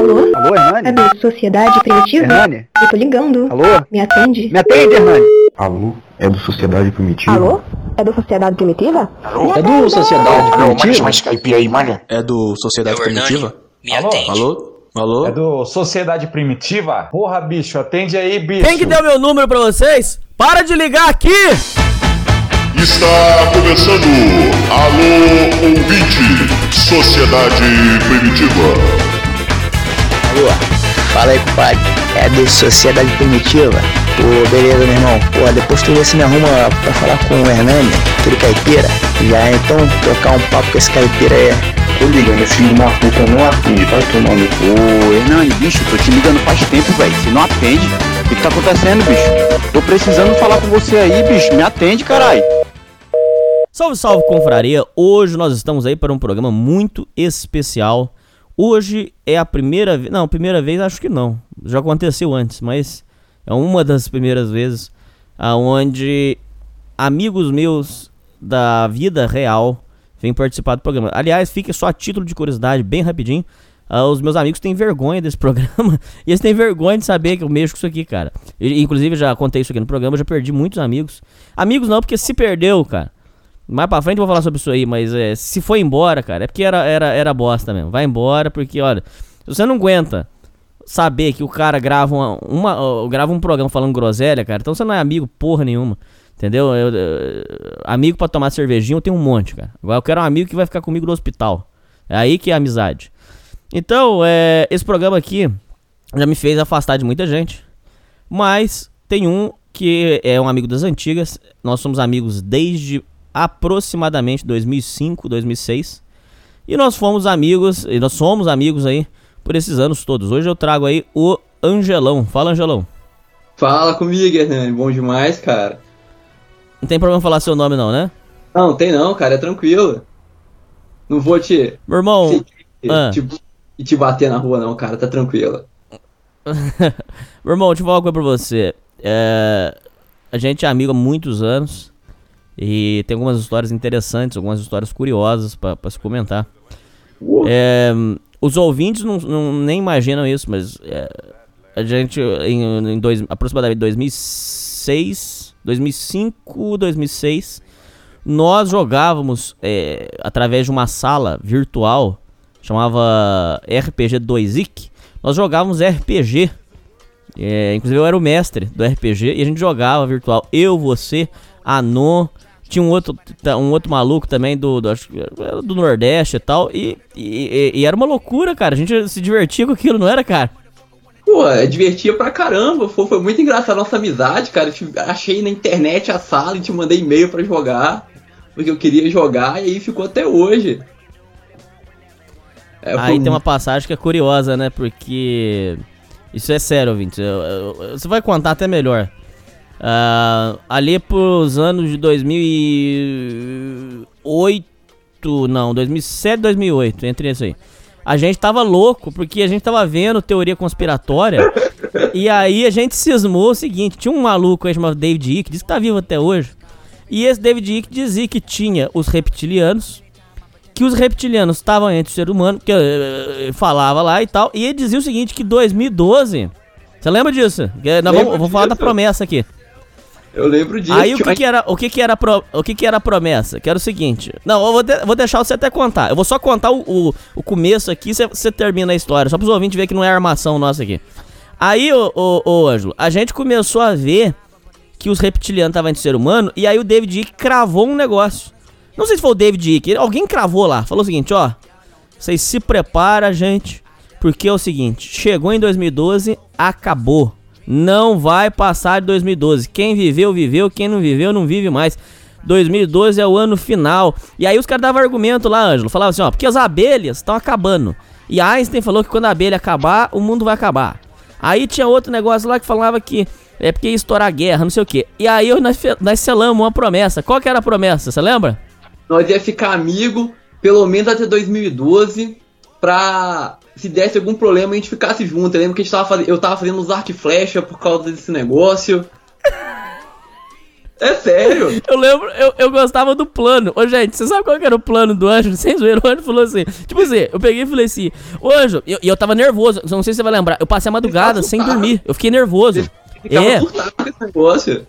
Alô? Alô, Hernani? É do Sociedade Primitiva? Hernani? Eu tô ligando. Alô? Me atende? Me atende, Hernani? Alô? É do Sociedade Primitiva? Alô? É do Sociedade Primitiva? É do Sociedade Primitiva? mais Skype aí, mano. É do Sociedade É. Primitiva? Me Alô? atende. Alô? Alô? É do Sociedade Primitiva? Porra, bicho, atende aí, bicho. Quem que deu meu número pra vocês? Para de ligar aqui! Está começando Alô Ouvinte, Sociedade Primitiva. Alô, fala aí, compadre. É do Sociedade Primitiva? Pô, beleza, meu irmão. Pô, depois tu vê se me arruma pra falar com o Hernani, aquele caipira. Já então trocar um papo com esse caipira aí. Tô ligando, esse filho de uma puta não atende, vai tomar no cu. Ô, Hernani, bicho, tô te ligando faz tempo, velho. Se não atende, o que, que tá acontecendo, bicho? Tô precisando falar com você aí, bicho. Me atende, caralho. Salve, salve, confraria! Hoje nós estamos aí para um programa muito especial. Hoje é a primeira vez. Não, primeira vez acho que não. Já aconteceu antes, mas é uma das primeiras vezes aonde amigos meus da vida real vêm participar do programa. Aliás, fica só a título de curiosidade, bem rapidinho. ah, os meus amigos têm vergonha desse programa e eles têm vergonha de saber que eu mexo com isso aqui, cara. Inclusive, já contei isso aqui no programa, já perdi muitos amigos. Amigos não, porque se perdeu, cara. Mais pra frente eu vou falar sobre isso aí, mas é, se foi embora, cara, é porque era, era, era bosta mesmo. Vai embora, porque, olha, se você não aguenta saber que o cara grava, uma, uma- grava um programa falando groselha, cara, então você não é amigo porra nenhuma. Entendeu? Eu- eu- amigo pra tomar cervejinha eu tenho um monte, cara. Agora eu quero um amigo que vai ficar comigo no hospital. É aí que é amizade. Então, é, esse programa aqui já me fez afastar de muita gente. Mas tem um que é um amigo das antigas. Nós somos amigos desde aproximadamente 2005, 2006. E nós fomos amigos, e nós somos amigos aí por esses anos todos. Hoje eu trago aí o Angelão. Fala, Angelão. Fala comigo, Hernani. Bom demais, cara. Não tem problema falar seu nome não, né? Não, tem não, cara. É tranquilo. Não vou te, Meu irmão, te, Ah. te, te bater na rua, não, cara. Tá tranquilo. meu irmão, deixa eu falar uma coisa pra você. É, a gente é amigo há muitos anos e tem algumas histórias interessantes, algumas histórias curiosas pra se comentar. É, os ouvintes não, não- nem imaginam isso, mas é, a gente, em, em dois, aproximadamente 2006, 2005, 2006, nós jogávamos é, através de uma sala virtual, chamava RPG 2IC, nós jogávamos RPG. É, inclusive eu era o mestre do RPG e a gente jogava virtual. Eu, você, Anon, tinha um outro, ta- um outro maluco também do, do, do Nordeste e tal. E, e, e- era uma loucura, cara. A gente se divertia com aquilo, não era, cara? Pô, é divertia pra caramba. Foi, foi muito engraçado a nossa amizade, cara. Eu te- achei na internet a sala e te mandei e-mail pra jogar. Porque eu queria jogar e aí ficou até hoje. É, Aí foi- tem uma passagem que é curiosa, né? Porque. Isso é sério, ouvinte. eu- eu- Você vai contar até melhor. Ah, ali pros anos de 2008. Não, 2007, 2008. Entre isso aí. A gente tava louco porque a gente tava vendo teoria conspiratória. e aí a gente cismou o seguinte: tinha um maluco aí chamado David Icke, diz que tá vivo até hoje. E esse David Icke dizia que tinha os reptilianos que os reptilianos estavam entre o ser humano, que eh, eh, falava lá e tal, e ele dizia o seguinte, que 2012, você lembra disso? Nós vamos, falar da promessa aqui. Eu lembro disso. Aí o que, que era, o que que era, pro- o que que era a promessa? Que era o seguinte, não, eu vou, de- vou deixar você até contar, eu vou só contar o, o, o começo aqui, você- você termina a história, só para os ouvintes verem que não é armação nossa aqui. Aí, ô, ô, ô Ângelo, a gente começou a ver que os reptilianos estavam entre ser humano, e aí o David Icke cravou um negócio. Não sei se foi o David Icke, alguém cravou lá, falou o seguinte, ó, vocês se prepara, gente, porque é o seguinte, chegou em 2012, acabou. Não vai passar de 2012. Quem viveu, viveu, quem não viveu, não vive mais. 2012 é o ano final. E aí os caras davam argumento lá, Ângelo. Falavam assim, ó, porque as abelhas estão acabando. E Einstein falou que quando a abelha acabar, o mundo vai acabar. Aí tinha outro negócio lá que falava que é porque ia estourar guerra, não sei o quê. E aí nós, nós selamos uma promessa. Qual que era a promessa, você lembra? Nós ia ficar amigo pelo menos até 2012 pra se desse algum problema a gente ficasse junto. Eu lembro que a gente tava fazendo, eu tava fazendo os arco e flecha por causa desse negócio. É sério? Eu lembro, eu, eu gostava do plano. Ô, gente, você sabe qual que era o plano do anjo? Sem zoeira, o anjo falou assim. Tipo assim, eu peguei e falei assim, ô anjo, e eu, eu tava nervoso, não sei se você vai lembrar. Eu passei a madrugada sem dormir. Eu fiquei nervoso. Ficava É. com esse negócio.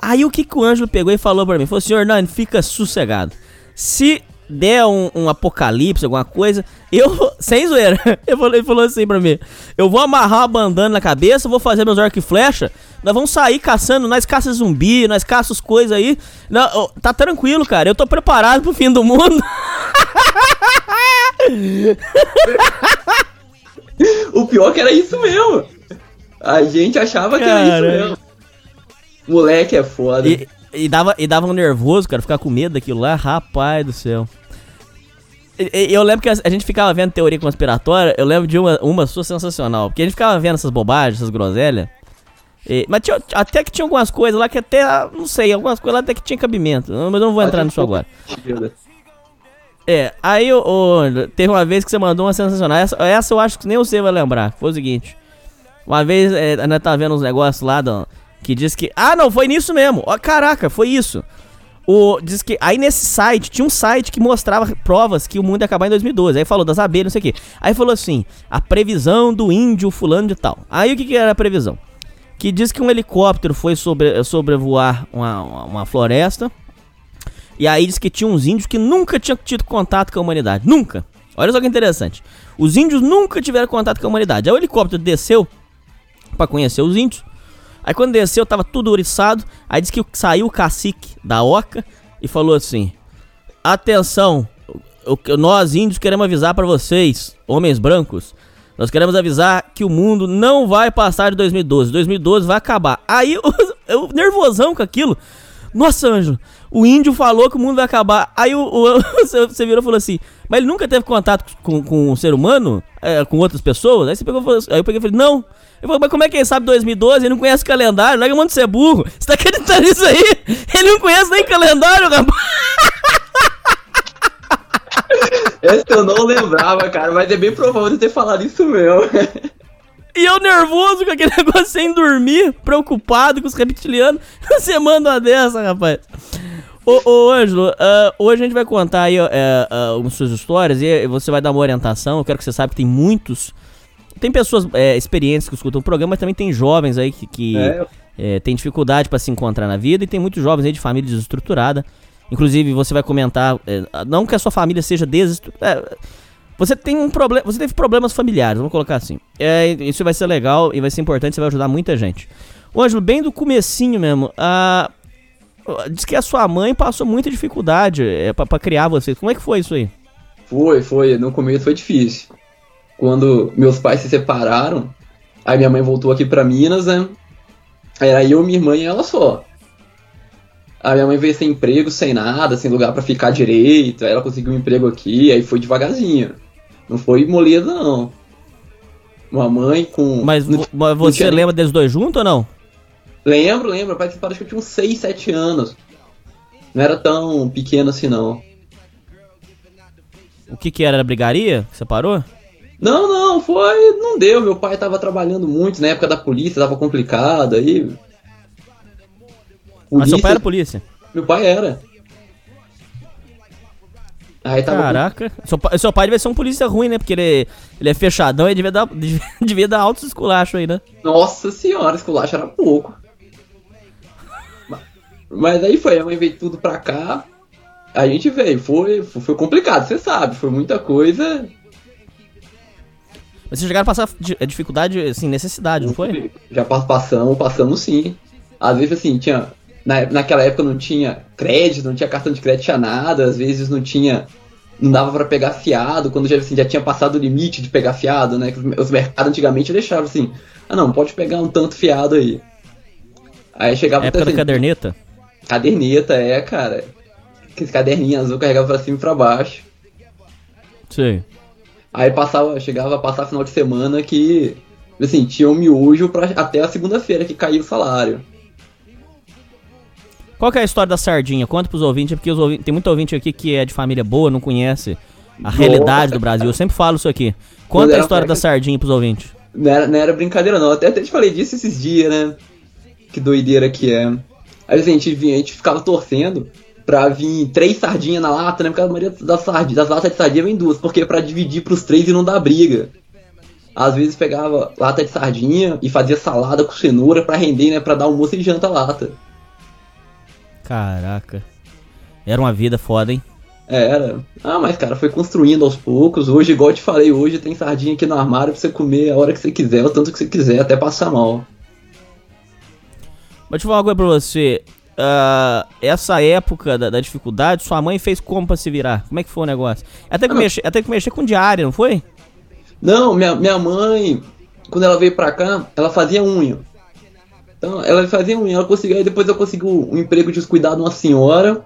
Aí o que, que o Ângelo pegou e falou pra mim? Falou, senhor Nani, fica sossegado. Se der um, um apocalipse, alguma coisa, eu, sem zoeira, ele falou, ele falou assim pra mim, eu vou amarrar uma bandana na cabeça, vou fazer meus arco e flecha, nós vamos sair caçando, nós caça zumbi, nós caça as coisas aí, Não, tá tranquilo, cara, eu tô preparado pro fim do mundo. O pior que era isso mesmo. A gente achava que era isso mesmo. Moleque é foda. E, e dava, e dava um nervoso, cara, ficar com medo daquilo lá, rapaz do céu. E- e- Eu lembro que a a gente ficava vendo teoria conspiratória, eu lembro de uma, uma sua sensacional, porque a gente ficava vendo essas bobagens, essas groselhas. E- mas tinha- até que tinha algumas coisas lá que até, não sei, algumas coisas lá até que tinha cabimento, mas eu não vou entrar nisso agora. É, aí o, o- teve uma vez que você mandou uma sensacional. Essa, essa eu acho que nem você vai lembrar. Foi o seguinte: uma vez é, nós tá vendo uns negócios lá do- que diz que. Ah, não, foi nisso mesmo. Ó, caraca, foi isso. O, diz que. Aí nesse site, tinha um site que mostrava provas que o mundo ia acabar em 2012. Aí falou das abelhas, não sei o quê. Aí falou assim: a previsão do índio fulano de tal. Aí o que, que era a previsão? Que diz que um helicóptero foi sobre, sobrevoar uma, uma, uma floresta. E aí diz que tinha uns índios que nunca tinham tido contato com a humanidade. Nunca. Olha só que interessante. Os índios nunca tiveram contato com a humanidade. Aí o helicóptero desceu pra conhecer os índios. Aí quando desceu, tava tudo ouriçado. Aí diz que saiu o cacique da oca e falou assim: Atenção, nós índios queremos avisar pra vocês, homens brancos. Nós queremos avisar que o mundo não vai passar de 2012. 2012 vai acabar. Aí eu, eu nervosão com aquilo. Nossa, Ângelo, o índio falou que o mundo vai acabar. Aí o, o- você virou e falou assim: Mas ele nunca teve contato com, com o ser humano? É, com outras pessoas? Aí você pegou assim- Aí eu peguei e falei: Não. Ele falou: Mas como é que ele sabe 2012? Ele não conhece calendário. Larga a mão de ser burro. Você tá acreditando nisso aí? Ele não conhece nem calendário, rapaz. Essa eu não lembrava, cara, mas é bem provável de ter falado isso mesmo. E eu nervoso com aquele negócio sem dormir, preocupado com os reptilianos. Você manda uma dessa, rapaz. Ô, ô Ângelo, ah, hoje a gente vai contar aí é, ah, umas suas histórias e você vai dar uma orientação. Eu quero que você saiba que tem muitos. Tem pessoas é, experientes que escutam o programa, mas também tem jovens aí que, que É. é, tem dificuldade pra se encontrar na vida e tem muitos jovens aí de família desestruturada. Inclusive, você vai comentar, é, não que a sua família seja desestruturada. você tem um problema, você teve problemas familiares, vamos colocar assim. É, isso vai ser legal e vai ser importante, você vai ajudar muita gente. Ô, Ângelo, bem do comecinho mesmo, a, diz que a sua mãe passou muita dificuldade é, pra criar você. Como é que foi isso aí? Foi, foi. No começo foi difícil. Quando meus pais se separaram, aí minha mãe voltou aqui pra Minas, né? Era eu, minha irmã e ela só. A minha mãe veio sem emprego, sem nada, sem lugar pra ficar direito. Aí ela conseguiu um emprego aqui, aí foi devagarzinho. Não foi moleza, não. Uma mãe com. Mas, não- mas você tinha- lembra deles dois juntos ou não? Lembro, lembro. Pai acho que eu tinha uns 6, 7 anos. Não era tão pequeno assim, não. O que que era? Era brigaria você parou? Não, não, foi. Não deu. Meu pai tava trabalhando muito na época da polícia, tava complicado aí. Mas seu pai Polícia- era polícia? Meu pai era. Aí tava. Caraca. Seu pai, seu pai devia ser um polícia ruim, né? Porque ele, ele é fechadão e devia dar, devia, dar altos esculachos aí, né? Nossa senhora, esculacho era pouco. Ma- Mas aí foi, a mãe veio tudo pra cá. A gente veio, foi foi complicado, você sabe, foi muita coisa. Mas vocês chegaram a passar é, dificuldade, assim, necessidade, não foi? Já pass- passamos, passamos sim. Às vezes assim, tinha. Na, naquela época não tinha crédito, não tinha cartão de crédito, tinha nada, às vezes não tinha. Não dava pra pegar fiado, quando já, assim, já tinha passado o limite de pegar fiado, né? Os mercados antigamente deixavam assim, ah não, pode pegar um tanto fiado aí. Aí chegava época da assim, caderneta. Caderneta, é, cara. Aqueles caderninhos azul carregava pra cima e pra baixo. Sei. Aí passava, chegava a passar final de semana que, assim, tinha um miojo pra, até a segunda-feira que caía o salário. Qual que é a história da sardinha? Conta pros ouvintes, porque ouvintes, tem muito ouvinte aqui que é de família boa, não conhece a realidade do Brasil. Eu sempre falo isso aqui. Conta a história da sardinha pros ouvintes. Não era, não era brincadeira, não. Até, até te falei disso esses dias, né? Que doideira que é. Aí assim, a gente, vinha, a gente ficava torcendo pra vir três sardinhas na lata, né? Porque a maioria das, sardi- das latas de sardinha vem duas, porque é pra dividir pros três e não dar briga. Às vezes pegava lata de sardinha e fazia salada com cenoura pra render, né? Pra dar almoço e janta lata. Caraca. Era uma vida foda, hein? Era. Ah, mas cara, foi construindo aos poucos. Hoje, igual eu te falei, hoje tem sardinha aqui no armário pra você comer a hora que você quiser, o tanto que você quiser, até passar mal. Vou te falar uma coisa pra você. Ah, essa época da, da dificuldade, sua mãe fez como pra se virar? Como é que foi o negócio? Até que, Ah, mexer, até que mexer com diária, não foi? Não, minha, minha mãe, quando ela veio pra cá, ela fazia unha. Então, ela fazia unha, ela conseguiu, aí depois eu consegui um emprego de cuidar de uma senhora.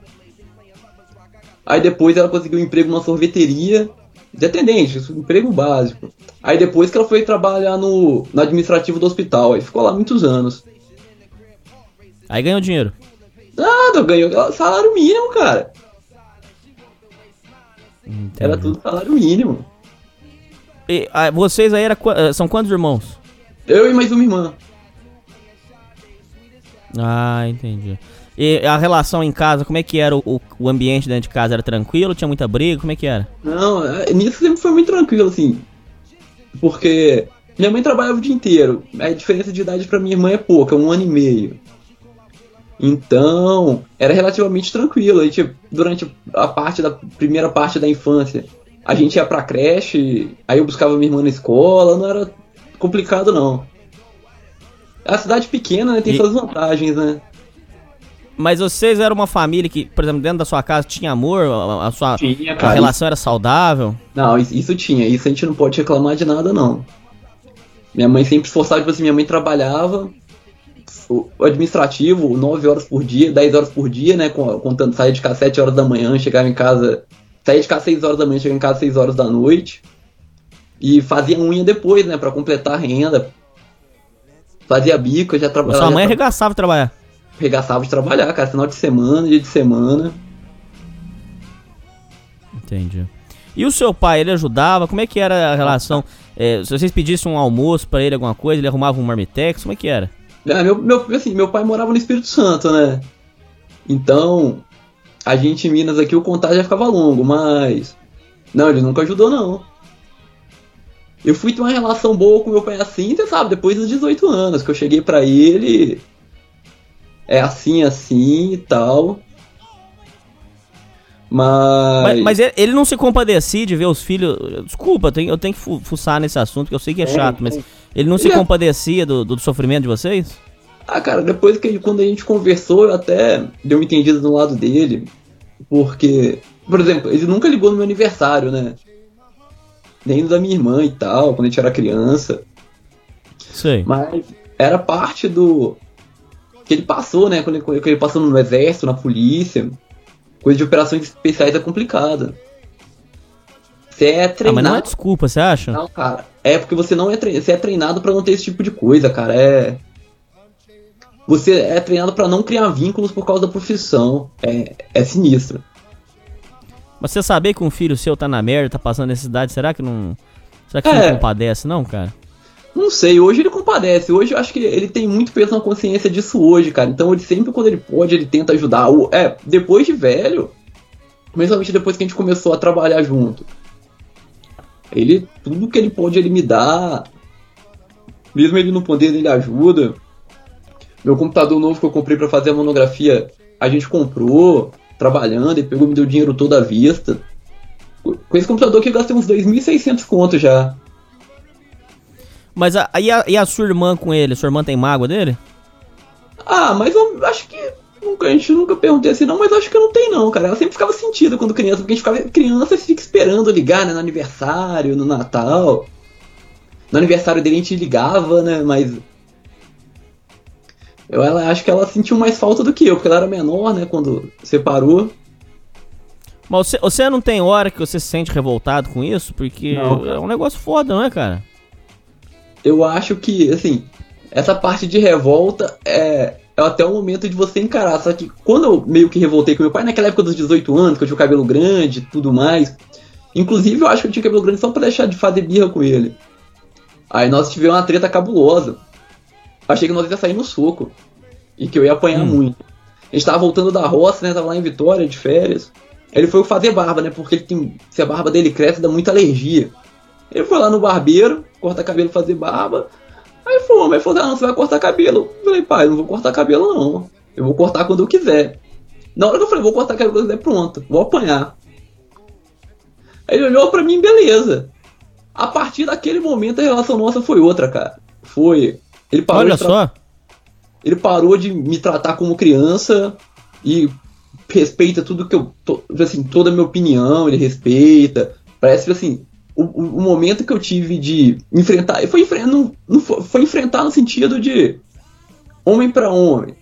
Aí depois ela conseguiu um emprego numa sorveteria de atendente, um emprego básico. Aí depois que ela foi trabalhar no, no administrativo do hospital, aí ficou lá muitos anos. Aí ganhou dinheiro. Nada, ganhou salário mínimo, cara. Era Entendi. tudo salário mínimo. E, ah, vocês aí era, eh, são quantos irmãos? Eu e mais uma irmã. Ah, entendi. E a relação em casa, como é que era o, o- o ambiente dentro de casa? Era tranquilo? Tinha muita briga? Como é que era? Não, é, nisso sempre foi muito tranquilo, assim. Porque minha mãe trabalhava o dia inteiro. A diferença de idade pra minha irmã é pouca, um ano e meio. Então, era relativamente tranquilo. A gente, durante a parte da primeira parte da infância, a gente ia pra creche, aí eu buscava minha irmã na escola, não era complicado não. A cidade pequena, né, tem E- suas vantagens, né? Mas vocês eram uma família que, por exemplo, dentro da sua casa tinha amor? A, sua Tinha, a relação era saudável? Não, isso, isso tinha, isso a gente não pode reclamar de nada, não. Minha mãe sempre esforçava, tipo assim, minha mãe trabalhava o administrativo 9 horas por dia, 10 horas por dia, né? Contando, saía de casa 7 horas da manhã, chegava em casa. Saía de casa 6 horas da manhã, chegava em casa 6 horas da noite. E fazia unha depois, né? Pra completar a renda. Fazia bico, já trabalhava. sua mãe arregaçava de trabalhar. arregaçava de trabalhar, cara. Final de semana, dia de semana. Entendi. E o seu pai, ele ajudava? Como é que era a relação? É, se vocês pedissem um almoço pra ele, alguma coisa, ele arrumava um marmitex, como é que era? É, meu, meu, assim, meu pai morava no Espírito Santo, né? Então, a gente em Minas aqui, o contato já ficava longo, mas. Não, ele nunca ajudou, não. Eu fui ter uma relação boa com meu pai assim, você sabe, depois dos 18 anos, que eu cheguei pra ele. É assim, assim e tal. Mas. Mas, mas ele, não se compadecia de ver os filhos. Desculpa, eu tenho, eu tenho que fu- fuçar nesse assunto, que eu sei que é chato, mas ele não se Ele é- compadecia do, do sofrimento de vocês? Ah, cara, depois que quando a gente conversou, eu até dei uma entendida do lado dele. Porque, por exemplo, ele nunca ligou no meu aniversário, né? Nem no da minha irmã e tal, quando a gente era criança. Sei. Mas era parte do. que ele passou, né? Quando ele, quando ele passou no exército, na polícia. Coisa de operações especiais é complicada. Você é Ah, treinado. mas não é desculpa, você acha? Não, cara. É porque você não é treinado. Você é treinado pra não ter esse tipo de coisa, cara. É. Você é treinado pra não criar vínculos por causa da profissão. É, é sinistro. Mas você saber que um filho seu tá na merda, tá passando necessidade, será que não. Será que você É. não compadece, não, cara? Não sei, hoje ele compadece. Hoje eu acho que ele tem muito peso na consciência disso hoje, cara. Então ele sempre, quando ele pode, ele tenta ajudar. É, depois de velho, principalmente depois que a gente começou a trabalhar junto. Ele, tudo que ele pode, ele me dá. Mesmo ele não podendo, ele ajuda. Meu computador novo que eu comprei pra fazer a monografia, a gente comprou, trabalhando, ele pegou e me deu dinheiro todo à vista. Com esse computador aqui eu gastei uns 2.600 contos já. Mas a, e, a, e a sua irmã com ele? Sua irmã tem mágoa dele? Ah, mas eu acho que. Nunca, a gente nunca perguntei assim, não, mas eu acho que não tem, não, cara. Ela sempre ficava sentida quando criança, porque a gente ficava criança e fica esperando ligar, né? No aniversário, no Natal. No aniversário dele a gente ligava, né? Mas. Eu ela, acho que ela sentiu mais falta do que eu, porque ela era menor, né? Quando separou. Mas você, você não tem hora que você se sente revoltado com isso? Porque Não. é um negócio foda, não é, cara? Eu acho que, assim, essa parte de revolta é, é até o momento de você encarar. Só que quando eu meio que revoltei com meu pai, naquela época dos 18 anos, que eu tinha o cabelo grande e tudo mais. Inclusive, eu acho que eu tinha cabelo grande só pra deixar de fazer birra com ele. Aí nós tivemos uma treta cabulosa. Achei que nós ia sair no soco. E que eu ia apanhar Hum. muito. A gente tava voltando da roça, né? Tava lá em Vitória, de férias. Ele foi fazer barba, né? Porque ele tem. Se a barba dele cresce, dá muita alergia. Ele foi lá no barbeiro, cortar cabelo, fazer barba. Aí falou, mas falou, ah, não, você vai cortar cabelo. Eu falei, pai, não vou cortar cabelo, não. Eu vou cortar quando eu quiser. Na hora que eu falei, vou cortar cabelo quando eu quiser, pronto, vou apanhar. Aí ele olhou pra mim, beleza. A partir daquele momento a relação nossa foi outra, cara. Foi. Ele parou Olha tra- só. ele parou de me tratar como criança e respeita tudo que eu. to- assim, toda a minha opinião, ele respeita. Parece assim. O, o- momento que eu tive de enfrentar. Foi, não, não foi, foi enfrentar no sentido de homem pra homem.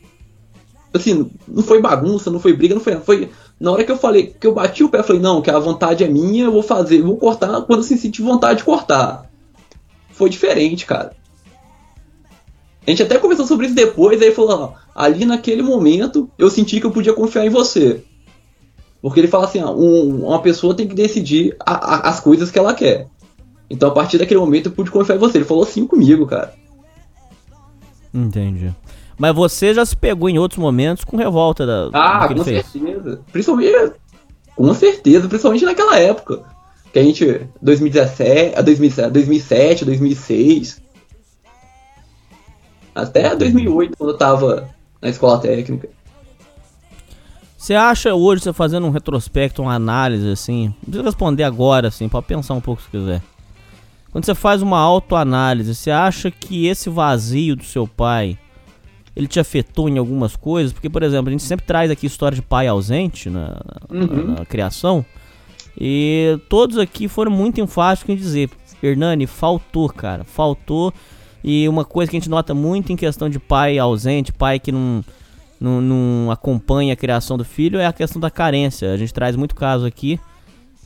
Assim, não foi bagunça, não foi briga, não foi. Foi. Na hora que eu falei, que eu bati o pé, eu falei, não, que a vontade é minha, eu vou fazer, eu vou cortar quando eu sentir vontade de cortar. Foi diferente, cara. A gente até conversou sobre isso depois, aí falou, ó, ali naquele momento eu senti que eu podia confiar em você. Porque ele fala assim, ó, um- uma pessoa tem que decidir a- a- as coisas que ela quer. Então a partir daquele momento eu pude confiar em você. Ele falou assim comigo, cara. Entendi. Mas você já se pegou em outros momentos com revolta da, Ah, com certeza. Principalmente, com certeza, principalmente naquela época. Que a gente, 2017, a 2007, 2007, 2006. Até 2008, quando eu tava na escola técnica. Você acha hoje, você fazendo um retrospecto, uma análise assim, não precisa responder agora, assim, pode pensar um pouco se quiser. Quando você faz uma autoanálise, você acha que esse vazio do seu pai, ele te afetou em algumas coisas? Porque, por exemplo, a gente sempre traz aqui história de pai ausente na, na- Uhum. na criação. E todos aqui foram muito enfáticos em dizer, Hernani, faltou, cara, faltou. E uma coisa que a gente nota muito em questão de pai ausente, pai que não, não, não acompanha a criação do filho, é a questão da carência. A gente traz muito caso aqui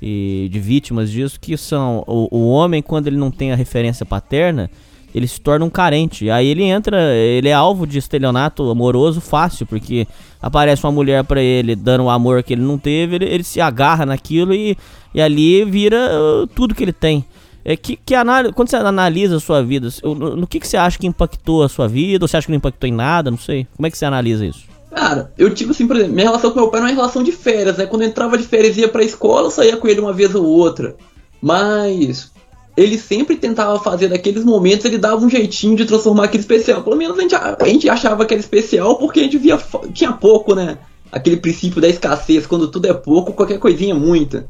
e de vítimas disso, que são o, o homem, quando ele não tem a referência paterna, ele se torna um carente. Aí ele entra, ele é alvo de estelionato amoroso fácil, porque aparece uma mulher pra ele dando o amor que ele não teve, ele, ele se agarra naquilo e, e ali vira uh, tudo que ele tem. É que, que análise, quando você analisa a sua vida, o- no, no que, que você acha que impactou a sua vida? Ou você acha que não impactou em nada? Não sei. Como é que você analisa isso? Cara, eu tive assim, por exemplo, minha relação com meu pai não é uma relação de férias, né? Quando eu entrava de férias e ia pra escola, eu saía com ele uma vez ou outra. Mas ele sempre tentava fazer daqueles momentos, ele dava um jeitinho de transformar aquele especial. Pelo menos a gente, a gente achava que era especial porque a gente via. Tinha pouco, né? Aquele princípio da escassez, quando tudo é pouco, qualquer coisinha é muita.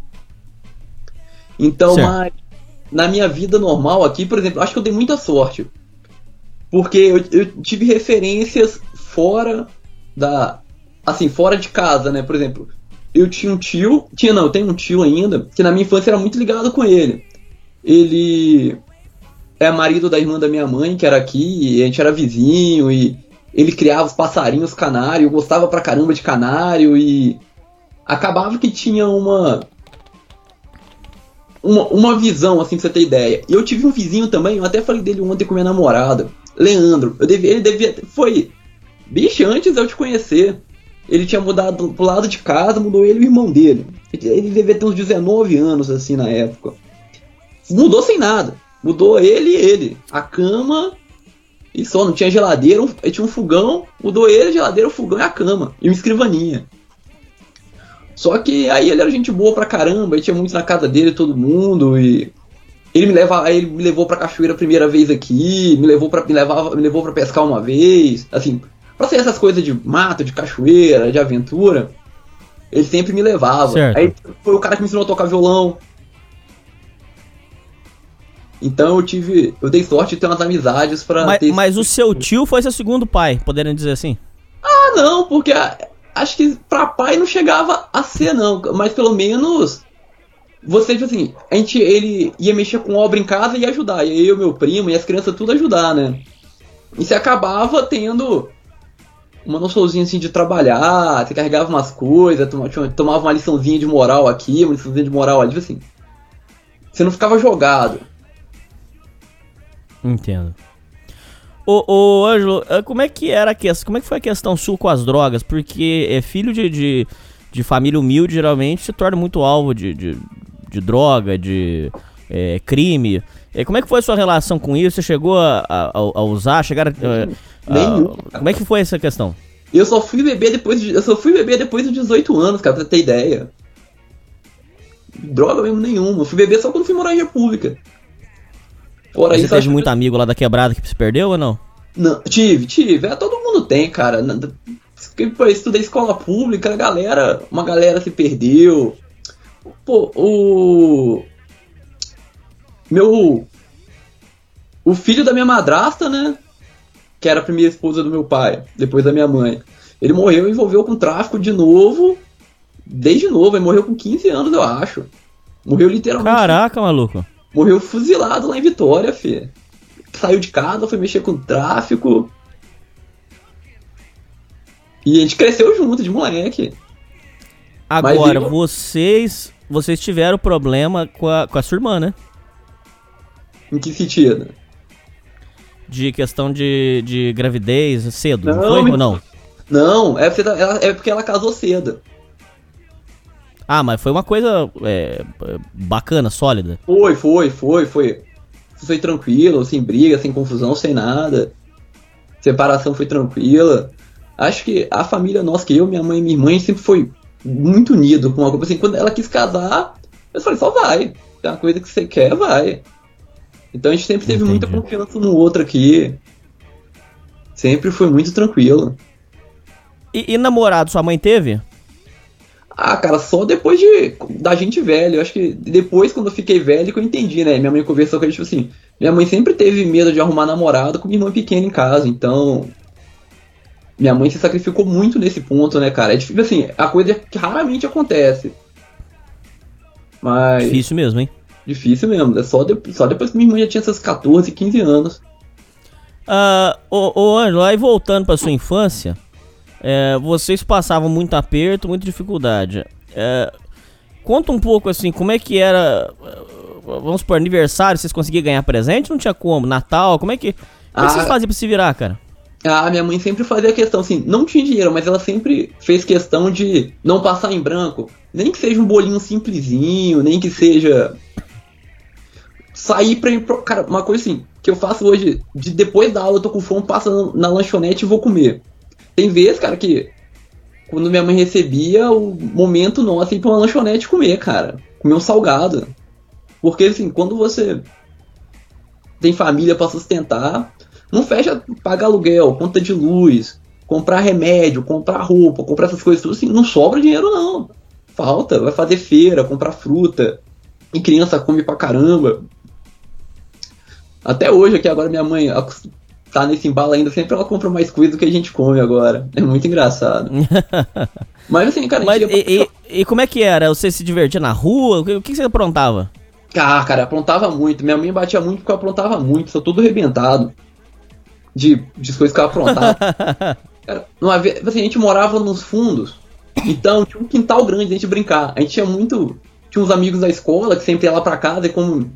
Então, Certo. mas na minha vida normal aqui, por exemplo, acho que eu dei muita sorte. Porque eu, eu tive referências fora da. Assim, fora de casa, né? Por exemplo, eu tinha um tio. Tinha não, eu tenho um tio ainda, que na minha infância era muito ligado com ele. Ele é marido da irmã da minha mãe, que era aqui, e a gente era vizinho, e ele criava os passarinhos canário, eu gostava pra caramba de canário, e acabava que tinha uma. Uma, uma visão, assim, pra você ter ideia. E eu tive um vizinho também, eu até falei dele ontem com minha namorada, Leandro. Eu devia, ele devia. Foi. Bicho, antes eu te conhecer. Ele tinha mudado pro lado de casa, mudou ele e o irmão dele. Ele devia ter uns 19 anos, assim, na época. Mudou sem nada. Mudou ele e ele. A cama e só, não tinha geladeira, um, tinha um fogão, mudou ele, a geladeira, o fogão e a cama. E uma escrivaninha. Só que aí ele era gente boa pra caramba, ele tinha muito na casa dele, todo mundo, e. Ele me leva, ele me levou pra cachoeira a primeira vez aqui, me levou para me levava, me levou para pescar uma vez, assim, pra ser essas coisas de mato, de cachoeira, de aventura. Ele sempre me levava. Certo. Aí foi o cara que me ensinou a tocar violão. Então eu tive, eu dei sorte de ter umas amizades pra Mas, ter mas o seu tio foi seu segundo pai, podendo dizer assim? Ah, não, porque a- acho que pra pai não chegava a ser, não. Mas pelo menos. Você, tipo assim, a gente, ele ia mexer com obra em casa e ia ajudar. E eu, meu primo e as crianças tudo ajudar, né? E você acabava tendo uma noçãozinha assim de trabalhar, você carregava umas coisas, tomava uma liçãozinha de moral aqui, uma liçãozinha de moral ali, tipo assim. Você não ficava jogado. Entendo. Ô, ô Ângelo, eh, como é que era a questão? Como é que foi a questão sua com as drogas? Porque é filho de, de, de família humilde, geralmente, se torna muito alvo de, de, de droga, de eh, crime. Eh, como é que foi a sua relação com isso? Você chegou a, a, a usar? Chegar a, a-. Como é que foi essa questão? Eu só fui beber depois de, eu só fui beber depois dos 18 anos, cara, pra você ter ideia. Droga mesmo nenhuma. Eu fui beber só quando fui morar em república. Fora Você isso, teve que- muito amigo lá da quebrada que se perdeu ou não? Não, tive, tive. É, todo mundo tem, cara. Eu estudei escola pública, a galera, uma galera se perdeu. Pô, o. Meu. O filho da minha madrasta, né? Que era a primeira esposa do meu pai, depois da minha mãe. Ele morreu e envolveu com tráfico de novo. Desde novo, ele morreu com 15 anos, eu acho. Morreu literalmente. Caraca, maluco. Morreu fuzilado lá em Vitória, fi. Saiu de casa, foi mexer com tráfico. E a gente cresceu junto, de moleque. Agora, eu- vocês. Vocês tiveram problema com a, com a sua irmã, né? Em que sentido? De questão de, de gravidez cedo, não, Não, foi me- ou não? Não, é porque, ela- é porque ela casou cedo. Ah, mas foi uma coisa é, bacana, sólida. Foi, foi, foi, foi. Foi tranquilo, sem briga, sem confusão, sem nada. Separação foi tranquila. Acho que a família nossa, que eu, minha mãe e minha irmã, sempre foi muito unido com uma coisa assim. Quando ela quis casar, eu falei, só vai. Se é uma coisa que você quer, vai. Então a gente sempre teve muita Entendi. confiança no outro aqui. Sempre foi muito tranquilo. E, e namorado, sua mãe teve? Ah, cara, só depois de da gente velho. Eu acho que depois, quando eu fiquei velho, que eu entendi, né? Minha mãe conversou com a gente, tipo assim, minha mãe sempre teve medo de arrumar namorado com minha irmã pequena em casa, então. Minha mãe se sacrificou muito nesse ponto, né, cara? É difícil, assim, a coisa que raramente acontece. Mas. Difícil mesmo, hein? Difícil mesmo. É só, de- só depois que minha irmã já tinha seus 14, 15 anos. Ah, ô, ô Ângelo, aí voltando pra sua infância, é, vocês passavam muito aperto, muita dificuldade. É, conta um pouco assim, como é que era. Vamos por aniversário, vocês conseguiam ganhar presente? Não tinha como? Natal, como é que. Como é que Ah. vocês faziam pra se virar, cara? A minha mãe sempre fazia questão, assim, não tinha dinheiro, mas ela sempre fez questão de não passar em branco. Nem que seja um bolinho simplesinho, nem que seja. Sair pra ir pro. Cara, uma coisa assim, que eu faço hoje, de depois da aula eu tô com fome, passo na lanchonete e vou comer. Tem vezes, cara, que quando minha mãe recebia, o momento nosso é ir pra uma lanchonete comer, cara. Comer um salgado. Porque, assim, quando você tem família pra sustentar, não fecha pagar aluguel, conta de luz, comprar remédio, comprar roupa, comprar essas coisas tudo assim, não sobra dinheiro não. Falta, vai fazer feira, comprar fruta. E criança come pra caramba. Até hoje aqui agora minha mãe tá nesse embalo ainda, sempre ela compra mais coisa do que a gente come agora. É muito engraçado. Mas assim, cara, a Mas e, e- e como é que era? Você se divertia na rua? O que, o que você aprontava? Ah, cara, aprontava muito. Minha mãe batia muito porque eu aprontava muito. Sou tudo arrebentado. De, de coisas que eu aprontava. cara, uma vez, assim, a gente morava nos fundos. Então tinha um quintal grande a gente brincar. A gente tinha muito. Tinha uns amigos da escola que sempre ia lá pra casa e como.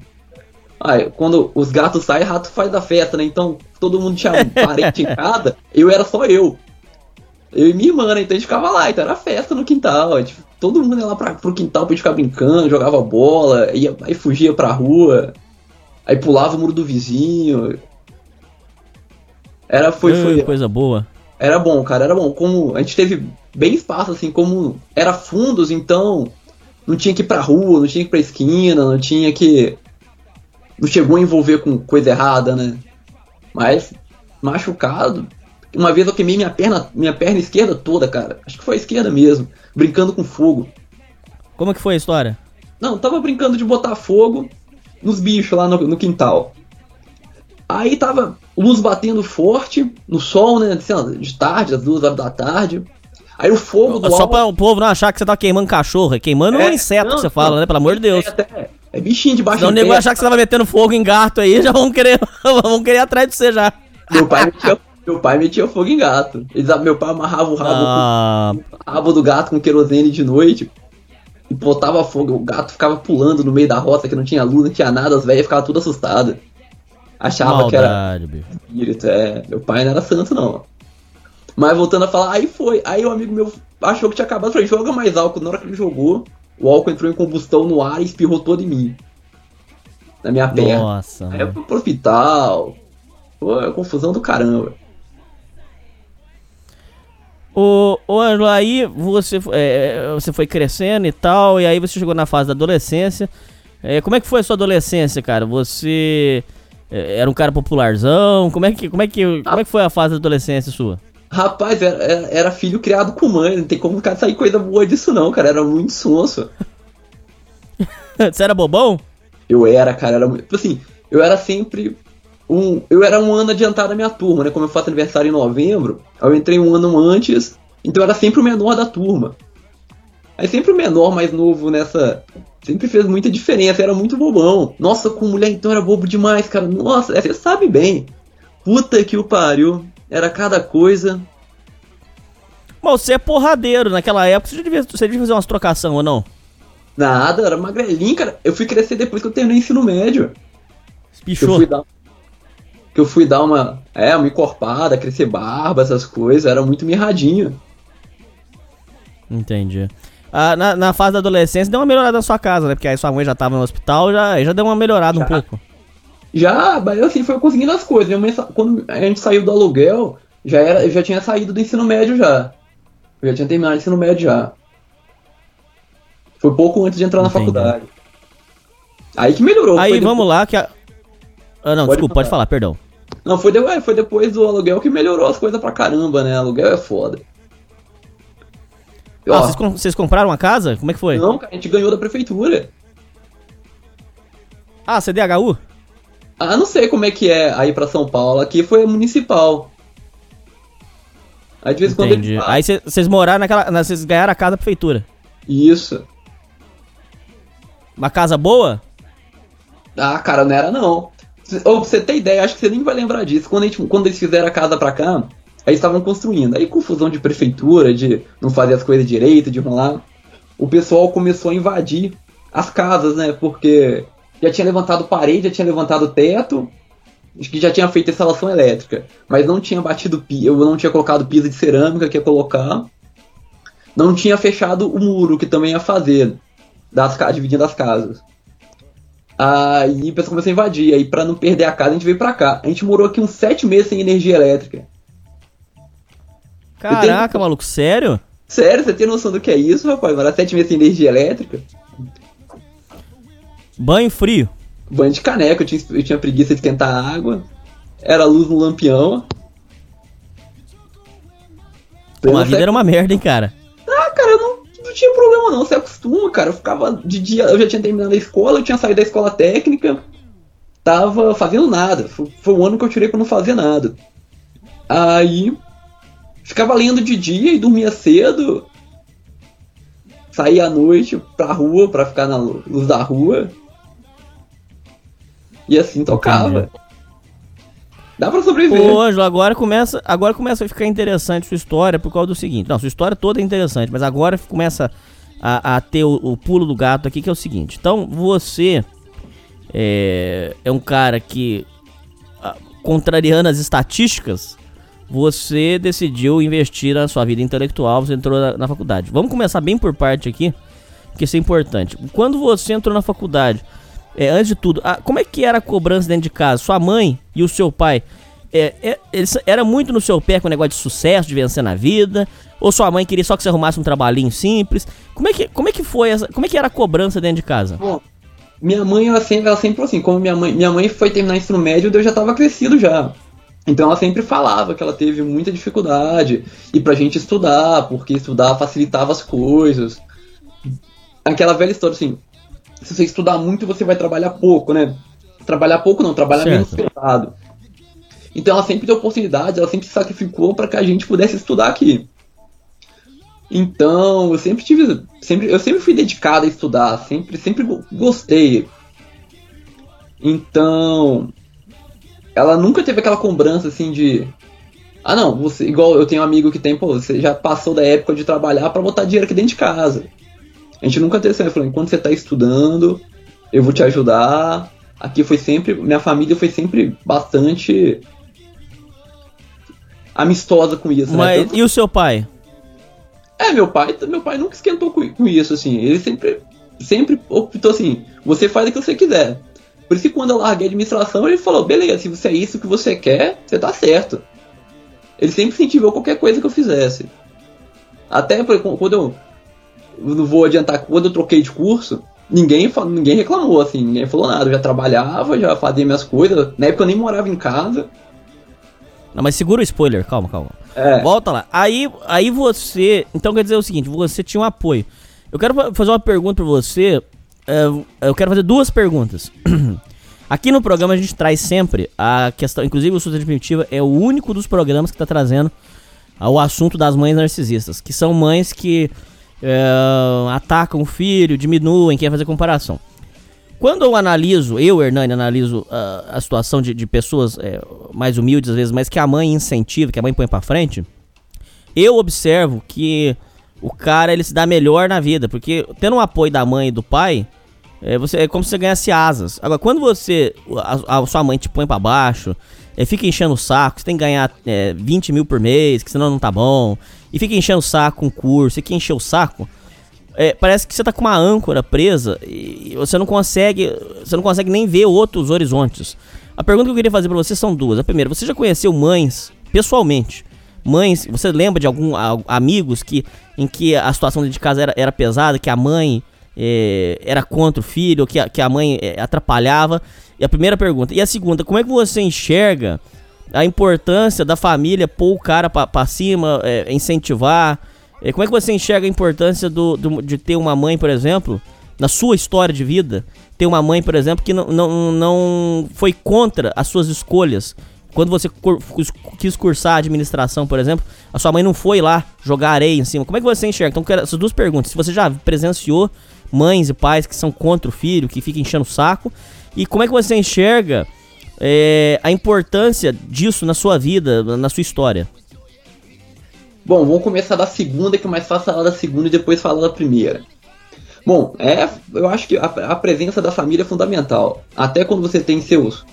Ah, quando os gatos saem, rato faz da festa, né? Então todo mundo tinha um parente em casa, eu era só eu. Eu e minha irmã, né? Então a gente ficava lá, então era festa no quintal. gente- todo mundo ia lá pra, pro quintal pra gente ficar brincando, jogava bola, ia, aí fugia pra rua, aí pulava o muro do vizinho. Era, foi, Ai, foi, Coisa boa. era bom, cara, era bom. Como a gente teve bem espaço, assim, como era fundos, então não tinha que ir pra rua, não tinha que ir pra esquina, não tinha que. Não chegou a envolver com coisa errada, né? Mas machucado. Uma vez eu queimei minha perna, minha perna esquerda toda, cara. Acho que foi a esquerda mesmo, brincando com fogo. Como que foi a história? Não, tava brincando de botar fogo nos bichos lá no, no quintal. Aí tava luz batendo forte no sol, né? de tarde, às duas horas da tarde. Aí o fogo do Só alvo- pra o povo não achar que você tá queimando cachorro, é queimando um É, inseto não, que você fala, não, né? Pelo amor de Deus. Até- é bichinho de baixo Senão o nego achar que você tava metendo fogo em gato aí, já vão querer, vão querer atrás de você já. Meu pai metia, meu pai metia fogo em gato. Eles, meu pai amarrava o rabo, Ah, o rabo do gato com querosene de noite e botava fogo. O gato ficava pulando no meio da roça que não tinha luz, não tinha nada, as velhas ficavam tudo assustadas. Achava que era maldade, espírito, é. Meu pai não era santo, não. Mas voltando a falar, aí foi. Aí o amigo meu achou que tinha acabado. Falei, joga mais álcool. Na hora que ele jogou, o álcool entrou em combustão no ar e espirrou todo em mim. Na minha perna. Nossa. Aí eu fui pro hospital. Pô, é confusão do caramba. Ô, Ô, Ângelo, aí você, é, você foi crescendo e tal, e aí você chegou na fase da adolescência. É, como é que foi a sua adolescência, cara? Você é, era um cara popularzão? Como é que, como é que, como é que foi a fase da adolescência sua? Rapaz, era, era- filho criado com mãe, não tem como sair coisa boa disso não, cara. Era muito sonso. você era bobão? Eu era, cara, era muito. tipo Assim, eu era sempre um. Eu era um ano adiantado da minha turma, né? Como eu faço aniversário em novembro, eu entrei um ano antes, então eu era sempre o menor da turma. Aí sempre o menor mais novo nessa. Sempre fez muita diferença, era muito bobão. Nossa, com mulher então era bobo demais, cara. Nossa, é, você sabe bem. Puta que o pariu. Era cada coisa. Mas você é porradeiro, naquela época você devia, você devia fazer umas trocação ou não? Nada, era magrelinho, cara. Eu fui crescer depois que eu terminei o ensino médio. Que eu Pichou. fui dar. Que eu fui dar uma. É, uma encorpada, crescer barba, essas coisas. Era muito mirradinho. Entendi. Ah, na, na fase da adolescência deu uma melhorada na sua casa, né? Porque aí sua mãe já tava no hospital, já, já deu uma melhorada um Já. pouco. Já, mas assim, foi conseguindo as coisas. Minha mãe, quando a gente saiu do aluguel, já era, eu já tinha saído do ensino médio já. Eu já tinha terminado o ensino médio já. Foi pouco antes de entrar na Entendi. faculdade. Aí que melhorou. Aí vamos lá que a... Ah, não, Pode desculpa, pode falar. falar, perdão. depois- Não, foi, de- é, foi depois do aluguel que melhorou as coisas pra caramba, né? Aluguel é foda. Ah, Ó, vocês, com- vocês compraram uma casa? Como é que foi? não, cara, a gente ganhou da prefeitura. Ah, CDHU? Ah, não sei como é que é aí pra São Paulo. Aqui foi municipal. Aí de vez em quando Entendi. ele... Aí cê- vocês moraram naquela. na- Vocês ganharam a casa da prefeitura. Isso. Uma casa boa? Ah, cara, não era não. Ô, pra você ter ideia, acho que você nem vai lembrar disso. Quando, gente, quando eles fizeram a casa pra cá, aí estavam construindo. Aí confusão de prefeitura, de não fazer as coisas direito, de rolar. O pessoal começou a invadir as casas, né? Porque já tinha levantado parede, já tinha levantado teto, acho que já tinha feito instalação elétrica. Mas não tinha batido eu não tinha colocado piso de cerâmica que ia colocar. Não tinha fechado o muro, que também ia fazer, das, dividindo as casas. Aí o pessoal começou a invadir. Aí, pra não perder a casa, a gente veio pra cá. A gente morou aqui uns sete meses sem energia elétrica. Caraca, maluco, sério? Sério, você tem noção do que é isso, rapaz? Morar sete meses sem energia elétrica? Banho frio. Banho de caneca, eu tinha, eu tinha preguiça de esquentar água. Era luz no lampião. Pô, a vida era uma merda, hein, cara. Ah, cara, eu não, não tinha problema não, você acostuma, cara. Eu ficava de dia, eu já tinha terminado a escola, eu tinha saído da escola técnica, tava fazendo nada. Foi, foi um ano que eu tirei pra não fazer nada. Aí, ficava lendo de dia e dormia cedo. Saía à noite pra rua, pra ficar na lu- luz da rua. E assim tocava. Dá pra sobreviver. Ô, Ângelo, agora começa, agora começa a ficar interessante sua história por causa do seguinte. Não, sua história toda é interessante, mas agora começa a, a ter o, o pulo do gato aqui, que é o seguinte. Então, você é, é um cara que, contrariando as estatísticas, você decidiu investir na sua vida intelectual, você entrou na, na faculdade. Vamos começar bem por parte aqui, porque isso é importante. Quando você entrou na faculdade, é, antes de tudo, ah, como é que era a cobrança dentro de casa? Sua mãe e o seu pai, é, é, eles, era muito no seu pé com o negócio de sucesso, de vencer na vida? Ou sua mãe queria só que você arrumasse um trabalhinho simples? Como é que, como é que foi essa, como é que era a cobrança dentro de casa? Bom, minha mãe, ela sempre, ela sempre assim, como minha mãe, minha mãe foi terminar ensino médio, eu já tava crescido já. Então ela sempre falava que ela teve muita dificuldade e pra gente estudar, porque estudar facilitava as coisas. Aquela velha história assim, se você estudar muito, você vai trabalhar pouco, né? Trabalhar pouco não, trabalhar Certo. menos pesado. Então ela sempre deu oportunidades, ela sempre se sacrificou para que a gente pudesse estudar aqui. Então, eu sempre tive, sempre, eu sempre fui dedicado a estudar, sempre, sempre go- gostei. Então, ela nunca teve aquela cobrança assim de ah não, você igual eu tenho um amigo que tem, pô, você já passou da época de trabalhar para botar dinheiro aqui dentro de casa. A gente nunca teve assim, falou, enquanto você tá estudando, eu vou te ajudar. Aqui foi sempre, minha família foi sempre bastante amistosa com isso, né? Mas, Tanto- e o seu pai? é, meu pai, meu pai nunca esquentou com, isso, assim. Ele sempre, sempre optou assim, você faz o que você quiser. Por isso que quando eu larguei a administração, ele falou, beleza, se você é isso que você quer, você tá certo. Ele sempre incentivou qualquer coisa que eu fizesse. Até quando eu, eu não vou adiantar, quando eu troquei de curso, ninguém, ninguém reclamou, assim, ninguém falou nada. Eu já trabalhava, já fazia minhas coisas. Na época eu nem morava em casa. Não, mas segura o spoiler, calma, calma. É, Volta lá. Aí, aí você. Então quer dizer o seguinte: você tinha um apoio. Eu quero fa- fazer uma pergunta pra você. é, eu quero fazer duas perguntas. Aqui no programa a gente traz sempre a questão. Inclusive, o Sociedade Primitiva é o único dos programas que tá trazendo o assunto das mães narcisistas. Que são mães que é, atacam o filho, diminuem, querem fazer comparação. Quando eu analiso, eu, Hernani, analiso ah, a situação de, de pessoas é, mais humildes às vezes, mas que a mãe incentiva, que a mãe põe pra frente, eu observo que o cara ele se dá melhor na vida, porque tendo o apoio da mãe e do pai, é, você, é como se você ganhasse asas. Agora, quando você, a, a sua mãe te põe pra baixo, é, fica enchendo o saco, você tem que ganhar é, 20 mil por mês, que senão não tá bom, e fica enchendo o saco com curso, e que encher o saco, é, parece que você tá com uma âncora presa e você não consegue, você não consegue nem ver outros horizontes. A pergunta que eu queria fazer pra você são duas. A primeira, você já conheceu mães pessoalmente? Mães, você lembra de algum a- amigos que em que a situação dentro de casa era, era pesada, que a mãe é, era contra o filho, que a, que a mãe é, atrapalhava? E a primeira pergunta. E a segunda, como é que você enxerga a importância da família pôr o cara pra cima, é, incentivar? É, como é que você enxerga a importância do, do- de ter uma mãe, por exemplo, na sua história de vida, ter uma mãe, por exemplo, que não, não, não foi contra as suas escolhas? Quando você quis cursar administração, por exemplo, a sua mãe não foi lá jogar areia em cima. Como é que você enxerga? Então, essas duas perguntas. Se você já presenciou mães e pais que são contra o filho, que ficam enchendo o saco, e como é que você enxerga é, a importância disso na sua vida, na sua história? Bom, vamos começar da segunda, que é mais fácil falar da segunda e depois falar da primeira. Bom, é, eu acho que a, a presença da família é fundamental. Até quando você tem seus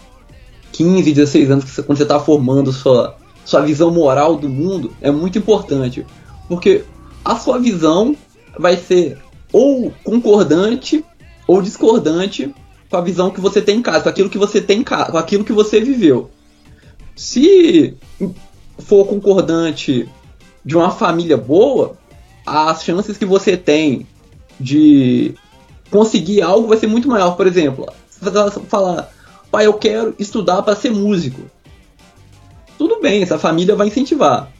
15, 16 anos, você- quando você está formando sua, sua visão moral do mundo, é muito importante. Porque a sua visão vai ser ou concordante ou discordante com a visão que você tem em casa, com aquilo que você tem em casa, com aquilo que você viveu. Se for concordante de uma família boa, as chances que você tem de conseguir algo vai ser muito maior. Por exemplo, falar, pai, eu quero estudar para ser músico. Tudo bem, essa família vai incentivar.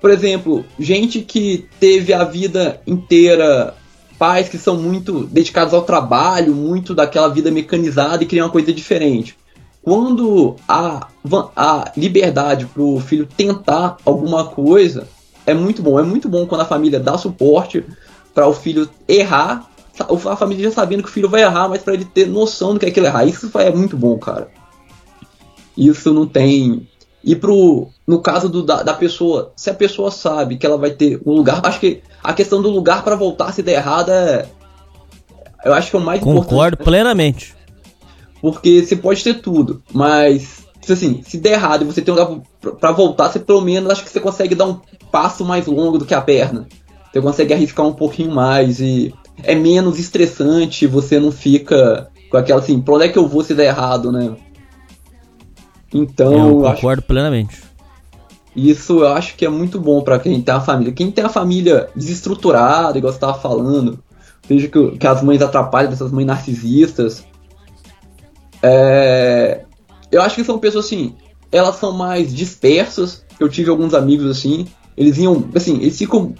Por exemplo, gente que teve a vida inteira, pais que são muito dedicados ao trabalho, muito daquela vida mecanizada e criam uma coisa diferente quando a, a liberdade pro filho tentar alguma coisa é muito bom. É muito bom quando a família dá suporte para o filho errar, a família já sabendo que o filho vai errar, mas para ele ter noção do que é aquilo errar. Isso é muito bom, cara. Isso não tem. E pro, no caso do, da, da pessoa, se a pessoa sabe que ela vai ter um lugar, acho que a questão do lugar para voltar se der errado é. Eu acho que é o mais importante. Concordo plenamente. Porque você pode ter tudo, mas se, assim, se der errado e você tem um lugar pra- pra voltar, você pelo menos acho que você consegue dar um passo mais longo do que a perna. Você consegue arriscar um pouquinho mais e é menos estressante, você não fica com aquela assim, pra onde é que eu vou se der errado, né? Então, eu eu acho concordo plenamente. isso eu acho que é muito bom pra quem tem a família. Quem tem a família desestruturada, igual você tava falando, veja que, que as mães atrapalham dessas mães narcisistas. É, eu acho que são pessoas assim, elas são mais dispersas. Eu tive alguns amigos assim, eles iam, assim, eles ficam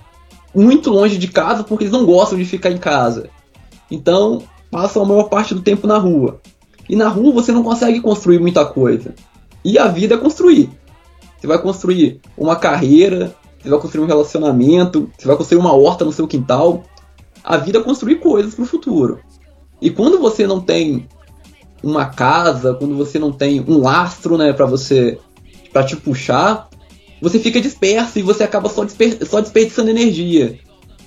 muito longe de casa porque eles não gostam de ficar em casa. Então, passam a maior parte do tempo na rua. E na rua você não consegue construir muita coisa. E a vida é construir. Você vai construir uma carreira, você vai construir um relacionamento, você vai construir uma horta no seu quintal. A vida é construir coisas para o futuro. E quando você não tem uma casa, quando você não tem um lastro, né, para você para te puxar, você fica disperso e você acaba só, desper só desperdiçando energia.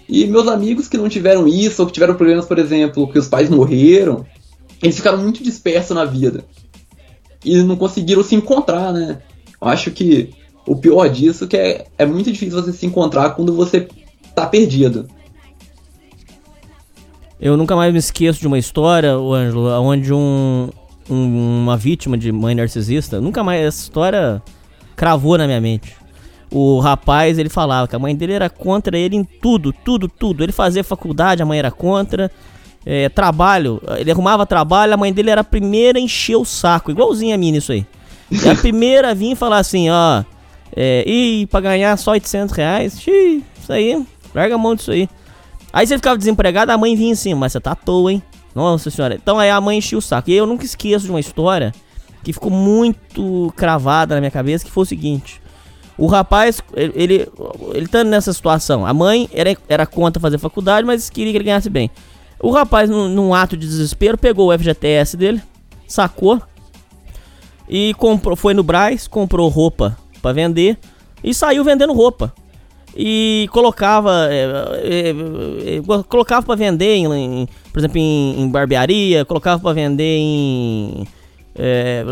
E meus amigos que não tiveram isso, ou que tiveram problemas, por exemplo, que os pais morreram, eles ficaram muito dispersos na vida. E não conseguiram se encontrar, né? Eu acho que o pior disso é que é, é muito difícil você se encontrar quando você tá perdido. Eu nunca mais me esqueço de uma história, o Ângelo, onde um, um- uma vítima de mãe narcisista, nunca mais essa história cravou na minha mente. o rapaz, ele falava que a mãe dele era contra ele em tudo, tudo, tudo. Ele fazia faculdade, a mãe era contra. É, trabalho, ele arrumava trabalho, a mãe dele era a primeira a encher o saco, igualzinho a mim nisso aí. E a primeira a vir e falar assim, ó, é, e pra ganhar só 800 reais, xiii, isso aí, larga a mão disso aí. Aí você ficava desempregado, a mãe vinha assim, mas você tá à toa, hein? Nossa senhora. Então aí a mãe enchia o saco. E eu nunca esqueço de uma história que ficou muito cravada na minha cabeça, que foi o seguinte. O rapaz, ele, ele, ele tá nessa situação. A mãe era, era contra fazer faculdade, mas queria que ele ganhasse bem. O rapaz, num, num ato de desespero, pegou o FGTS dele, sacou e comprou, foi no Braz, comprou roupa para vender e saiu vendendo roupa. E colocava, é, é, é, colocava para vender, em, em, por exemplo, em, em barbearia, colocava para vender em é,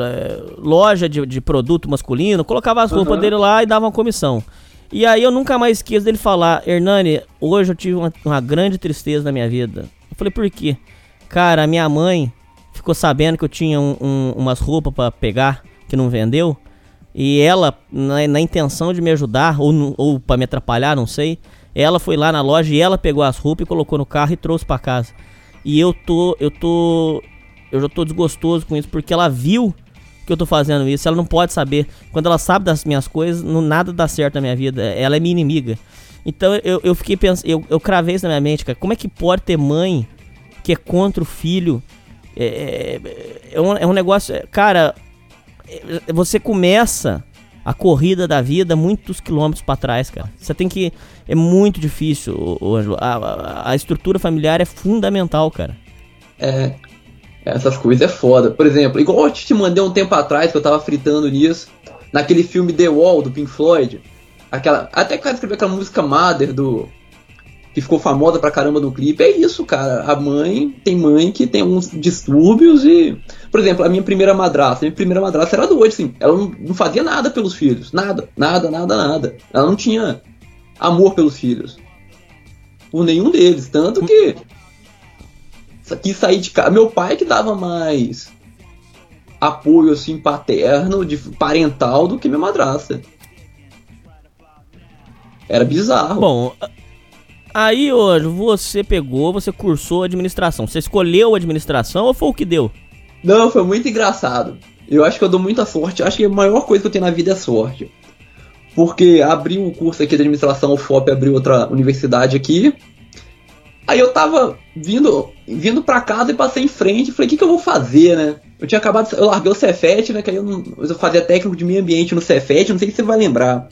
loja de, de, produto masculino, colocava as roupas uhum. dele lá e dava uma comissão. E aí eu nunca mais esqueço dele falar, Hernani, hoje eu tive uma, uma grande tristeza na minha vida. Eu falei, por quê? Cara, minha mãe ficou sabendo que eu tinha um, um, umas roupas para pegar que não vendeu. E ela, na, na intenção de me ajudar, ou, ou para me atrapalhar, não sei, ela foi lá na loja e ela pegou as roupas e colocou no carro e trouxe para casa. E eu tô, eu tô, eu já tô desgostoso com isso porque ela viu que eu tô fazendo isso. Ela não pode saber. Quando ela sabe das minhas coisas, não, nada dá certo na minha vida. Ela é minha inimiga. Então eu, eu fiquei pensando, eu, eu cravei isso na minha mente, cara. Como é que pode ter mãe que é contra o filho é, é, um, é um negócio. Cara, é, você começa a corrida da vida muitos quilômetros para trás, cara. Você tem que. É muito difícil, o, a, a, estrutura familiar é fundamental, cara. É. Essas coisas é foda. Por exemplo, igual eu te mandei um tempo atrás que eu tava fritando nisso, naquele filme The Wall do Pink Floyd. Aquela, até que escreveu aquela música Mother do que ficou famosa pra caramba no clipe, é isso, cara. A mãe, tem mãe que tem uns distúrbios e. Por exemplo, a minha primeira madrasta, a minha primeira madrasta era doida, assim. Ela não, não fazia nada pelos filhos. Nada, nada, nada, nada. Ela não tinha amor pelos filhos. Por nenhum deles. Tanto que. Quis sair de casa. Meu pai que dava mais apoio, assim, paterno, de parental do que minha madrasta. Era bizarro. Bom, Aí, hoje, você pegou, você cursou administração. Você escolheu administração ou foi o que deu? Não, foi muito engraçado. Eu acho que eu dou muita sorte. Acho que a maior coisa que eu tenho na vida é sorte. Porque abri um curso aqui de administração, o FOP abriu outra universidade aqui. Aí eu tava vindo, vindo pra casa e passei em frente. Falei, o que, que eu vou fazer, né? Eu tinha acabado. Eu larguei o Cefet, né? Que aí eu, não, eu fazia técnico de meio ambiente no Cefet. Não sei se você vai lembrar.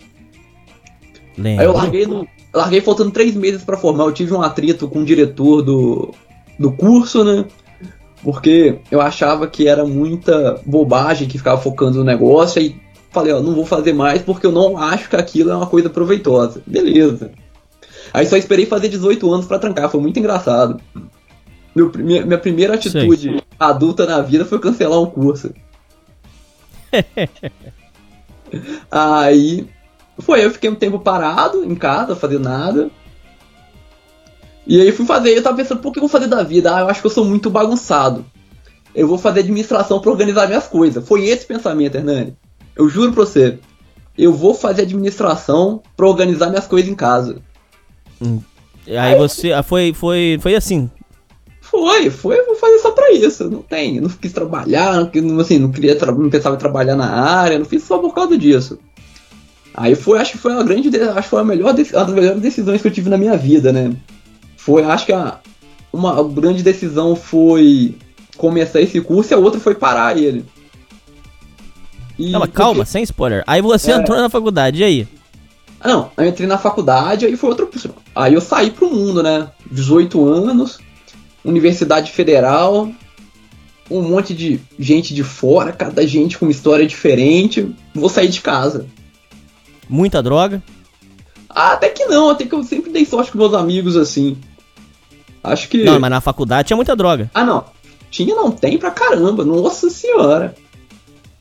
Lembro. Aí eu larguei no, larguei faltando três meses para formar. Eu tive um atrito com o diretor do, do curso, né? Porque eu achava que era muita bobagem que ficava focando no negócio. E falei, ó, não vou fazer mais porque eu não acho que aquilo é uma coisa proveitosa. Beleza. Aí só esperei fazer 18 anos para trancar, foi muito engraçado. Meu, minha, minha primeira atitude Sei. adulta na vida foi cancelar um curso. Aí foi, eu fiquei um tempo parado em casa, fazendo nada. E aí fui fazer, eu tava pensando, por que eu vou fazer da vida? Ah, eu acho que eu sou muito bagunçado. Eu vou fazer administração para organizar minhas coisas. Foi esse pensamento, Hernani. Eu juro pra você. Eu vou fazer administração para organizar minhas coisas em casa. Hum. Aí você. Ah, foi, foi, foi assim. Foi, foi, eu vou fazer só pra isso. Não tem, não quis trabalhar, não, assim, não queria, não pensava em trabalhar na área, não fiz só por causa disso. Aí foi, acho que foi uma grande, acho que foi a melhor, uma das melhores decisões que eu tive na minha vida, né? Foi, acho que a, uma grande decisão foi começar esse curso e a outra foi parar ele. E não, mas calma, porque... sem spoiler. Aí você é... entrou na faculdade, e aí? Ah, não, eu entrei na faculdade, aí foi outro. Aí eu saí pro mundo, né? 18 anos, Universidade Federal, um monte de gente de fora, cada gente com uma história diferente. Vou sair de casa. Muita droga? Ah, até que não, até que eu sempre dei sorte com meus amigos assim. Acho que. Não, mas na faculdade tinha muita droga. Ah, não. Tinha, não, tem pra caramba, nossa senhora.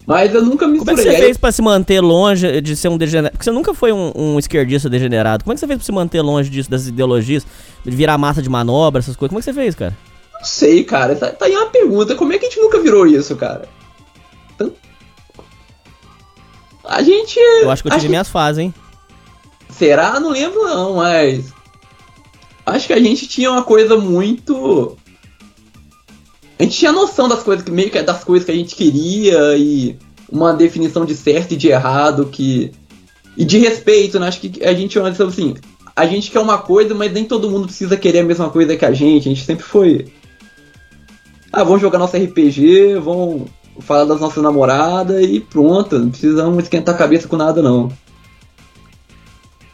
Mas eu nunca me Como é que você fez pra se manter longe de ser um degenerado? Porque você nunca foi um, um, esquerdista degenerado. Como é que você fez pra se manter longe disso, dessas ideologias, de virar massa de manobra, essas coisas? Como é que você fez, cara? Não sei, cara. Tá, tá aí uma pergunta. Como é que a gente nunca virou isso, cara? A gente. Eu acho que eu tive minhas fases, hein? Será? Não lembro não, mas. Acho que a gente tinha uma coisa muito. A gente tinha noção das coisas que meio que das coisas que a gente queria e uma definição de certo e de errado que. E de respeito, né? Acho que a gente noção assim. A gente quer uma coisa, mas nem todo mundo precisa querer a mesma coisa que a gente. A gente sempre foi. Ah, vamos jogar nosso RPG, vamos falar das nossas namoradas e pronto. Não precisamos esquentar a cabeça com nada, não.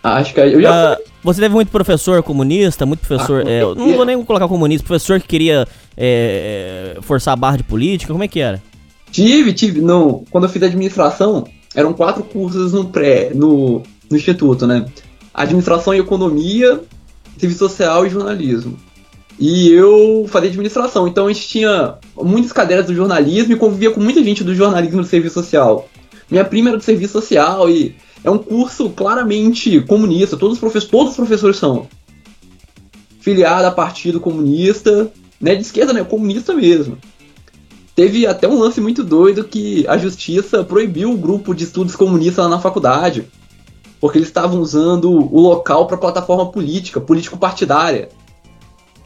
Acho que eu já. Ah, você teve muito professor comunista, muito professor. Ah, é, não vou nem colocar comunista, professor que queria é, forçar a barra de política, como é que era? Tive, tive. No, quando eu fiz administração, eram quatro cursos no pré, no, no instituto, né? Administração e economia, serviço social e jornalismo. E eu fazia administração, então a gente tinha muitas cadeiras do jornalismo e convivia com muita gente do jornalismo do serviço social. Minha prima era do serviço social e é um curso claramente comunista, todos os, professores, todos os professores são. Filiado a partido comunista, né, de esquerda, né, comunista mesmo. Teve até um lance muito doido que a justiça proibiu o grupo de estudos comunistas lá na faculdade, porque eles estavam usando o local para plataforma política, político-partidária.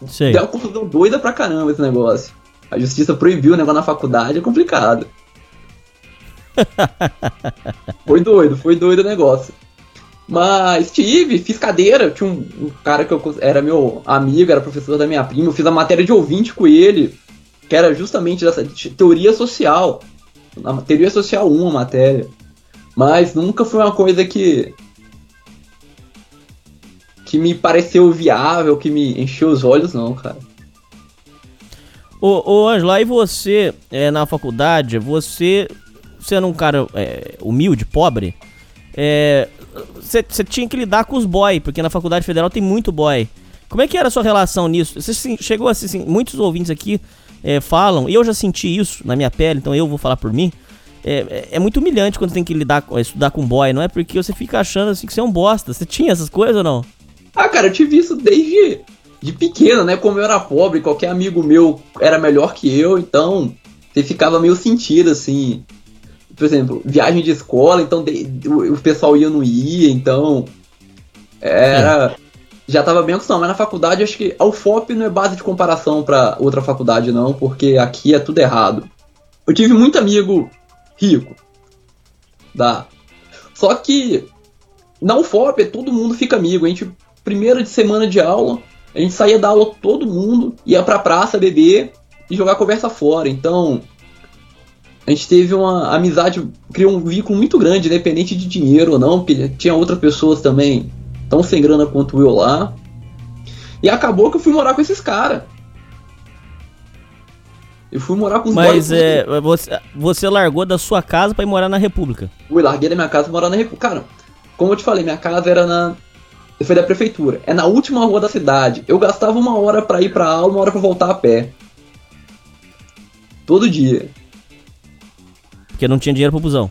Sei. Deu uma confusão doida pra caramba esse negócio. A justiça proibiu o negócio na faculdade, é complicado. foi doido, foi doido o negócio. Mas tive, fiz cadeira, tinha um, um, cara que eu, era meu amigo, era professor da minha prima, eu fiz a matéria de ouvinte com ele, que era justamente dessa teoria social. A teoria social 1, a matéria. Mas nunca foi uma coisa que. Que me pareceu viável, que me encheu os olhos, não, cara. Ô, ô Angela, e você, é, na faculdade, você sendo um cara é, humilde, pobre, você é, tinha que lidar com os boy, porque na faculdade federal tem muito boy. Como é que era a sua relação nisso? Você chegou assim, assim, muitos ouvintes aqui é, falam, e eu já senti isso na minha pele, então eu vou falar por mim. É, é, muito humilhante quando tem que lidar, estudar com boy, não é? Porque você fica achando assim que você é um bosta. Você tinha essas coisas ou não? Ah, cara, eu tive isso desde de pequeno, né? Como eu era pobre, qualquer amigo meu era melhor que eu, então você ficava meio sentido, assim por exemplo, viagem de escola, então o, o pessoal ia ou não ia, então era. Já tava bem acostumado, mas na faculdade acho que a UFOP não é base de comparação para outra faculdade, não, porque aqui é tudo errado. Eu tive muito amigo rico. Dá. Só que na UFOP todo mundo fica amigo. A gente, primeira de semana de aula, a gente saía da aula todo mundo, ia pra praça beber e jogar conversa fora. Então, a gente teve uma amizade, criou um vínculo muito grande, independente de dinheiro ou não, porque tinha outras pessoas também tão sem grana quanto eu lá. E acabou que eu fui morar com esses caras. Eu fui morar com os Mas é, você, você largou da sua casa para ir morar na República? Fui, larguei da minha casa e morar na República. Cara, como eu te falei, minha casa era na. Foi da prefeitura. É na última rua da cidade. Eu gastava uma hora para ir pra aula, uma hora para voltar a pé. Todo dia. Porque não tinha dinheiro pro busão.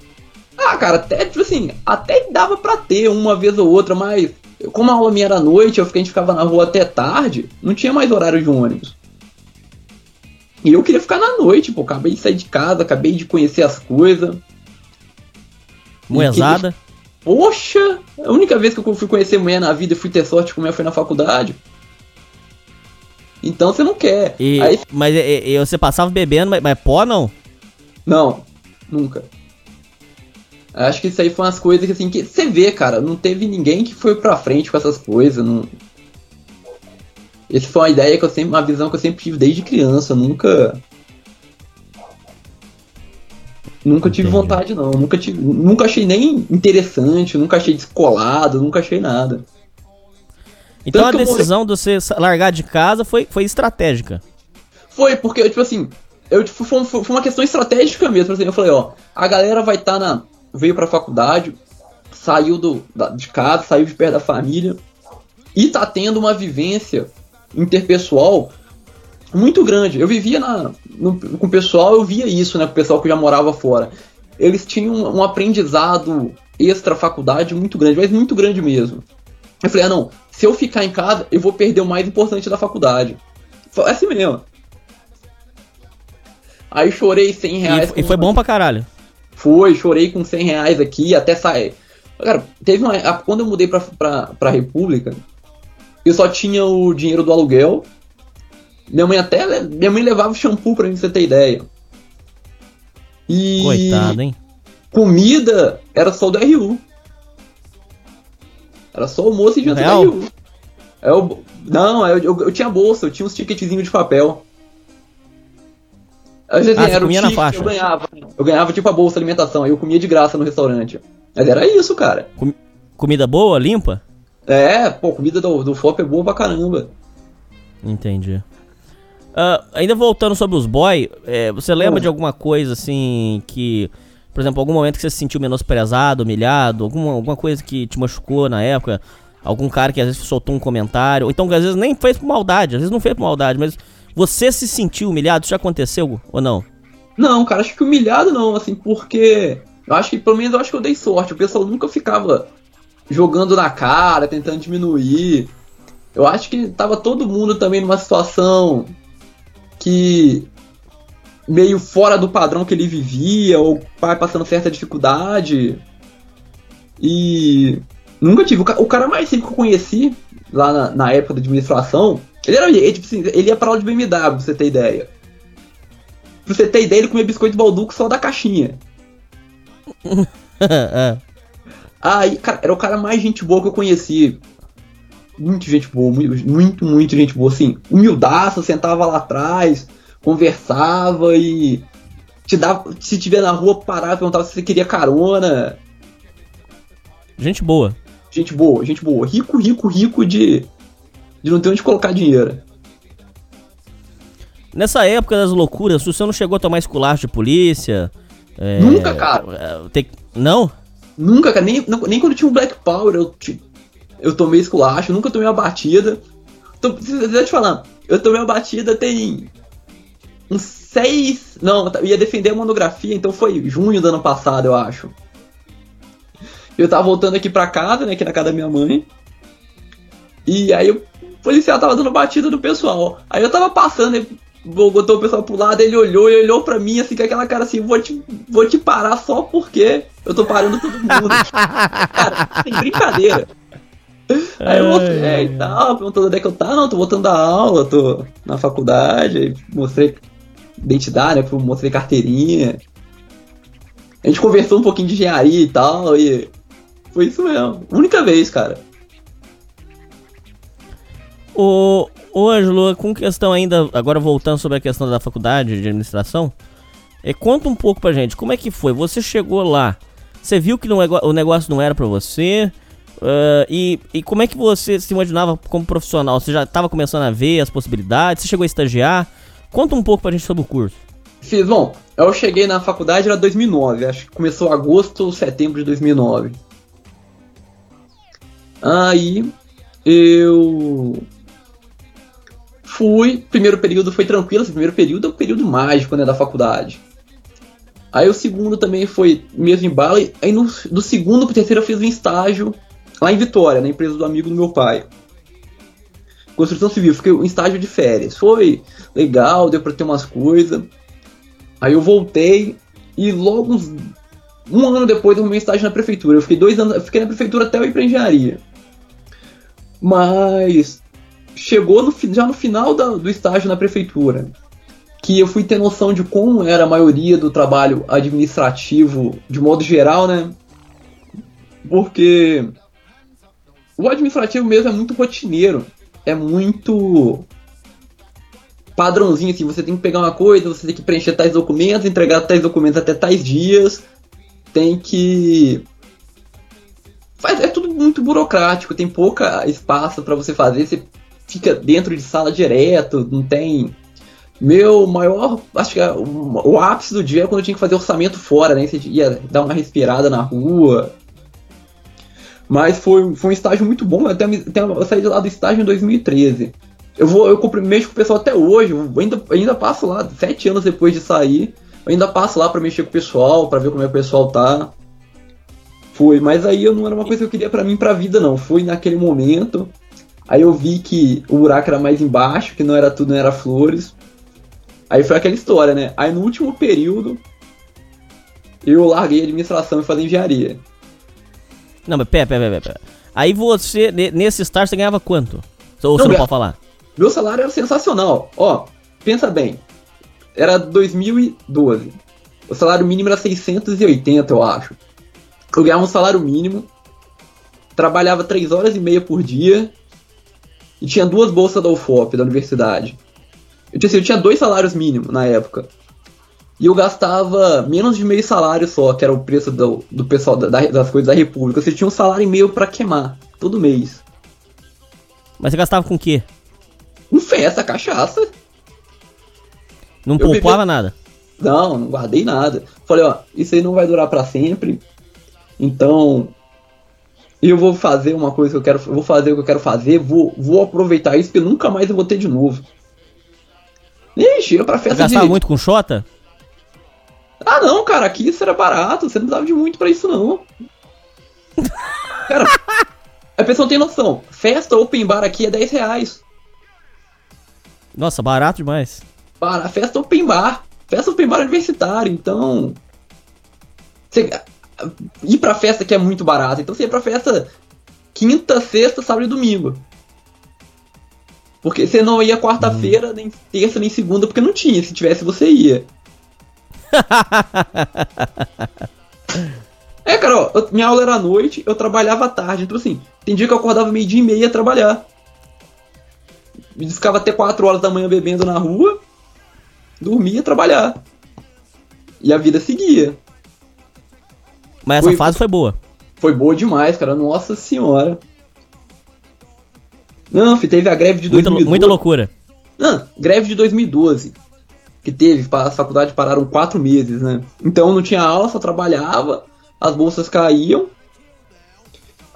Ah, cara, até, tipo assim, até dava pra ter uma vez ou outra, mas como a aula minha era à noite, eu fiquei, a gente ficava na rua até tarde, não tinha mais horário de ônibus. E eu queria ficar na noite, pô, acabei de sair de casa, acabei de conhecer as coisas. Moezada? Poxa, a única vez que eu fui conhecer mulher na vida e fui ter sorte com mulher foi na faculdade. Então você não quer. E, Aí... Mas e, e, você passava bebendo, mas, mas pó não? Não, Nunca. Acho que isso aí foi umas coisas que assim, que você vê, cara, não teve ninguém que foi pra frente com essas coisas. Não... Essa foi uma ideia que eu sempre, uma visão que eu sempre tive desde criança, nunca. Nunca tive Entendi. vontade, não. Nunca, tive, nunca achei nem interessante, nunca achei descolado, nunca achei nada. Então Tanto a decisão de você largar de casa foi, foi estratégica. Foi, porque, tipo assim, eu, tipo, foi, foi, uma questão estratégica mesmo. Assim, eu falei, ó, a galera vai estar tá na. veio pra faculdade, saiu do, da, de casa, saiu de perto da família, e tá tendo uma vivência interpessoal muito grande. Eu vivia na, no, com o pessoal, eu via isso, né? Com o pessoal que já morava fora. Eles tinham um, um aprendizado extra-faculdade muito grande, mas muito grande mesmo. Eu falei, ah não, se eu ficar em casa, eu vou perder o mais importante da faculdade. Foi assim mesmo. Aí chorei 100 reais. E, e foi bom pra caralho. Foi, chorei com 100 reais aqui, até sair. Cara, teve uma. Quando eu mudei pra, pra, pra República, eu só tinha o dinheiro do aluguel. Minha mãe até. Minha mãe levava o shampoo pra mim, pra você ter ideia. E. Coitado, hein? Comida era só do RU. Era só almoço e janta Real? do RU. Eu, não, eu, eu, eu tinha bolsa, eu tinha uns ticketzinhos de papel. Eu já Ah, era o ticket, faixa. Eu ganhava. Eu ganhava tipo a bolsa alimentação, aí eu comia de graça no restaurante. Mas era isso, cara. Comida boa, limpa? É, pô, comida do, do FOP é boa pra caramba. Entendi. Ah, ainda voltando sobre os boy, é, você lembra Hum. de alguma coisa assim que. Por exemplo, algum momento que você se sentiu menosprezado, humilhado, alguma, alguma coisa que te machucou na época? Algum cara que às vezes soltou um comentário, ou então que às vezes nem fez por maldade, às vezes não fez por maldade, mas você se sentiu humilhado? Isso já aconteceu ou não? Não, cara, acho que humilhado não, assim, porque. Eu acho que, pelo menos, eu acho que eu dei sorte. O pessoal nunca ficava jogando na cara, tentando diminuir. Eu acho que tava todo mundo também numa situação que. meio fora do padrão que ele vivia, ou pai passando certa dificuldade. E. Nunca tive. O cara mais simples que eu conheci, lá na, na época da administração, ele era. Ele, tipo assim, ele ia pra aula de BMW, pra você ter ideia. Pra você ter ideia, ele comia biscoito balduco só da caixinha. É. Aí, cara, era o cara mais gente boa que eu conheci. Muito gente boa, muito, muito, gente boa, assim. Humildaça, sentava lá atrás, conversava e. Te dava, se tiver na rua, parava, perguntava se você queria carona. Gente boa. Gente boa, gente boa. Rico, rico, rico de. De não ter onde colocar dinheiro. Nessa época das loucuras, você não chegou a tomar esculacho de polícia? É, Nunca, cara. é, tem- Não? Nunca, cara, nem, não- nem quando tinha o Black Power eu, eu tomei esculacho, nunca tomei uma batida. Tô, se eu te falar, eu tomei uma batida tem uns seis. Não, eu ia defender a monografia, então foi junho do ano passado, eu acho. Eu tava voltando aqui pra casa, né, aqui na casa da minha mãe. E aí o policial tava dando batida no pessoal. Aí eu tava passando, ele botou o pessoal pro lado, ele olhou e olhou pra mim assim com aquela cara assim, vou te, vou te parar só porque eu tô parando todo mundo. cara, sem brincadeira. Aí eu mostrei e tal, perguntou onde é que eu tava, não, tô voltando da aula, tô na faculdade, aí mostrei identidade, né, mostrei carteirinha. A gente conversou um pouquinho de engenharia e tal, e foi isso mesmo. Única vez, cara. Ô, ô Ângelo, com questão ainda, agora voltando sobre a questão da faculdade de administração, é, conta um pouco pra gente, como é que foi? Você chegou lá, você viu que não é- o negócio não era pra você, ah, e, e como é que você se imaginava como profissional? Você já tava começando a ver as possibilidades, você chegou a estagiar? Conta um pouco pra gente sobre o curso. Fiz, bom, eu cheguei na faculdade era 2009, acho que começou agosto ou setembro de 2009. Aí eu fui, primeiro período foi tranquilo, esse primeiro período é o período mágico, né, da faculdade. Aí o segundo também foi mesmo em bala, aí no, do segundo pro terceiro eu fiz um estágio lá em Vitória, na empresa do amigo do meu pai. Construção civil, fiquei um estágio de férias. Foi legal, deu pra ter umas coisas. Aí eu voltei e logo uns, um ano depois eu arrumei um estágio na prefeitura. Eu fiquei dois anos, eu fiquei na prefeitura até eu ir pra engenharia. Mas chegou no, já no final da- do estágio na prefeitura que eu fui ter noção de como era a maioria do trabalho administrativo de modo geral, né? Porque o administrativo mesmo é muito rotineiro, é muito padrãozinho assim, você tem que pegar uma coisa, você tem que preencher tais documentos, entregar tais documentos até tais dias, tem que Faz- é tudo muito burocrático, tem pouca espaço pra você fazer, você fica dentro de sala direto, não tem meu maior, acho que é o, o ápice do dia é quando eu tinha que fazer orçamento fora, né? Você ia dar uma respirada na rua. Mas foi, foi um estágio muito bom. Eu, até, eu saí de lá do estágio em 2013. Eu vou, eu mexo com o pessoal até hoje. Eu ainda, ainda passo lá, sete anos depois de sair. Eu ainda passo lá pra mexer com o pessoal, pra ver como é que o pessoal tá. Foi, mas aí eu não era uma coisa que eu queria pra mim pra vida, não. Foi naquele momento. Aí eu vi que o buraco era mais embaixo, que não era tudo, não era flores. Aí foi aquela história, né? Aí no último período, eu larguei a administração e falei engenharia. Não, mas pera, pera, pera, pera. Aí você, ne- nesse estágio, você ganhava quanto? Ou você Não, não ganha- pode falar? Meu salário era sensacional. Ó, pensa bem. Era 2012. O salário mínimo era 680, eu acho. Eu ganhava um salário mínimo, trabalhava 3 horas e meia por dia e tinha duas bolsas da UFOP, da universidade. Eu tinha, assim, eu tinha dois salários mínimos na época. E eu gastava menos de meio salário só, que era o preço do, do pessoal da- da- das coisas da República. Você tinha um salário e meio pra queimar, todo mês. Mas você gastava com o quê? Em festa, cachaça. Não Eu poupava bebi- nada. Não, não guardei nada. Falei, ó, isso aí não vai durar pra sempre. Então, eu vou fazer uma coisa que eu quero, eu vou fazer o que eu quero fazer, vou, vou aproveitar isso, porque nunca mais eu vou ter de novo. Ixi, ia pra Você festa gastava de... muito com Xota? Ah, não, cara, aqui isso era barato, você não precisava de muito pra isso, não. cara, a pessoa não tem noção. Festa open bar aqui é 10 reais. Nossa, barato demais. Para, festa open bar. Festa open bar universitário, então. Você, ir pra festa que é muito barato. Então você ia pra festa quinta, sexta, sábado e domingo. Porque você não ia quarta-feira, nem terça, nem segunda, porque não tinha. Se tivesse, você ia. é, cara, ó, eu- minha aula era à noite, eu trabalhava à tarde. Então, assim, tem dia que eu acordava meio-dia e meia ia trabalhar. Me ficava até 4 horas da manhã bebendo na rua, dormia trabalhar. E a vida seguia. Mas essa Foi- fase foi boa. Foi boa demais, cara. Nossa senhora. Não, teve a greve de Muita, 2012. muita loucura. Não, greve de 2012. Que teve, as faculdades pararam quatro meses, né? Então não tinha aula, só trabalhava, as bolsas caíam.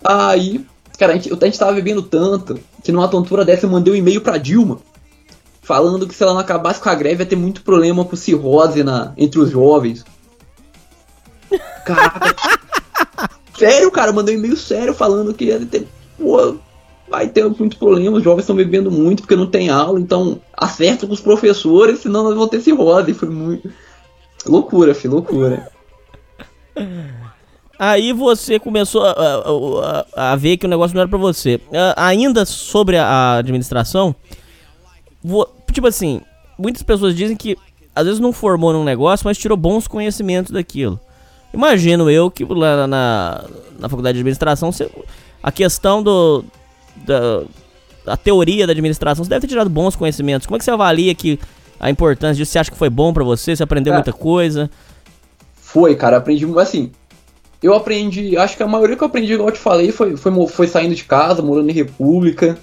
Aí, cara, a gente, a gente tava bebendo tanto que numa tontura dessa eu mandei um e-mail pra Dilma. Falando que se ela não acabasse com a greve ia ter muito problema com cirrose na, entre os jovens. Caraca. sério, cara, eu mandei um e-mail sério falando que ia ter. Pô, vai ter muito problema, os jovens estão bebendo muito porque não tem aula, então acerta com os professores, senão nós vamos ter cirrose. Foi muito. Loucura, filho, loucura. Aí você começou a, a- a- ver que o negócio não era pra você. Ah, ainda sobre a administração, vo- tipo assim, muitas pessoas dizem que às vezes não formou num negócio, mas tirou bons conhecimentos daquilo. Imagino eu que lá na, na faculdade de administração, a questão do da, a teoria da administração, você deve ter tirado bons conhecimentos. Como é que você avalia que a importância disso? Você acha que foi bom pra você? Você aprendeu Cara, muita coisa? Foi, cara, aprendi assim. Eu aprendi, acho que a maioria que eu aprendi, igual eu te falei, foi, foi, foi saindo de casa, morando em República.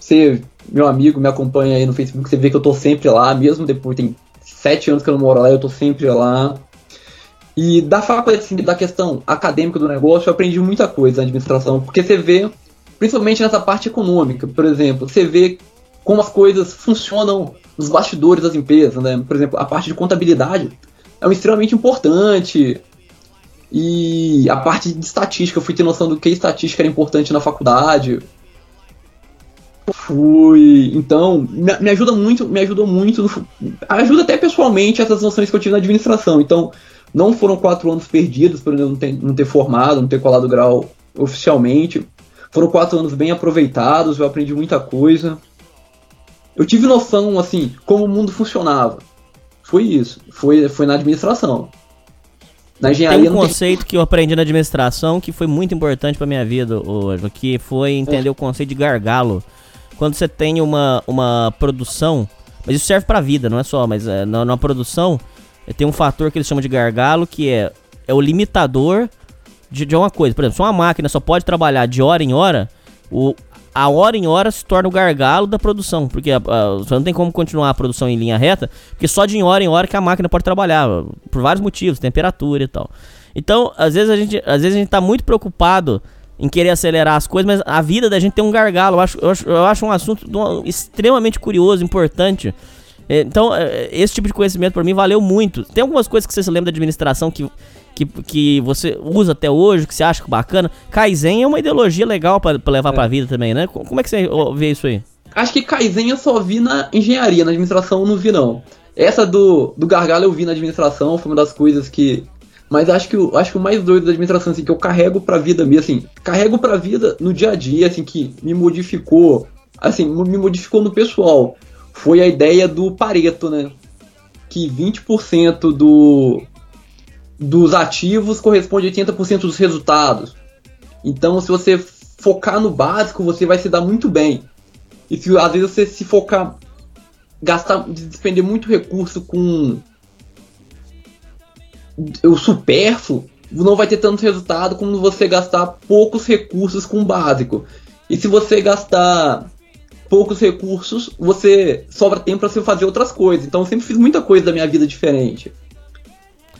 Você, meu amigo, me acompanha aí no Facebook, você vê que eu tô sempre lá, mesmo depois tem sete anos que eu não moro lá, eu tô sempre lá. E da faculdade, assim, da questão acadêmica do negócio, eu aprendi muita coisa na administração, porque você vê, principalmente nessa parte econômica, por exemplo, você vê como as coisas funcionam nos bastidores das empresas, né? Por exemplo, a parte de contabilidade é um extremamente importante. E a parte de estatística, eu fui ter noção do que estatística era importante na faculdade. Fui. Então, me, ajuda muito, me ajudou muito. no- ajuda até pessoalmente essas noções que eu tive na administração. Então, não foram quatro anos perdidos por eu não ter, não ter formado, não ter colado grau oficialmente. Foram quatro anos bem aproveitados, eu aprendi muita coisa. Eu tive noção, assim, como o mundo funcionava. Foi isso. Foi, foi na administração. Na engenharia Tem um não tem- conceito que eu aprendi na administração que foi muito importante pra minha vida hoje, que foi entender o conceito de gargalo. Quando você tem uma, uma produção, mas isso serve pra vida, não é só, mas é, na, na produção tem um fator que eles chamam de gargalo, que é, é o limitador de, de uma coisa. Por exemplo, se uma máquina só pode trabalhar de hora em hora, o, a hora em hora se torna o gargalo da produção, porque a- a- você não tem como continuar a produção em linha reta, porque só de hora em hora que a máquina pode trabalhar, por vários motivos, temperatura e tal. Então, às vezes a gente, às vezes a gente tá muito preocupado em querer acelerar as coisas, mas a vida da gente tem um gargalo. Eu acho, eu acho, eu acho um assunto extremamente curioso, importante. Então, é, esse tipo de conhecimento pra mim valeu muito. Tem algumas coisas que você se lembra da administração que, que, que você usa até hoje, que você acha bacana. Kaizen é uma ideologia legal pra pra levar pra vida também, né? Co- Como é que você vê isso aí? Acho que Kaizen eu só vi na engenharia, na administração eu não vi não. Essa do, do gargalo eu vi na administração, foi uma das coisas que Mas acho que, acho que o mais doido da administração, assim, que eu carrego pra vida mesmo, assim, carrego pra vida no dia a dia, assim, que me modificou, assim, me modificou no pessoal, foi a ideia do Pareto, né? Que 20% do, dos ativos corresponde a 80% dos resultados. Então, se você focar no básico, você vai se dar muito bem. E se às vezes você se focar, gastar, despender muito recurso com o supérfluo, não vai ter tanto resultado como você gastar poucos recursos com o básico. E se você gastar poucos recursos, você sobra tempo para você fazer outras coisas. Então eu sempre fiz muita coisa da minha vida diferente.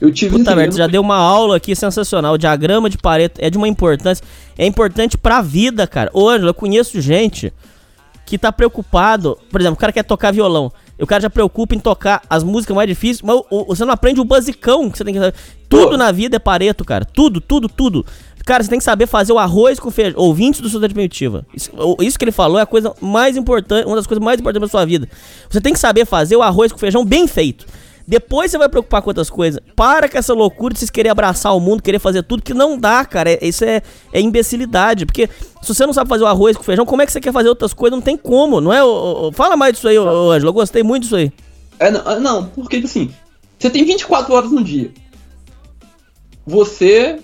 Eu tive Puta merda, já deu uma aula aqui sensacional. O diagrama de Pareto é de uma importância. É importante pra vida, cara. Ô, Ângelo, eu conheço gente que tá preocupado. Por exemplo, o cara quer tocar violão. O cara já preocupa em tocar as músicas mais difíceis, mas você não aprende o basicão que você tem que saber. Tudo Pô. na vida é Pareto, cara. Tudo, tudo, tudo. Cara, você tem que saber fazer o arroz com feijão. Ouvintes do Sociedade Primitiva. Isso, isso que ele falou é a coisa mais importante, uma das coisas mais importantes da sua vida. Você tem que saber fazer o arroz com feijão bem feito. Depois você vai preocupar com outras coisas. Para com essa loucura de vocês querer abraçar o mundo, querer fazer tudo, que não dá, cara. É- isso é, é imbecilidade. Porque se você não sabe fazer o arroz com feijão, como é que você quer fazer outras coisas? Não tem como, não é? ô, fala mais disso aí, ô. Eu gostei muito disso aí. É, não, ah, não, porque assim, você tem 24 horas no dia. Você,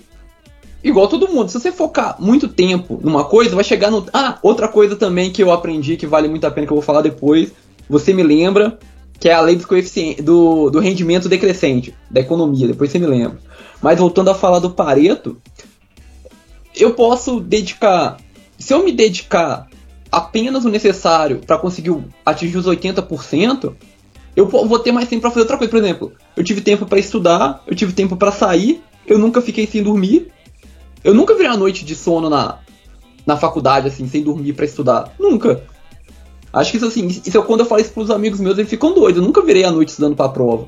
igual todo mundo, se você focar muito tempo numa coisa, vai chegar no. Ah, outra coisa também que eu aprendi que vale muito a pena que eu vou falar depois. Você me lembra que é a lei coeficientes, do, do rendimento decrescente da economia. Depois você me lembra. Mas voltando a falar do Pareto, eu posso dedicar. Se eu me dedicar apenas o necessário para conseguir atingir os 80%, eu vou ter mais tempo pra fazer outra coisa. Por exemplo, eu tive tempo pra estudar, eu tive tempo pra sair, eu nunca fiquei sem dormir. Eu nunca virei a noite de sono na, na faculdade, assim, sem dormir pra estudar. Nunca. Acho que isso assim, isso eu, quando eu falo isso pros amigos meus, eles ficam doidos. Eu nunca virei a noite estudando pra prova.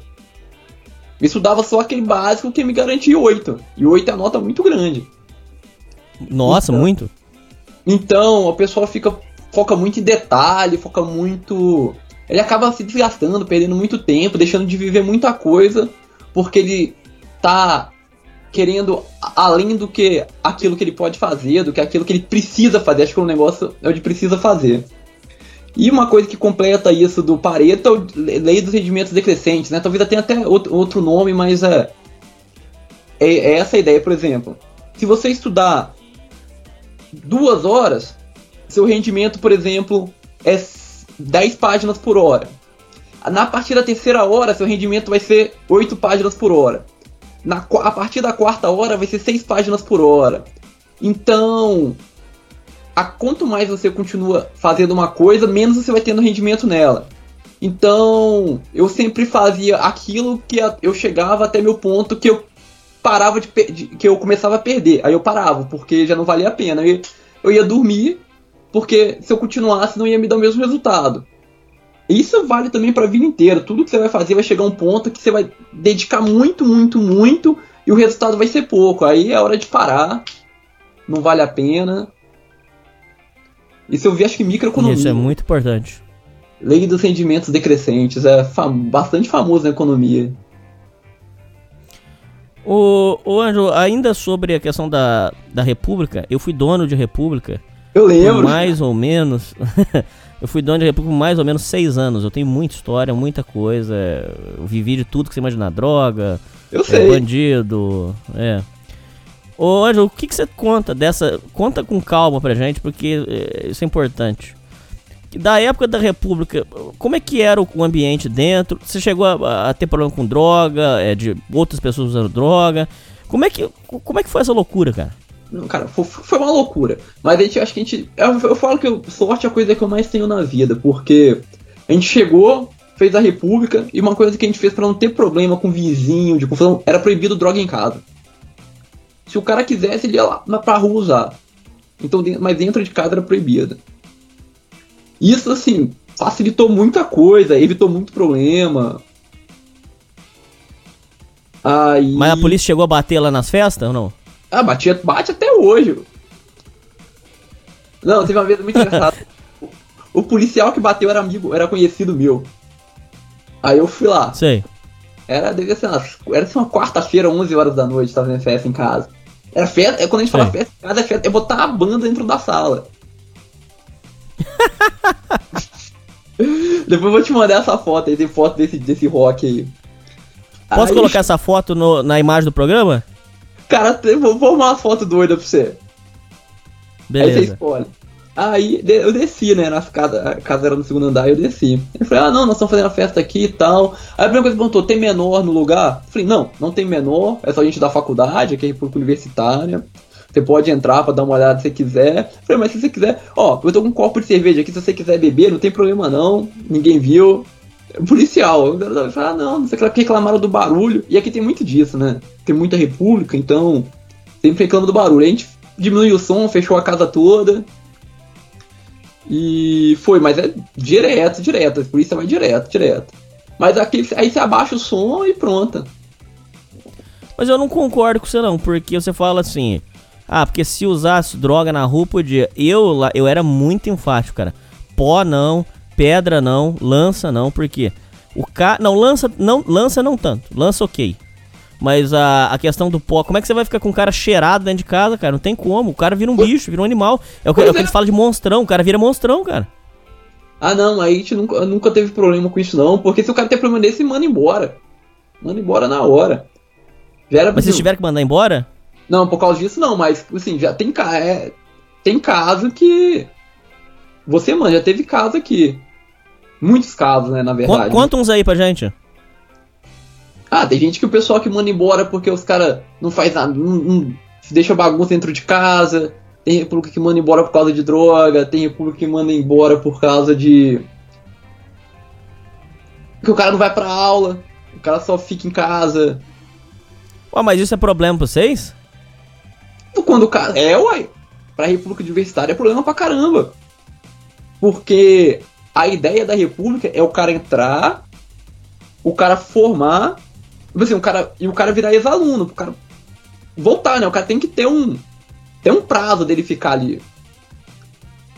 Eu estudava só aquele básico que me garantia 8. E 8 é a nota muito grande. Nossa, Então. muito. Então, o pessoal fica foca muito em detalhe, foca muito. Ele acaba se desgastando, perdendo muito tempo, deixando de viver muita coisa, porque ele tá querendo a- além do que aquilo que ele pode fazer, do que aquilo que ele precisa fazer. Acho que o negócio é o de precisa fazer. E uma coisa que completa isso do Pareto é a lei dos rendimentos decrescentes, né? Talvez tenha até outro, nome, mas é, é, é essa a ideia, por exemplo. Se você estudar duas horas, seu rendimento, por exemplo, é s- 10 páginas por hora. Na partir da terceira hora, seu rendimento vai ser 8 páginas por hora. Na, a partir da quarta hora, vai ser 6 páginas por hora. Então, a quanto mais você continua fazendo uma coisa, menos você vai tendo rendimento nela. Então, eu sempre fazia aquilo que a- eu chegava até meu ponto que eu parava de, de- que eu começava a perder. Aí eu parava, porque já não valia a pena. Eu ia, eu ia dormir, porque se eu continuasse não ia me dar o mesmo resultado. Isso vale também pra vida inteira. Tudo que você vai fazer vai chegar a um ponto que você vai dedicar muito, muito, muito e o resultado vai ser pouco. Aí é hora de parar. Não vale a pena. Isso eu vi, acho que microeconomia. Isso é muito importante. Lei dos rendimentos decrescentes. É fam- bastante famoso na economia. Ô, ô Ângelo, ainda sobre a questão da, da República, eu fui dono de República Eu lembro. mais ou menos. eu fui dono de República por mais ou menos seis anos. Eu tenho muita história, muita coisa. Eu vivi de tudo que você imaginar: droga, Eu é, sei. bandido. É. Ô Ângelo, o que, que você conta dessa. Conta com calma pra gente, porque é, isso é importante. Da época da República, como é que era o ambiente dentro? Você chegou a, a ter problema com droga, é, de outras pessoas usando droga? Como é que, como é que foi essa loucura, cara? Não, cara, fo- foi uma loucura. Mas a gente, acho que a gente. Eu, eu falo que eu- sorte é a coisa que eu mais tenho na vida, porque a gente chegou, fez a República, e uma coisa que a gente fez pra não ter problema com vizinho, de confusão, era proibido droga em casa. Se o cara quisesse, ele ia lá pra rua usar. Então, mas dentro de casa era proibida. Isso, assim, facilitou muita coisa, evitou muito problema. Aí. Mas a polícia chegou a bater lá nas festas ou não? Ah, batia, bate até hoje. Não, teve uma vez muito engraçada. O, o policial que bateu era amigo, era conhecido meu. Aí eu fui lá. Sei. Era, devia ser umas, era assim, uma quarta-feira, 11 horas da noite, tava fazendo festa em casa. Era festa, é, quando a gente fala Sim. festa é, festa, é botar a banda dentro da sala. Depois eu vou te mandar essa foto aí, tem foto desse, desse rock aí. Posso Aí, colocar essa foto no- na imagem do programa? Cara, vou, vou arrumar uma foto doida pra você. Aí você Beleza. escolhe. Aí eu desci, né? Nas casas, a casa era no segundo andar, eu desci. Eu falei, ah não, nós estamos fazendo a festa aqui e tal. Aí a primeira coisa que perguntou, tem menor no lugar? Eu falei, não, não tem menor, é só gente da faculdade, aqui é República Universitária. Você pode entrar pra dar uma olhada se quiser. Eu falei, mas se você quiser, ó, eu tô com um copo de cerveja aqui, se você quiser beber, não tem problema não, ninguém viu. É Policial, eu falei, ah não, não sei o que reclamaram do barulho. E aqui tem muito disso, né? Tem muita república, então sempre reclama do barulho. A gente diminuiu o som, fechou a casa toda. E foi, mas é direto, direto. A polícia vai direto, direto. Mas aqui, aí você abaixa o som e pronto. Mas eu não concordo com você não, porque você fala assim, ah, porque se usasse droga na rua podia. Eu lá, eu era muito enfático, cara. Pó não, pedra não, lança não, porque o ca... não lança não, lança não tanto. Lança OK. Mas a, a questão do pó, como é que você vai ficar com um cara cheirado dentro de casa, cara? Não tem como. O cara vira um bicho, vira um animal. É o que, é o que eles falam de monstrão, o cara vira monstrão, cara. Ah não, aí a gente nunca, nunca teve problema com isso não, porque se o cara tem problema desse, manda embora. Manda embora na hora. Já era Mas se tiver que mandar embora, Não, por causa disso não, mas assim, já tem, é, tem caso que. Você, mano, já teve caso aqui. Muitos casos, né, na verdade. conta uns aí pra gente. Ah, tem gente que o pessoal que manda embora porque os caras não faz nada, não, não se deixa bagunça dentro de casa. Tem república que manda embora por causa de droga, tem república que manda embora por causa de. Que o cara não vai pra aula, o cara só fica em casa. Ué, mas isso é problema pra vocês? Quando o cara. É, uai. Pra República Universitária é problema pra caramba. Porque a ideia da República é o cara entrar, o cara formar, assim, o cara, e o cara virar ex-aluno, o cara voltar, né? O cara tem que ter um. Tem um prazo dele ficar ali.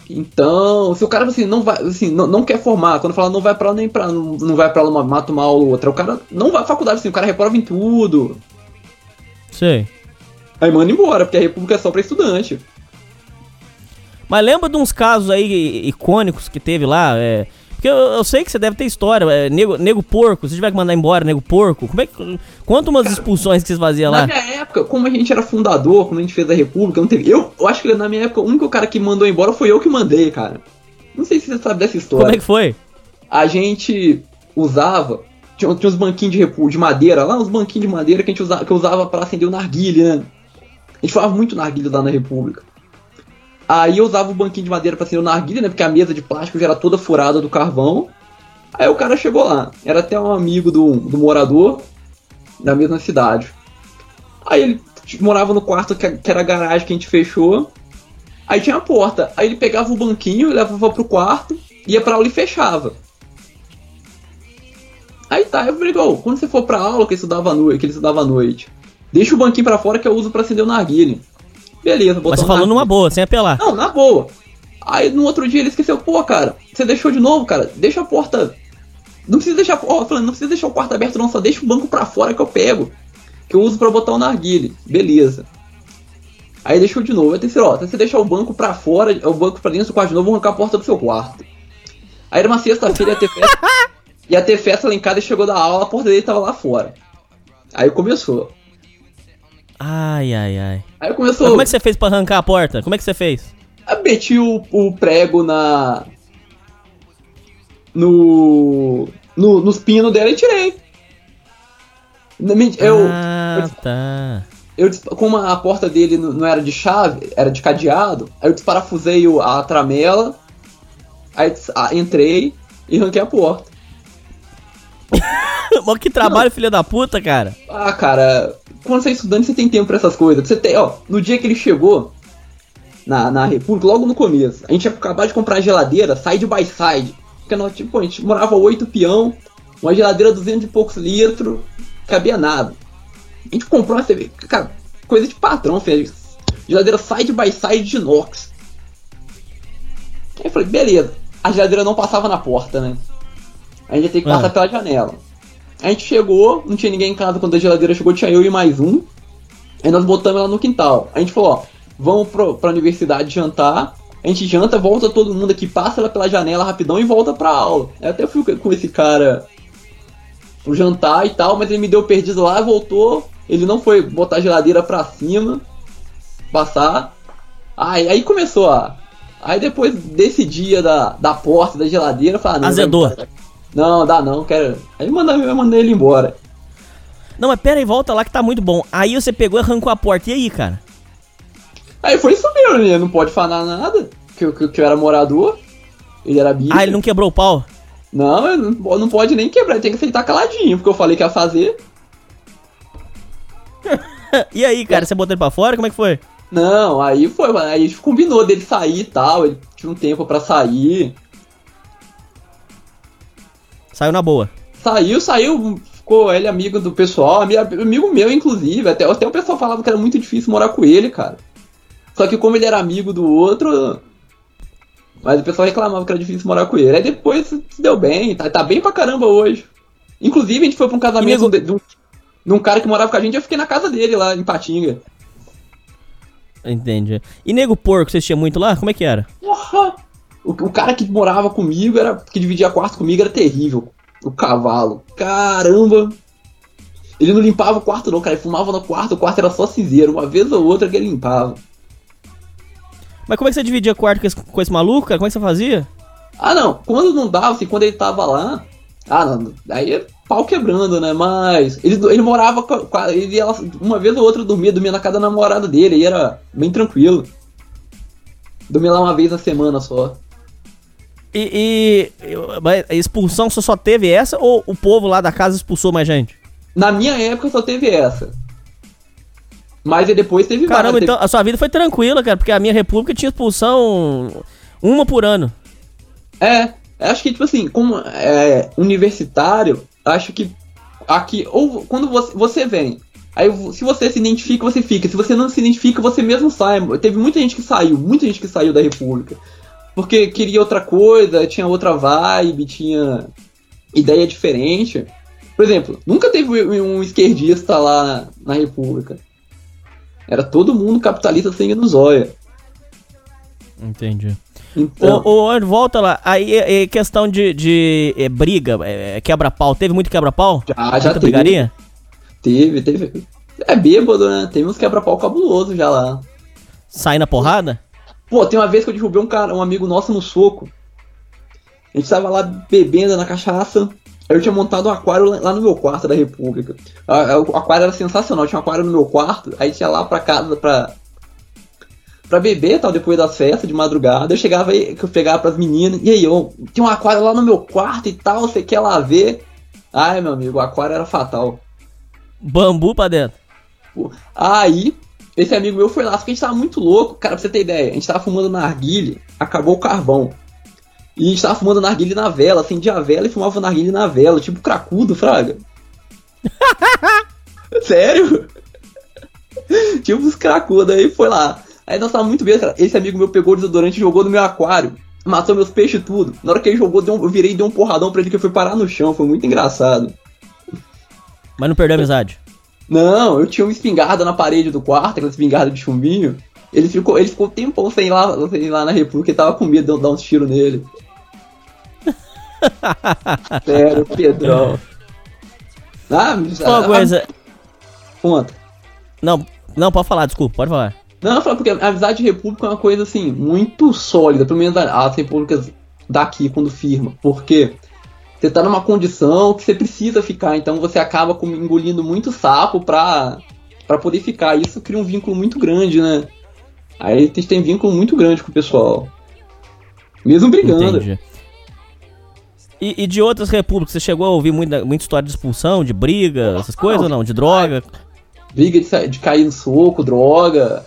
Então, se o cara assim, não vai, assim, não, não quer formar, quando fala não vai pra aula nem pra. Não, não vai pra aula, uma- mata uma aula ou outra, o cara não vai à faculdade, assim, o cara reprova em tudo. Sei. Aí manda embora, porque a República é só pra estudante. Mas lembra de uns casos aí icônicos que teve lá? É... Porque eu, eu sei que você deve ter história. É, nego, nego porco, se tiver que mandar embora, nego porco. Como é que. Conta umas expulsões que vocês faziam Na lá. minha época, como a gente era fundador, quando a gente fez a República, não teve. Eu, eu acho que na minha época, o único cara que mandou embora foi eu que mandei, cara. Não sei se você sabe dessa história. Como é que foi? A gente usava. Tinha, tinha uns banquinhos de, de madeira lá, uns banquinhos de madeira que a gente usava, que eu usava pra acender o narguilha, né? A gente falava muito narguilha lá na República. Aí eu usava o banquinho de madeira pra acender o narguilha, né? Porque a mesa de plástico já era toda furada do carvão. Aí o cara chegou lá. Era até um amigo do, do morador da mesma cidade. Aí ele morava no quarto que, que era a garagem que a gente fechou. Aí tinha a porta. Aí ele pegava o banquinho, levava pro quarto, ia pra aula e fechava. Aí tá, eu falei, "Ô, quando você for pra aula que ele estudava à noite, que ele estudava à noite, deixa o banquinho pra fora que eu uso pra acender o narguilha. Beleza, botou Mas você falou numa boa, sem apelar. Não, na boa. Aí no outro dia ele esqueceu, pô, cara, você deixou de novo, cara, deixa a porta. Não precisa deixar. Ó, falando, não precisa deixar o quarto aberto, não, só deixa o banco pra fora que eu pego. Que eu uso pra botar o narguile. Beleza. Aí deixou de novo. Aí terceiro, ó, se você deixar o banco pra fora, o banco pra dentro do quarto de novo, vou arrancar a porta do seu quarto. Aí era uma sexta-feira ia ter festa. ia ter festa lá em casa e chegou da aula, a porta dele tava lá fora. Aí começou. Ai, ai, ai. Aí Mas começou. como é que você fez pra arrancar a porta? Como é que você fez? Eu meti o, o prego na. No, no. Nos pinos dela e tirei. Eu, ah, tá. eu, como a porta dele não era de chave, era de cadeado, aí eu desparafusei a tramela, aí ah, entrei e arranquei a porta. Mas que trabalho, filha da puta, cara. Ah, cara, quando você é estudante, você tem tempo pra essas coisas. Você tem, ó, no dia que ele chegou na, na República, logo no começo, a gente tinha acabado de comprar a geladeira side by side. Porque nós, tipo, a gente morava oito peão, uma geladeira 200 e poucos litros, cabia nada. A gente comprou uma cerveja, cara, coisa de patrão, fez. Geladeira side by side de inox. Aí eu falei, beleza. A geladeira não passava na porta, né? A gente ia ter que Ah. passar pela janela. A gente chegou, não tinha ninguém em casa quando a geladeira chegou, tinha eu e mais um. Aí nós botamos ela no quintal. A gente falou, ó, vamos pro, pra universidade jantar. A gente janta, volta todo mundo aqui, passa ela pela janela rapidão e volta pra aula. Eu até fui com esse cara pro jantar e tal, mas ele me deu perdido lá, voltou. Ele não foi botar a geladeira pra cima, passar. Aí, aí começou a. Aí depois desse dia da, da porta da geladeira, falar, não. Azedou. vai- Não, dá não, quero. Aí manda, eu mandei ele embora. Não, mas pera aí, volta lá que tá muito bom. Aí você pegou e arrancou a porta. E aí, cara? Aí foi isso mesmo, né? Não pode falar nada. Que, eu- que, que eu era morador. Ele era bicho. Ah, ele não quebrou o pau? Não, não, não pode nem quebrar, ele tem que aceitar caladinho, porque eu falei que ia fazer. E aí, cara, você botou ele pra fora? Como é que foi? Não, aí foi, mano, aí a gente combinou dele sair e tal, ele tinha um tempo pra sair. Saiu na boa. Saiu, saiu, ficou ele amigo do pessoal, ami- amigo meu, inclusive. Até, até o pessoal falava que era muito difícil morar com ele, cara. Só que como ele era amigo do outro. Mas o pessoal reclamava que era difícil morar com ele. Aí depois se deu bem, tá, tá bem pra caramba hoje. Inclusive, a gente foi pra um casamento de, de um, de um cara que morava com a gente, eu fiquei na casa dele lá em Patinga. Entendi. E nego porco, vocês tinham muito lá? Como é que era? Porra! O, o cara que morava comigo, era que dividia quarto comigo, era terrível. O cavalo. Caramba! Ele não limpava o quarto não, cara. Ele fumava no quarto, o quarto era só cinzeiro. Uma vez ou outra que ele limpava. Mas como é que você dividia quarto com esse, com esse maluco, cara? Como é que você fazia? Ah não, quando não dava, assim, quando ele tava lá. Ah não, aí é pau quebrando, né? Mas. Ele, ele morava com. a- ele ia lá, uma vez ou outra dormia, dormia na casa da namorada dele, aí era bem tranquilo. Dormia lá uma vez na semana só. E, e- a expulsão você só teve essa ou o povo lá da casa expulsou mais gente? Na minha época só teve essa. Mas depois teve Caramba, várias. então a sua vida foi tranquila, cara, porque a minha república tinha expulsão uma por ano. É, acho que, tipo assim, como é universitário, acho que aqui, ou quando você, você vem, aí se você se identifica, você fica. Se você não se identifica, você mesmo sai. Teve muita gente que saiu, muita gente que saiu da República. Porque queria outra coisa, tinha outra vibe, tinha ideia diferente. Por exemplo, nunca teve um esquerdista lá na, República. Era todo mundo capitalista sangue no zóio. Entendi. Então, Ô, ô, volta lá. Aí é, é questão de, de é, briga, é, quebra-pau. Teve muito quebra-pau? já, já Muita teve. brigaria? Teve, teve. É bêbado, né? Teve uns quebra-pau cabuloso já lá. Sai na porrada? Pô, tem uma vez que eu derrubei um cara, um amigo nosso no soco. A gente tava lá bebendo na cachaça. Aí eu tinha montado um aquário lá no meu quarto da República. O aquário era sensacional, tinha um aquário no meu quarto. Aí tinha lá pra casa pra. Pra beber tal, depois das festas de madrugada. Eu chegava aí, que eu pegava pras meninas. E aí, eu tinha um aquário lá no meu quarto e tal, você quer lá ver? Ai, meu amigo, o aquário era fatal. Bambu pra dentro. Aí, esse amigo meu foi lá, só que a gente tava muito louco. Cara, pra você ter ideia, a gente tava fumando narguile, acabou o carvão. E a gente tava fumando narguile na vela, acendia a vela e fumava narguile na vela, tipo cracudo, fraga. Sério? tipo os cracudos, aí foi lá. Aí nós tava muito bem, cara. Esse amigo meu pegou o desodorante e jogou no meu aquário. Matou meus peixes tudo. Na hora que ele jogou, deu um- eu virei e dei um porradão pra ele que foi parar no chão. Foi muito engraçado. Mas não perdeu a amizade. Não, eu tinha uma espingarda na parede do quarto, aquela espingarda de chumbinho. Ele ficou, ele ficou um tempão sem ir lá, sem ir lá na República, ele tava com medo de eu dar uns tiros nele. Sério, Pedrão. Ah, Uma ah, coisa. Conta. Não, não, pode falar, desculpa, pode falar. Não, falo porque a amizade de república é uma coisa assim, muito sólida, pelo menos as repúblicas daqui quando firma. Porque você tá numa condição que você precisa ficar, então você acaba com- engolindo muito sapo pra, pra poder ficar. Isso cria um vínculo muito grande, né? Aí a gente tem vínculo muito grande com o pessoal. Mesmo brigando. Entendi. E, e de outras repúblicas, você chegou a ouvir muita, muita história de expulsão, de briga, essas coisas ou não? De droga? Briga de, de cair no soco, droga.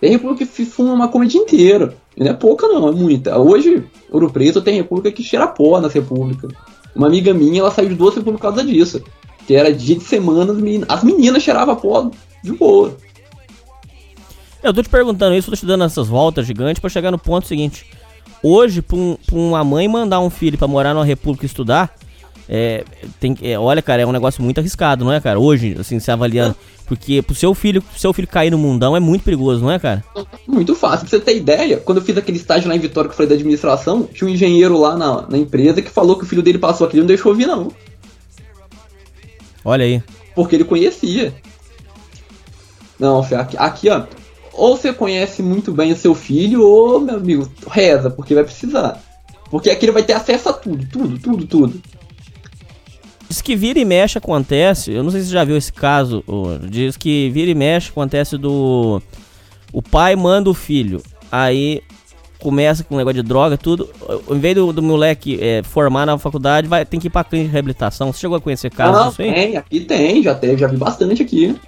Tem república que fuma uma o dia inteiro. Não é pouca não, é muita. Hoje, Ouro Preto tem república que cheira pó nas repúblicas. Uma amiga minha, ela saiu de duas repúblicas por causa disso. Que era dia de semana, as meninas, as meninas cheiravam pó de boa. Eu tô te perguntando isso, tô te dando essas voltas gigantes pra chegar no ponto seguinte. Hoje, pra, um- pra uma mãe mandar um filho pra morar numa república e estudar, É, tem, é, olha, cara, é um negócio muito arriscado, não é, cara? Hoje, assim, se avaliando. Porque pro seu filho, pro seu filho cair no mundão é muito perigoso, não é, cara? Muito fácil. Pra você ter ideia, quando eu fiz aquele estágio lá em Vitória que eu falei da administração, tinha um engenheiro lá na, na empresa que falou que o filho dele passou aquilo e não deixou vir, não. Olha aí. Porque ele conhecia. Não, aqui, aqui, ó. Ou você conhece muito bem o seu filho, ou, meu amigo, reza, porque vai precisar. Porque aqui ele vai ter acesso a tudo, tudo, tudo, tudo. Diz que vira e mexe acontece, eu não sei se você já viu esse caso, diz que vira e mexe acontece do. O pai manda o filho, aí começa com um negócio de droga, tudo. Ao invés do, do moleque é, formar na faculdade, vai, tem que ir pra clínica de reabilitação. Você chegou a conhecer casos Não, disso aí? tem, aqui tem, já teve, já vi bastante aqui.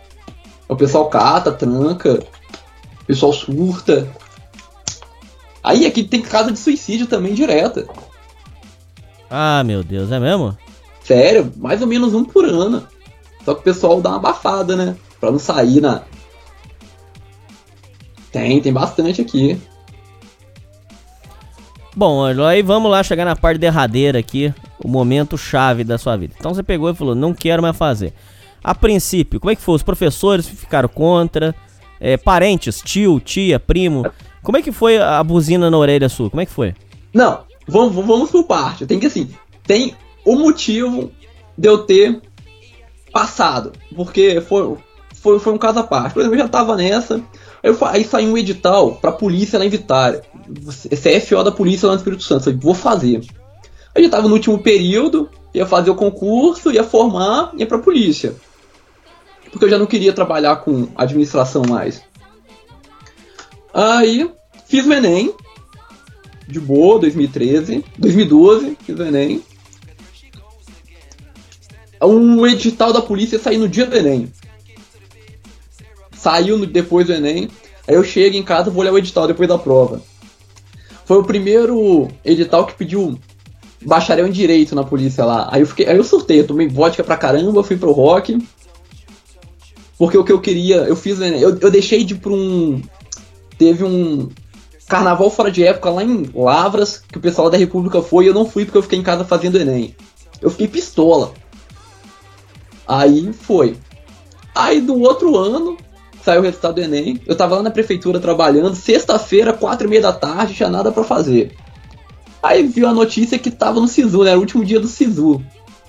O pessoal cata, tranca, o pessoal surta. Aí aqui tem caso de suicídio também direta. Ah, meu Deus, é mesmo? Sério, mais ou menos um por ano. Só que o pessoal dá uma abafada, né? Pra não sair na. Tem, tem bastante aqui. Bom, aí vamos lá chegar na parte derradeira aqui, o momento chave da sua vida. Então você pegou e falou, não quero mais fazer. A princípio, como é que foi? Os professores ficaram contra? É, parentes, tio, tia, primo? Como é que foi a buzina na orelha sua? Como é que foi? Não, vamos, vamos por parte. Tem que assim, tem o motivo de eu ter passado. Porque foi, foi, foi um caso à parte. Por exemplo, eu já tava nessa. Eu aí saiu um edital pra polícia lá em Vitória. CFO da polícia lá no Espírito Santo. Eu falei, vou fazer. Aí já tava no último período, ia fazer o concurso, ia formar, ia pra polícia. Porque eu já não queria trabalhar com administração mais. Aí fiz o Enem. De boa, 2013. 2012, fiz o Enem. Um edital da polícia saiu no dia do Enem. Saiu no- depois do Enem. Aí eu chego em casa vou olhar o edital depois da prova. Foi o primeiro edital que pediu bacharel em direito na polícia lá. Aí eu fiquei, aí eu surtei, eu tomei vodka pra caramba, fui pro rock. Porque o que eu queria, eu fiz, o Enem. eu, eu deixei de ir pra um teve um carnaval fora de época lá em Lavras, que o pessoal da República foi, e eu não fui porque eu fiquei em casa fazendo Enem. Eu fiquei pistola. Aí foi. Aí do outro ano, saiu o resultado do Enem. Eu tava lá na prefeitura trabalhando, sexta-feira, quatro e meia da tarde, tinha nada pra fazer. Aí viu a notícia que tava no SISU, né? Era o último dia do SISU.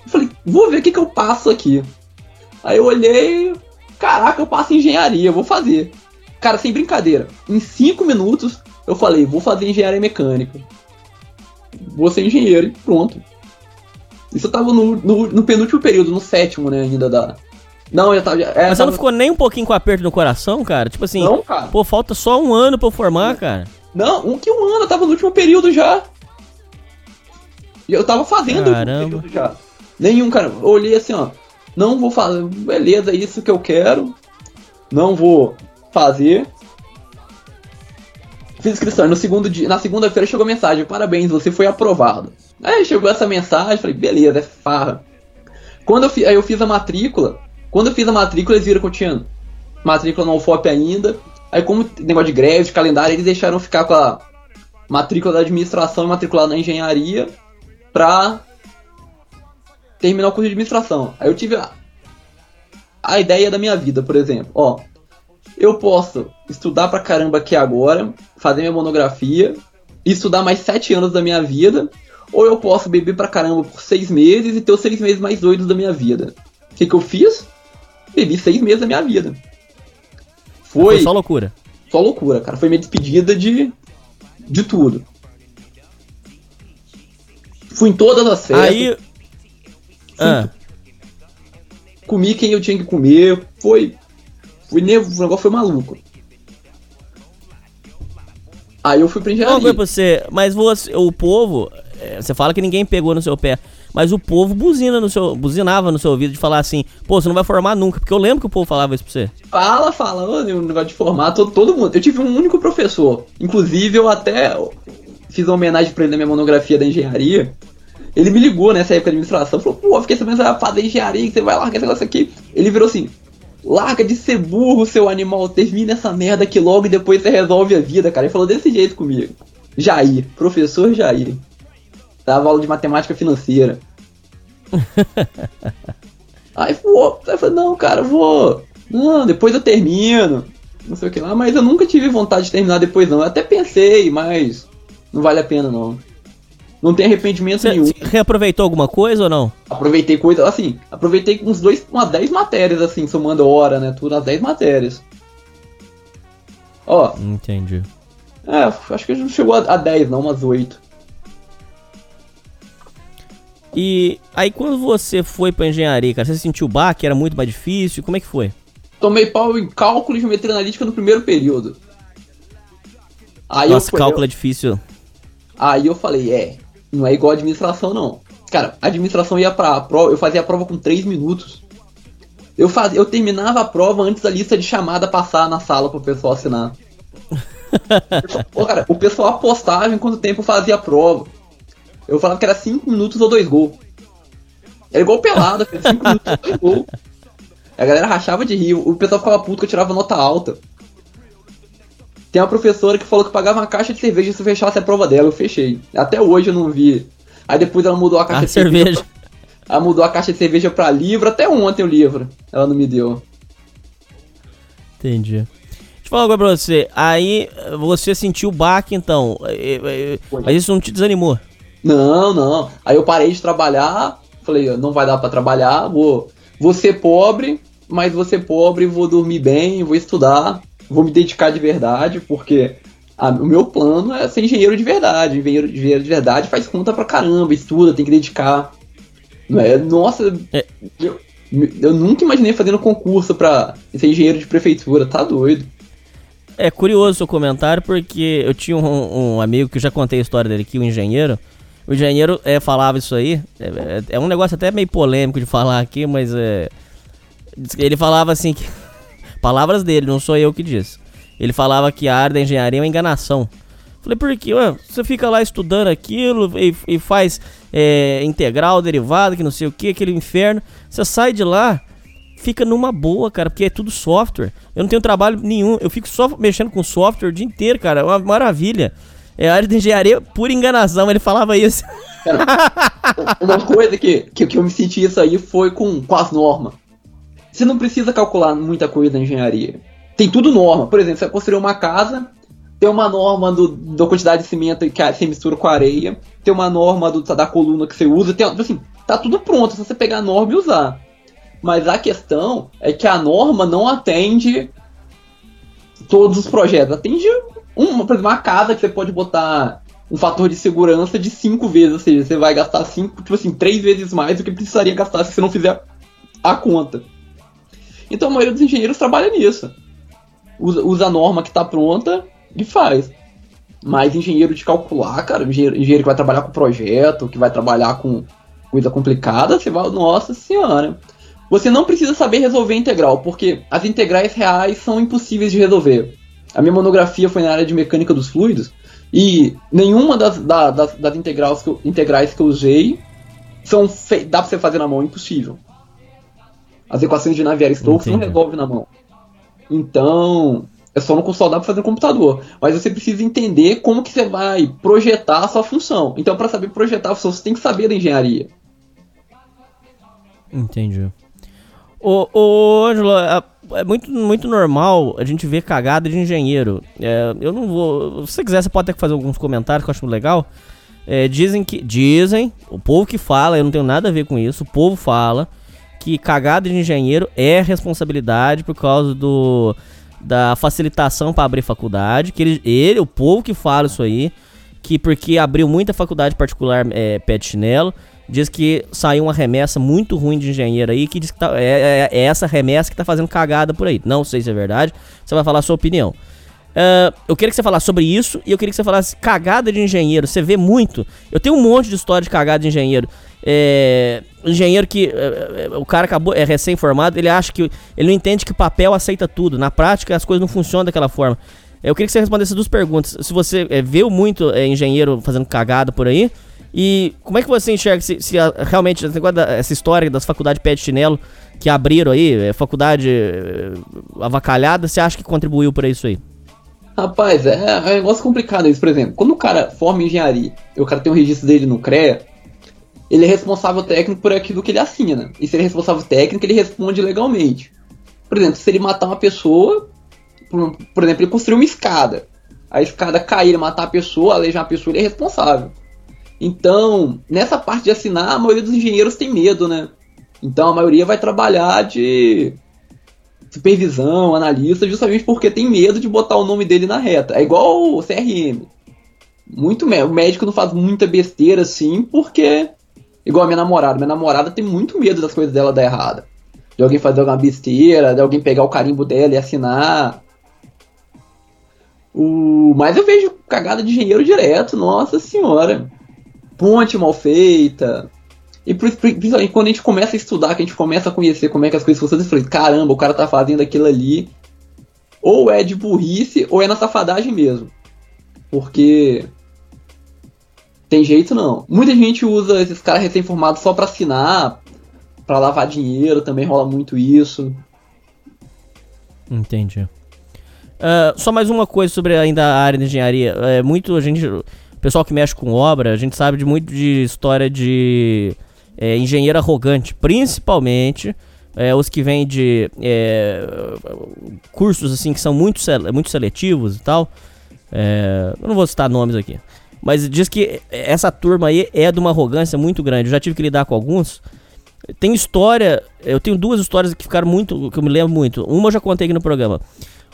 Eu falei, vou ver o que, que eu passo aqui. Aí eu olhei, caraca, eu passo engenharia, vou fazer. Cara, sem brincadeira, em cinco minutos eu falei, vou fazer engenharia mecânica. Vou ser engenheiro e pronto. Isso eu tava no, no, no penúltimo período, no sétimo, né, ainda da. Não, eu tava. É, Mas você tava- não ficou nem um pouquinho com aperto no coração, cara? Tipo assim, Não, cara. pô, falta só um ano pra eu formar, cara. Não, um que um ano, eu tava no último período já. Eu tava fazendo o Caramba. período já. Nenhum, cara. Eu olhei assim, ó. Não vou fazer. Beleza, é isso que eu quero. Não vou fazer. Fiz inscrição. No segundo dia, na segunda-feira chegou mensagem: Parabéns, você foi aprovado. Aí chegou essa mensagem, falei, beleza, é farra. Quando eu, fi- aí eu fiz a matrícula, quando eu fiz a matrícula, eles viram que eu tinha matrícula no UFOP ainda. Aí, como negócio de greve, de calendário, eles deixaram ficar com a matrícula da administração e matricular na engenharia pra terminar o curso de administração. Aí eu tive a, a ideia da minha vida, por exemplo. Ó, eu posso estudar pra caramba aqui agora, fazer minha monografia, e estudar mais sete anos da minha vida, ou eu posso beber pra caramba por seis meses e ter os seis meses mais doidos da minha vida. O que, que eu fiz? Bebi seis meses da minha vida. Foi, Foi só loucura. só loucura, cara. Foi minha despedida de, de tudo. Fui em todas as festas, Aí. Ah, comi quem eu tinha que comer. Foi. Foi nervo, o negócio foi maluco. Aí eu fui pra engenharia. pra você, mas você, o povo, é, você fala que ninguém pegou no seu pé, mas o povo buzina no seu, buzinava no seu ouvido de falar assim, pô, você não vai formar nunca, porque eu lembro que o povo falava isso pra você. Fala, fala, ô, o negócio de formar, todo, todo mundo. Eu tive um único professor. Inclusive, eu até fiz uma homenagem pra ele na minha monografia da engenharia. Ele me ligou nessa época de administração, falou, pô, fiquei sabendo que você vai fazer engenharia, que você vai largar esse negócio aqui. Ele virou assim, larga de ser burro, seu animal, termina essa merda aqui logo depois você resolve a vida, cara. Ele falou desse jeito comigo. Jair, professor Jair. Dava aula de matemática financeira. aí vou, aí eu falei, não, cara, vou. Não, depois eu termino. Não sei o que lá, mas eu nunca tive vontade de terminar depois, não. Eu até pensei, mas não vale a pena, não. Não tem arrependimento Você nenhum. você reaproveitou alguma coisa ou não? Aproveitei coisa, assim, aproveitei uns dois, umas 10 matérias, assim, somando hora, né? Tudo, as 10 matérias. Ó, Entendi. é, acho que não chegou a, a 10, não, umas 8. E aí quando você foi pra engenharia, cara, você sentiu o baque? Era muito mais difícil? Como é que foi? Tomei pau em cálculo e geometria analítica no primeiro período. Aí Nossa, eu, cálculo é difícil. Aí eu falei, é, não é igual administração não. Cara, a administração ia pra prova, eu fazia a prova com 3 minutos. Eu, fazia, eu terminava a prova antes da lista de chamada passar na sala pro pessoal assinar. Pô, cara, o pessoal apostava em quanto tempo eu fazia a prova. Eu falava que era 5 minutos ou 2 gols. Era igual pelada, 5 minutos ou 2 gols. A galera rachava de rir, o pessoal ficava puto que eu tirava nota alta. Tem uma professora que falou que pagava uma caixa de cerveja se fechasse a prova dela, eu fechei. Até hoje eu não vi. Aí depois ela mudou a caixa A de cerveja. cerveja. Ela mudou a caixa de cerveja pra livro, até ontem o livro. Ela não me deu. Entendi. Deixa eu falar agora pra você. Aí você sentiu o baque, então. eh, eh, Mas isso não te desanimou? Não, não. Aí eu parei de trabalhar, falei, não vai dar pra trabalhar, vou, vou ser pobre, mas vou ser pobre, vou dormir bem, vou estudar, vou me dedicar de verdade, porque a- o meu plano é ser engenheiro de verdade. Engenheiro de, engenheiro de verdade faz conta pra caramba, estuda, tem que dedicar. Não é, nossa, É. eu, eu nunca imaginei fazendo concurso pra ser engenheiro de prefeitura, tá doido. É curioso o seu comentário, porque eu tinha um, um amigo que eu já contei a história dele aqui, um engenheiro. O engenheiro é, falava isso aí. É, é- é um negócio até meio polêmico de falar aqui, mas é. Ele falava assim que. Palavras dele, não sou eu que disse. Ele falava que a área da engenharia é uma enganação. Falei, por quê? Ué, você fica lá estudando aquilo e, e faz é, integral, derivado, que não sei o que, aquele inferno. Você sai de lá, fica numa boa, cara, porque é tudo software. Eu não tenho trabalho nenhum, eu fico só mexendo com software o dia inteiro, cara, é uma maravilha. É a área de engenharia pura enganação, ele falava isso. Uma coisa que, que, que eu me senti isso aí foi com, com as normas. Você não precisa calcular muita coisa na engenharia. Tem tudo norma. Por exemplo, você vai construir uma casa, tem uma norma do, da quantidade de cimento que você mistura com areia, tem uma norma do, da coluna que você usa, tem, assim, tá tudo pronto, é só você pegar a norma e usar. Mas a questão é que a norma não atende todos os projetos. Atende uma, por exemplo, uma casa que você pode botar um fator de segurança de 5 vezes, ou seja, você vai gastar 5, tipo assim, 3 vezes mais do que precisaria gastar se você não fizer a conta. Então a maioria dos engenheiros trabalha nisso. Usa, usa a norma que está pronta e faz. Mas engenheiro de calcular, cara, engenheiro, engenheiro que vai trabalhar com projeto, que vai trabalhar com coisa complicada, você vai, nossa senhora. Você não precisa saber resolver integral, porque as integrais reais são impossíveis de resolver. A minha monografia foi na área de mecânica dos fluidos, e nenhuma das, da- das, das integrais, que eu, integrais que eu usei são dá pra você fazer na mão, impossível. As equações de Navier-Stokes não Entendi. resolve na mão. Então, é só não dá pra fazer no computador. Mas você precisa entender como que você vai projetar a sua função. Então, para saber projetar a função, você tem que saber da engenharia. Entendi. Ô, ô Ângelo, é, é muito, muito normal a gente ver cagada de engenheiro. É, eu não vou. Se você quiser, você pode até fazer alguns comentários que eu acho legal. É, dizem que. Dizem, o povo que fala, eu não tenho nada a ver com isso, o povo fala que cagada de engenheiro é responsabilidade por causa do da facilitação para abrir faculdade, que ele, ele, o povo que fala isso aí, que porque abriu muita faculdade particular é, pé de chinelo, diz que saiu uma remessa muito ruim de engenheiro aí, que diz que tá- é, é- é essa remessa que tá fazendo cagada por aí. Não sei se é verdade, você vai falar a sua opinião. Ah, eu queria que você falasse sobre isso e eu queria que você falasse cagada de engenheiro. Você vê muito. Eu tenho um monte de história de cagada de engenheiro. É, engenheiro que é, é, o cara acabou é recém-formado, ele acha que ele não entende que papel aceita tudo. Na prática, as coisas não funcionam daquela forma. Eu queria que você respondesse duas perguntas. Se você é, viu muito é, engenheiro fazendo cagada por aí, e como é que você enxerga se, se a- realmente essa história das faculdades pé de chinelo que abriram aí, é, faculdade avacalhada, você acha que contribuiu para isso aí? Rapaz, é, é um negócio complicado isso. Por exemplo, quando o cara forma engenharia e o cara tem o registro dele no CREA, ele é responsável técnico por aquilo que ele assina. E se ele é responsável técnico, ele responde legalmente. Por exemplo, se ele matar uma pessoa, por, por exemplo, ele construiu uma escada. A escada cair, matar a pessoa, aleijar a pessoa, ele é responsável. Então, nessa parte de assinar, a maioria dos engenheiros tem medo, né? Então a maioria vai trabalhar de supervisão, analista, justamente porque tem medo de botar o nome dele na reta. É igual o CRM. Muito o médico não faz muita besteira assim, porque igual a minha namorada, minha namorada tem muito medo das coisas dela dar errada. De alguém fazer alguma besteira, de alguém pegar o carimbo dela e assinar. O... Mas eu vejo cagada de engenheiro direto, nossa senhora. Ponte mal feita, e principalmente quando a gente começa a estudar, que a gente começa a conhecer como é que as coisas funcionam, fala, caramba, o cara tá fazendo aquilo ali. Ou é de burrice, ou é na safadagem mesmo. Porque. Tem jeito não. Muita gente usa esses caras recém-formados só pra assinar, pra lavar dinheiro, também rola muito isso. Entendi. Uh, só mais uma coisa sobre ainda a área de engenharia. É muito a gente, o pessoal que mexe com obra, a gente sabe de muito de história de é, engenheiro arrogante, principalmente é, os que vêm de é, cursos assim que são muito, muito seletivos e tal. É, eu não vou citar nomes aqui. Mas diz que essa turma aí é de uma arrogância muito grande. Eu já tive que lidar com alguns. Tem história, eu tenho duas histórias que ficaram muito, que eu me lembro muito. Uma eu já contei aqui no programa.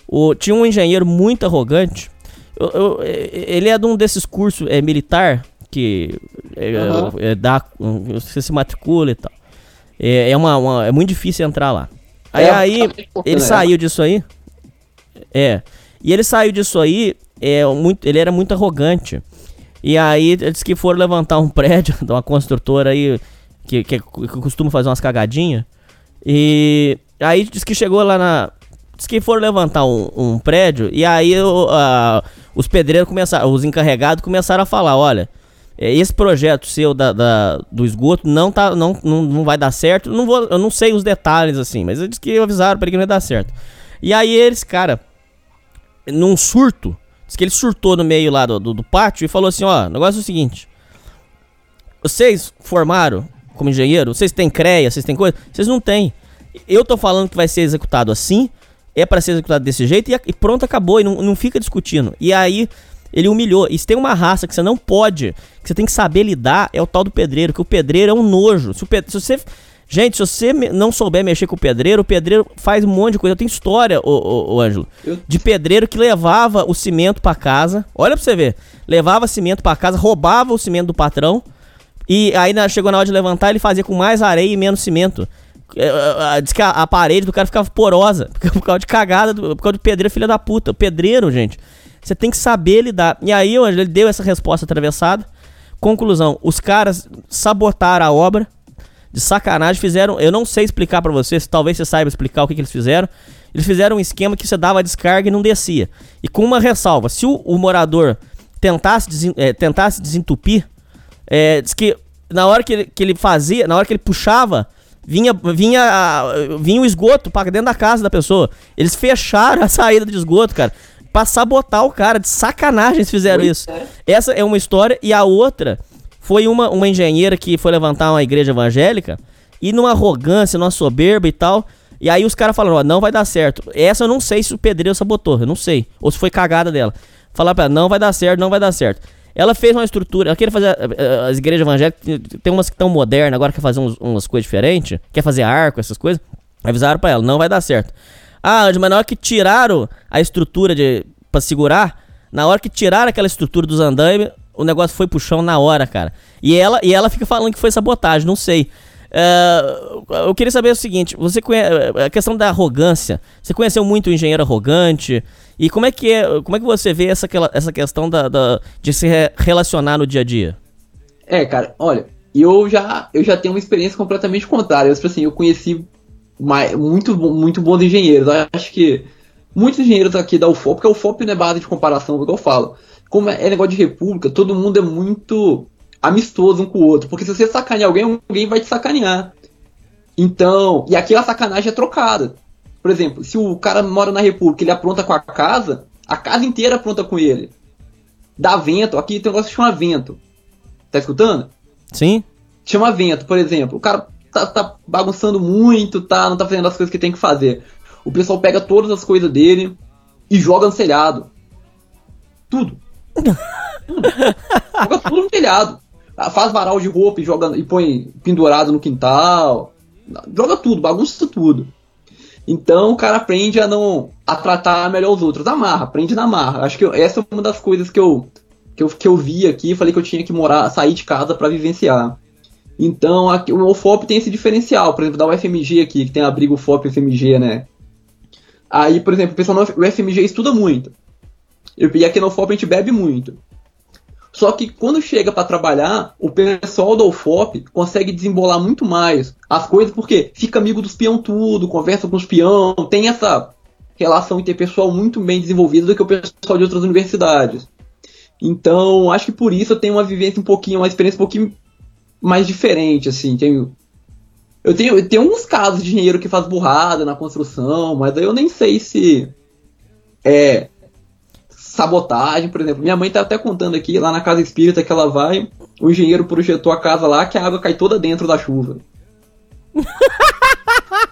O, tinha um engenheiro muito arrogante. Eu, eu, ele é de um desses cursos é, militar que é, uhum. é, dá, você se matricula e tal. É, é, uma, uma, é muito difícil entrar lá. Aí, é, aí ele saiu disso aí. É. E ele saiu disso aí, é, muito, ele era muito arrogante. E aí eles que foram levantar um prédio de uma construtora aí que, que, que costuma fazer umas cagadinhas. E aí diz que chegou lá na. Diz que foram levantar um, um prédio. E aí os pedreiros começaram. Os encarregados começaram a falar: olha, é, esse projeto seu da, da, do esgoto não, tá, não, não, não vai dar certo. Não vou, eu não sei os detalhes assim, mas eles que avisaram para ele que não ia dar certo. E aí eles, cara, num surto, diz que ele surtou no meio lá do, do, do pátio e falou assim: ó, o negócio é o seguinte. Vocês formaram como engenheiro, vocês têm CREA, vocês têm coisa? Vocês não têm. Eu tô falando que vai ser executado assim, é para ser executado desse jeito e, e pronto, acabou. E não, não fica discutindo. E aí ele humilhou. E se tem uma raça que você não pode, que você tem que saber lidar, é o tal do pedreiro, que o pedreiro é um nojo. Se, se você. Gente, se você não souber mexer com o pedreiro, o pedreiro faz um monte de coisa. Eu tenho história, ô, ô, ô Ângelo, de pedreiro que levava o cimento para casa. Olha pra você ver. Levava cimento para casa, roubava o cimento do patrão. E aí chegou na hora de levantar, ele fazia com mais areia e menos cimento. É, é, é, diz que a, a parede do cara ficava porosa. Por causa de cagada, por causa do pedreiro, filha da puta. O pedreiro, gente, você tem que saber lidar. E aí, ele deu essa resposta atravessada. Conclusão: os caras sabotaram a obra. De sacanagem, fizeram. Eu não sei explicar para vocês, talvez você saiba explicar o que, que, eles fizeram. Eles fizeram um esquema que você dava a descarga e não descia. E com uma ressalva: se o, o morador tentasse, desen, é, tentasse desentupir, é, diz que na hora que ele, que ele fazia, na hora que ele puxava, vinha, vinha, vinha o esgoto para dentro da casa da pessoa. Eles fecharam a saída de esgoto, cara pra sabotar o cara. De sacanagem eles fizeram isso. É. Essa é uma história. E a outra foi uma, uma engenheira que foi levantar uma igreja evangélica. E numa arrogância, numa soberba e tal. E aí os caras falaram, ó, não vai dar certo. Essa eu não sei se o pedreiro sabotou, eu não sei. Ou se foi cagada dela. Falar pra ela, não vai dar certo, não vai dar certo. Ela fez uma estrutura, ela queria fazer eh, eh, as igrejas evangélicas, tem umas que estão modernas, agora quer fazer uns, umas coisas diferentes, quer fazer arco, essas coisas. Avisaram pra ela, não vai dar certo. Ah, mas na hora que tiraram a estrutura de para segurar, na hora que tiraram aquela estrutura dos andaimes, o negócio foi pro chão na hora, cara. E ela, e ela fica falando que foi sabotagem, não sei. Uh, eu queria saber o seguinte: você conhece a questão da arrogância? Você conheceu muito o engenheiro arrogante? E como é que é, como é que você vê essa, essa questão da, da, de se relacionar no dia a dia? É, cara, olha, eu já eu já tenho uma experiência completamente contrária. Eu, tipo assim, eu conheci mais, muito, muito bons engenheiros. Eu acho que muitos engenheiros aqui da UFOP, porque a UFOP não é base de comparação, igual eu falo. Como é, é negócio de república, todo mundo é muito amistoso um com o outro. Porque se você sacanear alguém, alguém vai te sacanear. Então, e aqui a sacanagem é trocada. Por exemplo, se o cara mora na república, ele apronta com a casa, a casa inteira apronta com ele. Dá vento, aqui tem um negócio que chama vento. Tá escutando? Sim. chama vento, por exemplo. O cara tá, tá bagunçando muito, tá, não tá fazendo as coisas que tem que fazer. O pessoal pega todas as coisas dele e joga no telhado. Tudo. Joga tudo no telhado. Ah, Faz varal de roupa e joga e põe pendurado no quintal. Joga tudo, bagunça tudo. Então o cara aprende a não a tratar melhor os outros. Amarra, aprende na marra. Acho que eu- essa é uma das coisas que eu, que eu que eu vi aqui, falei que eu tinha que morar, sair de casa para vivenciar. Então o UFOP tem esse diferencial, por exemplo, da UFMG aqui, que tem a briga UFOP e né? Aí, por exemplo, o pessoal no UFMG estuda muito. E aqui no UFOP a gente bebe muito. Só que quando chega para trabalhar, o pessoal do UFOP consegue desembolar muito mais as coisas, porque fica amigo dos peão tudo, conversa com os peão, tem essa relação interpessoal muito bem desenvolvida do que o pessoal de outras universidades. Então, acho que por isso eu tenho uma vivência um pouquinho, uma experiência um pouquinho mais diferente, assim. Tenho, eu tenho, eu tenho uns casos de engenheiro que faz burrada na construção, mas aí eu nem sei se é sabotagem, por exemplo. Minha mãe tá até contando aqui, lá na casa espírita que ela vai, o engenheiro projetou a casa lá que a água cai toda dentro da chuva.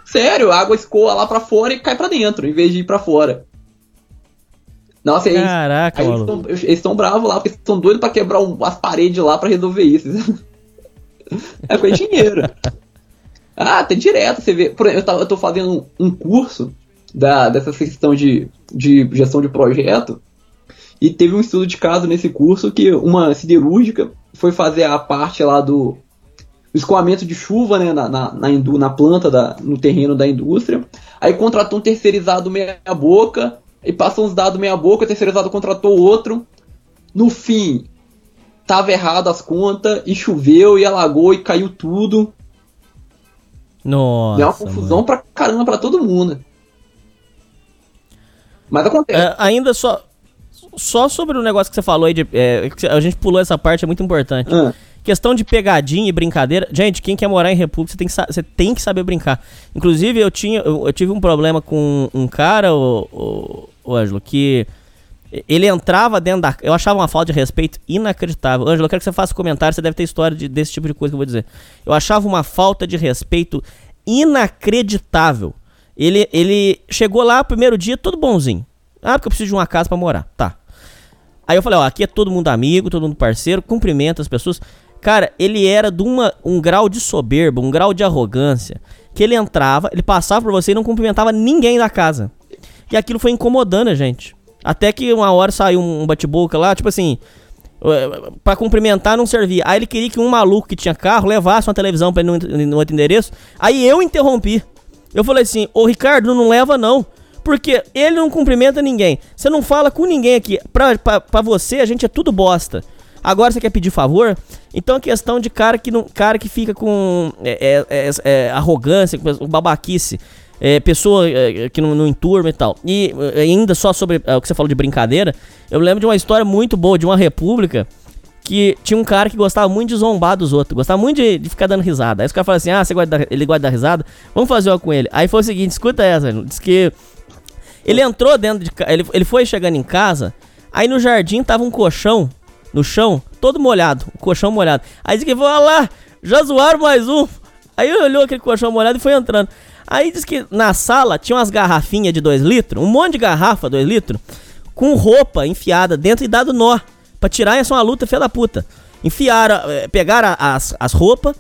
Sério, a água escoa lá pra fora e cai pra dentro, em vez de ir pra fora. Nossa, aí, Caraca, aí eles maluco. estão bravos lá, porque estão doidos pra quebrar um- as paredes lá pra resolver isso. é de dinheiro. Ah, tem direto, você vê. Por exemplo, eu, tava- eu tô fazendo um curso da, dessa questão de, de gestão de projeto. E teve um estudo de caso nesse curso que uma siderúrgica foi fazer a parte lá do, escoamento de chuva né, na, na, na, indú- na planta, da, no terreno da indústria. Aí contratou um terceirizado meia boca, e passou uns dados meia boca, o terceirizado contratou outro. No fim, tava errado as contas, e choveu, e alagou, e caiu tudo. Nossa. Deu uma confusão mano. pra caramba pra todo mundo. Mas acontece. É, ainda só. Só sobre o negócio que você falou aí de. é, a gente pulou essa parte, é muito importante. Ah, Questão de pegadinha e brincadeira. Gente, quem quer morar em República, você tem que, você tem que saber brincar. Inclusive, eu, tinha, eu, eu tive um problema com um cara, o, o, o Ângelo, que ele entrava dentro da. Eu achava uma falta de respeito inacreditável. Ângelo, eu quero que você faça um comentário, você deve ter história de- desse tipo de coisa que eu vou dizer. Eu achava uma falta de respeito inacreditável. Ele, ele chegou lá, primeiro dia, todo bonzinho. Ah, porque eu preciso de uma casa pra morar. Tá. Aí eu falei, ó, aqui é todo mundo amigo, todo mundo parceiro, cumprimenta as pessoas. Cara, ele era de uma, um grau de soberba, um grau de arrogância, que ele entrava, ele passava por você e não cumprimentava ninguém da casa. E aquilo foi incomodando a gente. Até que uma hora saiu um bate-boca lá, tipo assim, eh, pra cumprimentar não servia. Aí ele queria que um maluco que tinha carro levasse uma televisão pra ele no, no outro endereço. Aí eu interrompi. Eu falei assim, ô Ricardo, não leva não. Porque ele não cumprimenta ninguém. Você não fala com ninguém aqui. Pra, pra, pra você, a gente é tudo bosta. Agora você quer pedir favor? Então é questão de cara que, não, cara que fica com é, é, é, é, arrogância, com babaquice. É, pessoa que não, não enturma e tal. E ainda só sobre o que você falou de brincadeira, eu lembro de uma história muito boa de uma república que tinha um cara que gostava muito de zombar dos outros, gostava muito de, de ficar dando risada. Aí os caras falaram assim: ah, você gosta dar- ele gosta dar risada? Vamos fazer uma com ele. Aí foi o seguinte: escuta essa, diz que ele entrou dentro de ele, ele foi chegando em casa, aí no jardim tava um colchão no chão, todo molhado, o colchão molhado. Aí disse que foi, lá, já zoaram mais um. Aí olhou aquele colchão molhado e foi entrando. Aí diz que na sala tinha umas garrafinhas de 2 litros, um monte de garrafa 2 litros, com roupa enfiada dentro e dado nó. Pra tirar é uma luta, filha da puta. Enfiaram, eh, pegaram as, as roupas,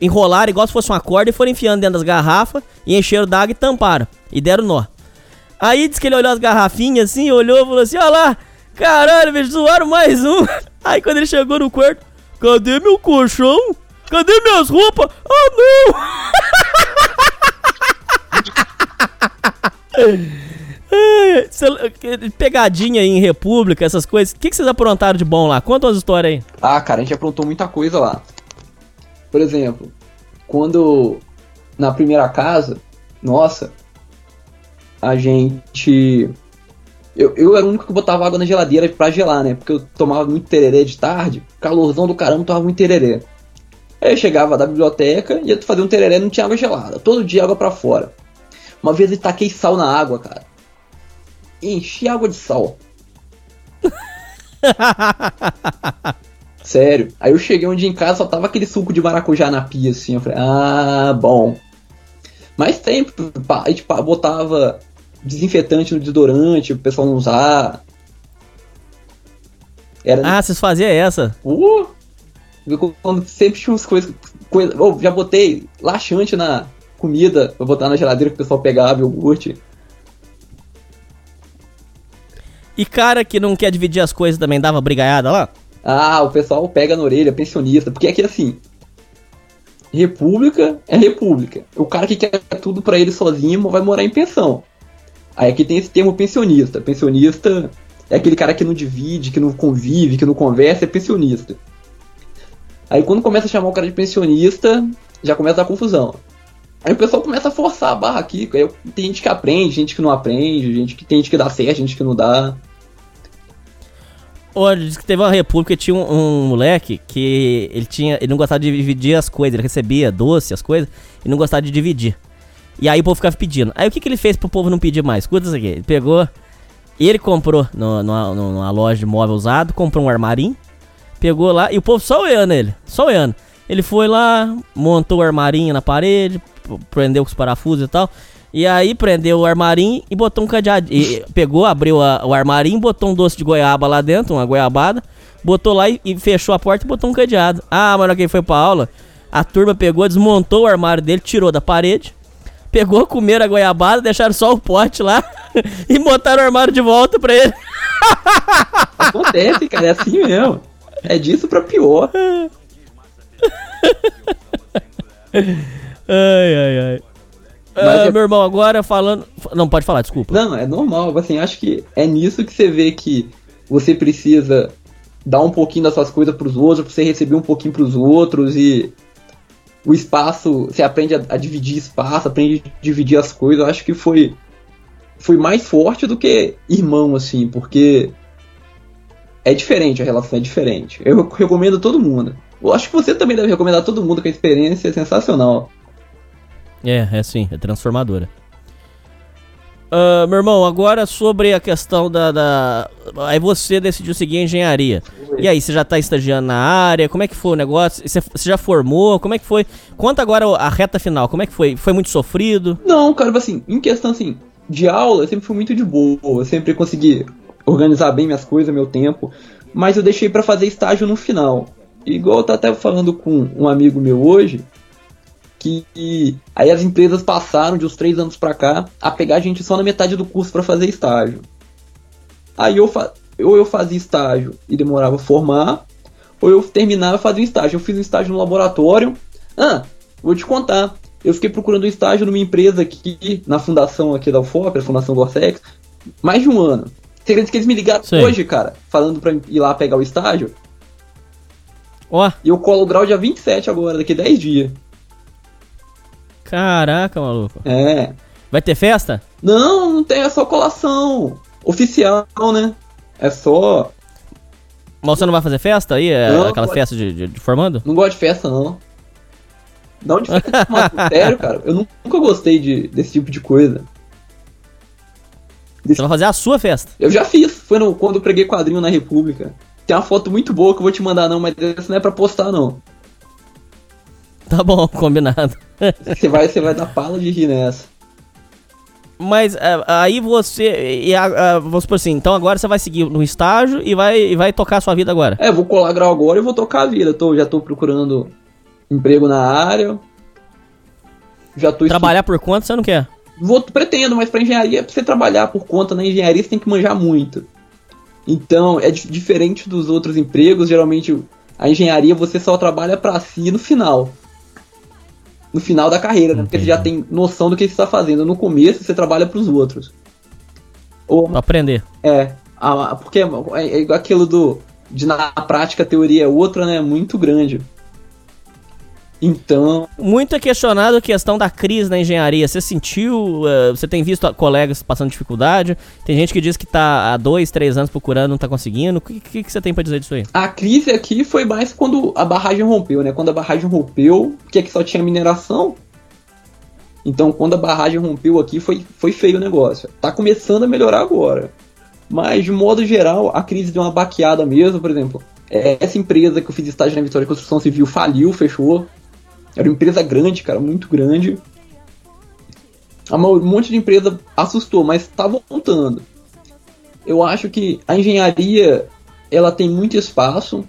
enrolaram igual se fosse uma corda e foram enfiando dentro das garrafas e encheram d'água e tamparam. E deram nó. Aí disse que ele olhou as garrafinhas assim, olhou e falou assim: Olha lá, caralho, bicho, zoaram mais um. Aí quando ele chegou no quarto, cadê meu colchão? Cadê minhas roupas? Ah, não! Cê- Pegadinha em República, essas coisas. O que, que vocês aprontaram de bom lá? Conta umas histórias aí. Ah, cara, a gente aprontou muita coisa lá. Por exemplo, quando na primeira casa, nossa, a gente. Eu, eu era o único que botava água na geladeira pra gelar, né? Porque eu tomava muito tereré de tarde, calorzão do caramba, tomava muito tereré. Aí eu chegava da biblioteca, ia fazer um tereré não tinha água gelada. Todo dia água pra fora. Uma vez eu taquei sal na água, cara. Enchi água de sal. Sério. Aí eu cheguei um dia em casa, só tava aquele suco de maracujá na pia, assim. Eu falei, ah, bom. Mas sempre, a gente botava desinfetante no desodorante, o pessoal não usar. Era. Ah, vocês faziam essa. Uh, sempre tinha umas coisas. Coisa, oh, já botei laxante na comida pra botar na geladeira que o pessoal pegava, iogurte. E cara que não quer dividir as coisas também dava brigaiada lá? Ah, o pessoal pega na orelha, pensionista, porque aqui assim. República é república. O cara que quer tudo pra ele sozinho vai morar em pensão. Aí aqui tem esse termo pensionista. Pensionista é aquele cara que não divide, que não convive, que não conversa, é pensionista. Aí quando começa a chamar o cara de pensionista, já começa a confusão. Aí o pessoal começa a forçar a barra aqui. Tem gente que aprende, gente que não aprende, gente que tem gente que dá certo, gente que não dá. Olha, diz que teve uma república e tinha um, um, moleque que ele tinha. Ele não gostava de dividir as coisas, ele recebia doce, as coisas, e não gostava de dividir. E aí o povo ficava pedindo. Aí o que, que ele fez pro povo não pedir mais? Escuta isso aqui. Ele pegou. Ele comprou no, numa, numa loja de móvel usado, comprou um armarinho, pegou lá, e o povo só olhando ele, só olhando. Ele foi lá, montou o armarinho na parede, prendeu com os parafusos e tal. E aí prendeu o armarinho e botou um cadeado. E pegou, abriu a, o armarinho, botou um doce de goiaba lá dentro, uma goiabada. Botou lá e, e fechou a porta e botou um cadeado. Ah, mas quem foi pra aula, a turma pegou, desmontou o armário dele, tirou da parede. Pegou, comeram a goiabada, deixaram só o pote lá e botaram o armário de volta pra ele. Acontece, cara, é assim mesmo. É disso pra pior. ai, ai, ai. Mas é... meu irmão, agora falando. Não, pode falar, desculpa. Não, é normal. Assim, acho que é nisso que você vê que você precisa dar um pouquinho das suas coisas pros outros, pra você receber um pouquinho pros outros e o espaço, você aprende a, a dividir espaço, aprende a dividir as coisas. Eu acho que foi foi mais forte do que irmão, assim, porque é diferente, a relação é diferente. Eu recomendo a todo mundo. Eu acho que você também deve recomendar a todo mundo, que a experiência é sensacional. É, é sim, é transformadora. Uh, meu irmão, agora sobre a questão da, da, Aí você decidiu seguir a engenharia. E aí, você já tá estagiando na área? Como é que foi o negócio? Você, você já formou? Como é que foi? Conta agora a reta final, como é que foi? Foi muito sofrido? Não, cara, assim, em questão assim, de aula, eu sempre fui muito de boa. Eu sempre consegui organizar bem minhas coisas, meu tempo. Mas eu deixei para fazer estágio no final. Igual eu tô até falando com um amigo meu hoje, que aí as empresas passaram de uns três anos para cá a pegar a gente só na metade do curso para fazer estágio. Aí eu fa ou eu fazia estágio e demorava a formar, ou eu terminava e fazia um estágio. Eu fiz um estágio no laboratório. Ah, vou te contar. Eu fiquei procurando um estágio numa empresa aqui, na fundação aqui da UFOP, a Fundação Gorsex, mais de um ano. Você acredita que eles me ligaram Sim. hoje, cara, falando pra ir lá pegar o estágio? Ó. Oh. E eu colo o grau dia 27 agora, daqui 10 dias. Caraca, maluco. É. Vai ter festa? Não, não tem, é só colação. Oficial, né? É só. Mas você não vai fazer festa aí? É não, aquela festa de, de, de, formando? Não gosto de festa, não. Não de festa de sério, cara. Eu nunca gostei de, desse tipo de coisa. Desse... Você vai fazer a sua festa? Eu já fiz. Foi no, quando eu preguei quadrinho na República. Tem uma foto muito boa que eu vou te mandar, não, mas essa não é pra postar, não. Tá bom, combinado. Você vai, você vai dar pala de rir nessa. Mas é, aí você. E a, a, vamos supor assim, então agora você vai seguir no estágio e vai, e vai tocar a sua vida agora. É, vou colar grau agora e vou tocar a vida. Tô, já tô procurando emprego na área. Já tô Trabalhar estu... por conta você não quer? Vou, pretendo, mas pra engenharia, pra você trabalhar por conta na engenharia, você tem que manjar muito. Então, é diferente dos outros empregos, geralmente a engenharia você só trabalha para si no final no final da carreira, né? Porque você já tem noção do que você está fazendo. No começo, você trabalha para os outros. Ou, pra aprender. É, a, porque é, é aquilo do. De na prática a teoria é outra, né? Muito grande. Então. Muito é questionado a questão da crise na engenharia. Você sentiu? Uh, você tem visto colegas passando dificuldade? Tem gente que diz que tá há dois, três anos procurando, não tá conseguindo. O que, que, que, você tem para dizer disso aí? A crise aqui foi mais quando a barragem rompeu, né? Quando a barragem rompeu, que aqui só tinha mineração. Então, quando a barragem rompeu aqui, foi, foi feio o negócio. Tá começando a melhorar agora. Mas, de modo geral, a crise deu uma baqueada mesmo. Por exemplo, É, Essa empresa que eu fiz estágio na Vitória de Construção Civil faliu, fechou. Era uma empresa grande, cara, muito grande. Um monte de empresa assustou, mas tá voltando. Eu acho que a engenharia ela tem muito espaço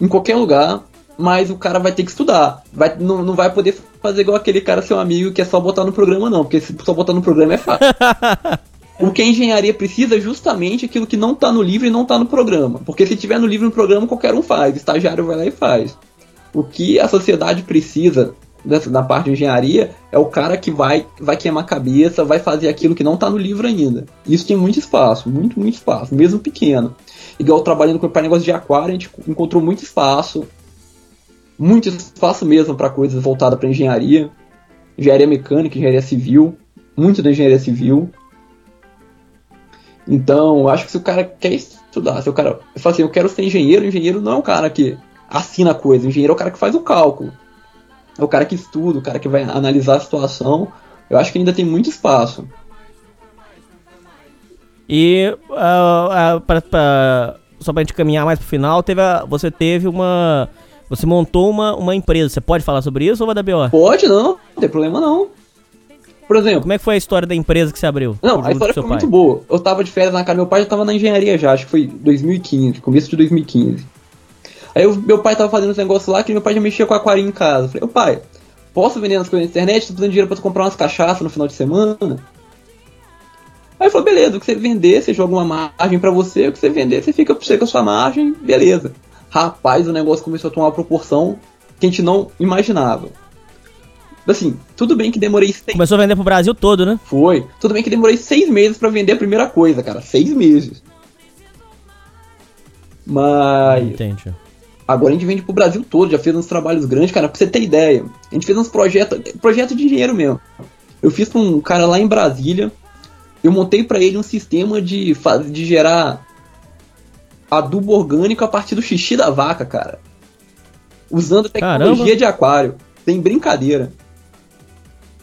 em qualquer lugar, mas o cara vai ter que estudar. Vai, não, não vai poder fazer igual aquele cara seu amigo que é só botar no programa, não, porque se só botar no programa é fácil. O que a engenharia precisa é justamente aquilo que não tá no livro e não tá no programa. Porque se tiver no livro e no programa, qualquer um faz. O estagiário vai lá e faz. O que a sociedade precisa na parte de engenharia é o cara que vai, vai queimar a cabeça, vai fazer aquilo que não tá no livro ainda. Isso tem muito espaço, muito, muito espaço, mesmo pequeno. Igual trabalhando com o negócio de aquário, a gente encontrou muito espaço. Muito espaço mesmo para coisas voltadas para engenharia. Engenharia mecânica, engenharia civil. Muito da engenharia civil. Então, acho que se o cara quer estudar, se o cara fala assim, eu quero ser engenheiro, engenheiro não é o cara que assina a coisa, o engenheiro é o cara que faz o cálculo. É o cara que estuda, o cara que vai analisar a situação. Eu acho que ainda tem muito espaço. E ah, ah, pra- pra- só pra gente caminhar mais pro final, teve a- você teve uma. Você montou uma, uma empresa. Você pode falar sobre isso ou vai dar B.O.? Pode, não, não tem problema não. Por exemplo, Como é que foi a história da empresa que você abriu? Não, a história foi seu muito pai? boa. Eu tava de férias na casa, meu pai já tava na engenharia já, acho que foi 2015, começo de 2015. Aí eu- meu pai tava fazendo uns negócios lá que meu pai já mexia com aquarinho em casa. Eu falei, ô pai, posso vender as coisas na internet? Tô precisando de dinheiro pra tu comprar umas cachaças no final de semana. Aí ele falou, beleza, o que você vender, você joga uma margem pra você, o que você vender, você fica você com a sua margem, beleza. Rapaz, o negócio começou a tomar uma proporção que a gente não imaginava. Assim, tudo bem que demorei seis Começou a vender pro Brasil todo, né? foi. Tudo bem que demorei seis meses pra vender a primeira coisa, cara. Seis meses. Mas Entendi. Agora a gente vende pro Brasil todo, já fez uns trabalhos grandes, cara. Pra você ter ideia, a gente fez uns projetos, projeto de engenheiro mesmo. Eu fiz pra um cara lá em Brasília. Eu montei pra ele um sistema de, de gerar adubo orgânico a partir do xixi da vaca, cara. Usando tecnologia Caramba. de aquário. Sem brincadeira.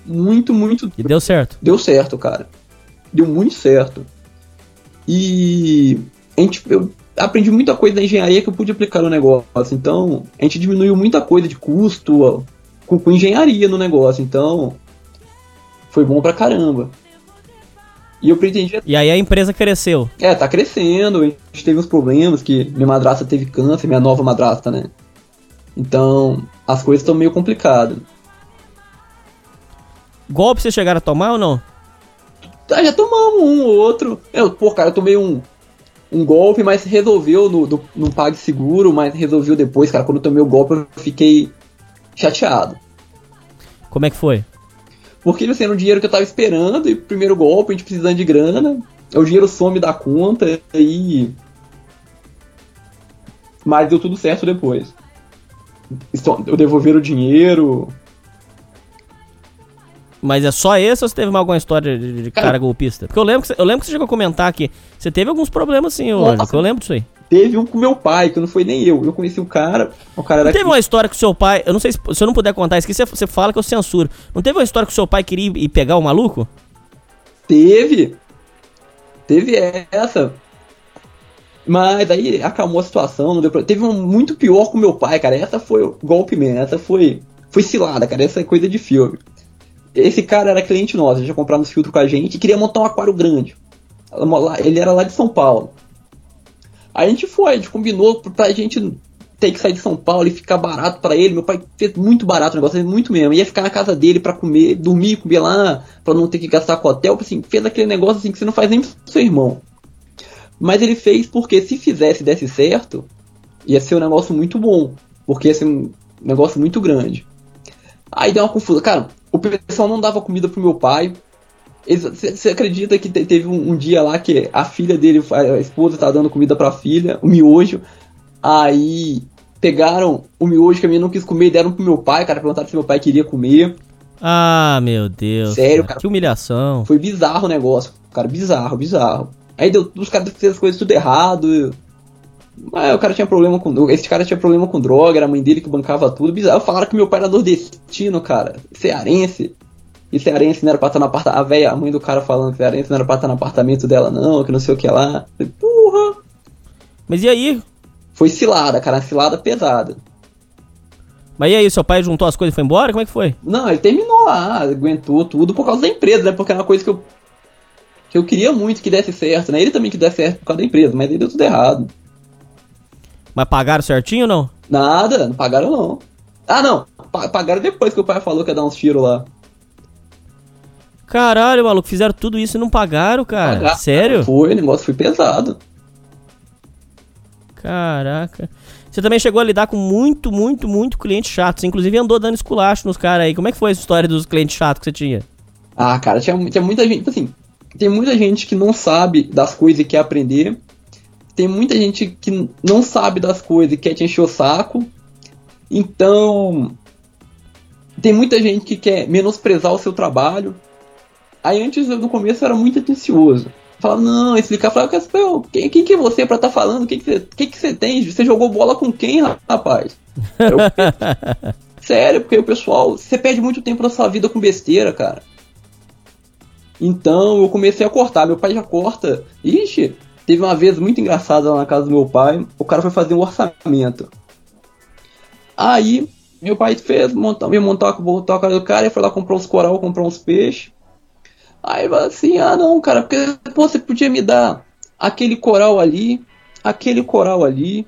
Muito, muito E deu certo. deu certo, cara. Deu muito certo. E a gente, eu aprendi muita coisa da engenharia que eu pude aplicar no negócio. Então, a gente diminuiu muita coisa de custo com, com engenharia no negócio. Então, foi bom pra caramba. E eu pretendia. E aí a empresa cresceu. É, tá crescendo. A gente teve uns problemas que minha madrasta teve câncer, minha nova madrasta, né? Então, as coisas estão meio complicadas. Golpe vocês chegaram a tomar ou não? Tá, já tomamos um ou outro. Eu, pô, cara, eu tomei um, um golpe, mas resolveu no, do, no PagSeguro, mas resolveu depois, cara. Quando eu tomei o golpe, eu fiquei chateado. Como é que foi? Porque assim, era um dinheiro que eu tava esperando, e primeiro golpe, a gente precisando de grana, o dinheiro some da conta, e aí. Mas deu tudo certo depois. Isso- Eu devolver o dinheiro. Mas é só esse ou você teve mais alguma história de, de cara, Cara- golpista? Porque eu lembro, que você, eu lembro que você chegou a comentar que você teve alguns problemas sim, que eu lembro disso aí. Teve um com meu pai, que não foi nem eu. Eu conheci o cara, o cara Não teve uma história que o seu pai, eu não sei se, se eu não puder contar isso aqui, você, você fala que eu censuro. Não teve uma história que o seu pai queria ir, ir pegar o maluco? Teve. Teve essa. Mas aí acalmou a situação, não deu pra... Teve um muito pior com meu pai, cara. Essa foi o golpe mesmo, essa foi. Foi cilada, cara. Essa é coisa de filme. Esse cara era cliente nosso, ele já comprava uns filtros com a gente e queria montar um aquário grande. Ele era lá de São Paulo. Aí a gente foi, a gente combinou pra gente ter que sair de São Paulo e ficar barato pra ele. Meu pai fez muito barato o negócio, muito mesmo. Ia ficar na casa dele pra comer, dormir, comer lá, pra não ter que gastar com hotel. Assim, fez aquele negócio assim que você não faz nem pro seu irmão. Mas ele fez porque se fizesse desse certo, ia ser um negócio muito bom. Porque ia ser um negócio muito grande. Aí deu uma confusão. Cara, o pessoal não dava comida pro meu pai. Você acredita que te- teve um, um dia lá que a filha dele, a esposa tá dando comida pra filha, o miojo. Aí pegaram o miojo que a minha não quis comer e deram pro meu pai, cara. Perguntaram se meu pai queria comer. Ah, meu Deus. Sério, cara. Que humilhação. Foi bizarro o negócio, cara. Bizarro, bizarro. Aí deu, os caras fizeram as coisas tudo errado. Mas o cara tinha problema com. Esse cara tinha problema com droga, era a mãe dele que bancava tudo. Bizarro. Falaram que meu pai era nordestino, cara. Cearense. E cearense não era pra estar no apartamento. A velha, a mãe do cara falando que cearense não era pra estar no apartamento dela, não, que não sei o que lá. Falei, Porra! Mas e aí? Foi cilada, cara, cilada pesada. Mas e aí, seu pai juntou as coisas e foi embora? Como é que foi? Não, ele terminou lá, aguentou tudo por causa da empresa, né? Porque era uma coisa que eu, que eu queria muito que desse certo, né? Ele também que desse certo por causa da empresa, mas aí deu tudo errado. Mas pagaram certinho ou não? Nada, não pagaram não. Ah, não, pa- pagaram depois que o pai falou que ia dar uns tiros lá. Caralho, maluco, fizeram tudo isso e não pagaram, cara. Pagaram. Sério? Foi, o negócio foi pesado. Caraca. Você também chegou a lidar com muito, muito, muito cliente chato. Você inclusive andou dando esculacho nos caras aí. Como é que foi essa história dos clientes chatos que você tinha? Ah, cara, tinha, tinha muita gente, tipo assim, tem muita gente que não sabe das coisas e quer aprender. Tem muita gente que não sabe das coisas e quer te encher o saco. Então, tem muita gente que quer menosprezar o seu trabalho. Aí antes, no começo, eu era muito atencioso. Falava, não, explicar, falava, "Pô, quem, quem que é você pra estar falando? O que, que, você, que, que você tem? Você jogou bola com quem, rapaz? Eu, Sério, porque o pessoal, você perde muito tempo na sua vida com besteira, cara. Então eu comecei a cortar. Meu pai já corta. Ixi, teve uma vez muito engraçada lá na casa do meu pai. O cara foi fazer um orçamento. Aí, meu pai fez, montar, veio montar, a cara do cara e foi lá comprar uns coral, comprar uns peixes. Aí ele falou assim: ah, não, cara, porque pô, você podia me dar aquele coral ali, aquele coral ali,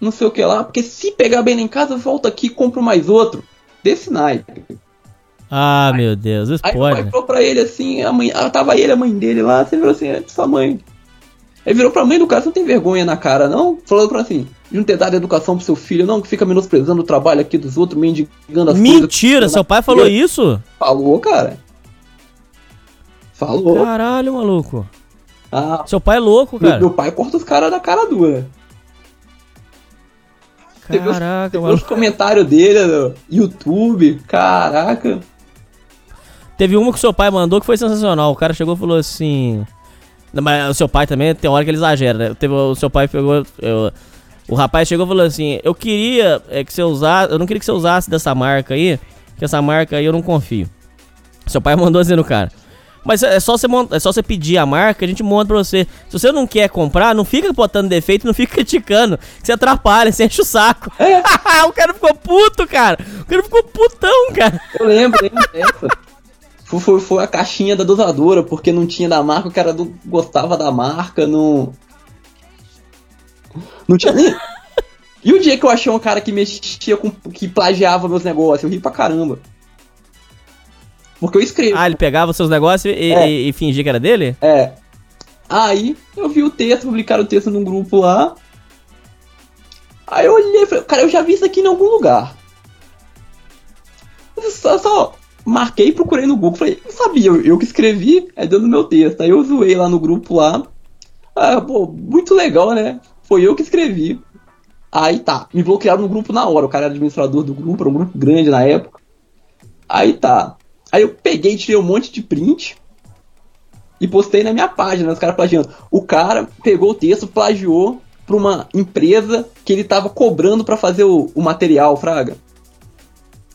não sei o que lá, porque se pegar bem lá em casa, volta aqui e compro mais outro. Desse naipe. Ah, meu Deus, Aí meu pai spoiler. falou pra ele assim, a mãe, tava ele, a mãe dele lá, você virou assim, é sua mãe. Aí virou pra mãe do cara, você não tem vergonha na cara, não? Falou pra assim, de não ter dado educação pro seu filho, não, que fica menosprezando o trabalho aqui dos outros, mendigando as Mentira, coisas. seu pai falou isso? Falou, cara. Falou. Caralho, maluco. Ah, Seu pai é louco, meu, cara. meu pai corta os caras da cara dura. Você viu os- Caraca, viu os comentários dele no YouTube, caraca. Teve uma que seu pai mandou que foi sensacional. O cara chegou e falou assim. Mas o seu pai também tem hora que ele exagera, né? Teve, o seu pai pegou. eu- o rapaz chegou e falou assim: Eu queria é, que você usasse. Eu não queria que você usasse dessa marca aí. Que essa marca aí eu não confio. Seu pai mandou assim no cara. Mas é só você mont- é só você pedir a marca, a gente monta pra você. Se você não quer comprar, não fica botando defeito, não fica criticando. que Você atrapalha, você enche o saco. É. o cara ficou puto, cara. O cara ficou putão, cara. Eu lembro, lembro dessa. Foi, foi, foi a caixinha da dosadora, porque não tinha da marca, o cara não gostava da marca, não. Não tinha nem. E o dia que eu achei um cara que mexia com. que plagiava meus negócios, eu ri pra caramba. Porque eu escrevo. Ah, ele pegava seus negócios e, É. e- e fingia que era dele? É. Aí eu vi o texto, publicaram o texto num grupo lá. Aí eu olhei e falei, cara, eu já vi isso aqui em algum lugar. Só, só marquei procurei no Google. Falei, não sabia, eu, eu que escrevi, é dentro do meu texto. Aí eu zoei lá no grupo lá. Ah, pô, muito legal, né? Foi eu que escrevi. Aí tá, me bloquearam no grupo na hora. O cara era administrador do grupo, era um grupo grande na época. Aí tá. Aí eu peguei, tirei um monte de print e postei na minha página, os caras plagiando. O cara pegou o texto, plagiou pra uma empresa que ele tava cobrando pra fazer o, o material, Fraga.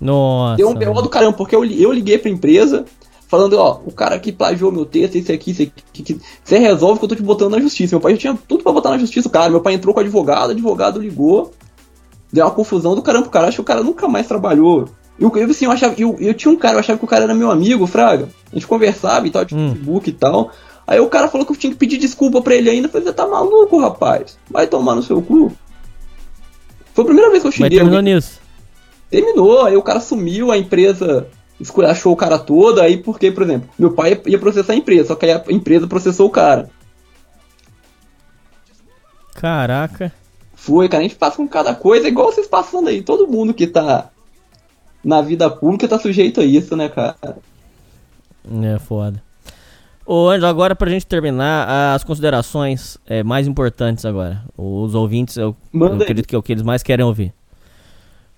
Nossa. Deu um. BO do caramba, porque eu, eu liguei pra empresa falando, ó, o cara que plagiou meu texto, esse aqui, esse aqui, que, você resolve que eu tô te botando na justiça. Meu pai já tinha tudo pra botar na justiça, o cara. Meu pai entrou com o advogado, o advogado ligou, deu uma confusão do caramba pro cara, acho que o cara nunca mais trabalhou. E eu, eu, assim, eu, achava, eu, eu tinha um cara, eu achava que o cara era meu amigo, Fraga. A gente conversava e tal, de Hum. Facebook e tal. Aí o cara falou que eu tinha que pedir desculpa pra ele ainda. Eu falei, você tá maluco, rapaz? Vai tomar no seu cu. Foi a primeira vez que eu Mas xinguei terminou nisso. Terminou, aí o cara sumiu, a empresa esculachou o cara todo, aí porque, por exemplo, meu pai ia processar a empresa, só que aí a empresa processou o cara. Caraca. Foi, cara, a gente passa com cada coisa, igual vocês passando aí. Todo mundo que tá na vida pública tá sujeito a isso, né, cara? É foda. Ô, Ângelo, agora pra gente terminar, as considerações é, mais importantes agora. Os ouvintes, eu, eu acredito que é o que eles mais querem ouvir.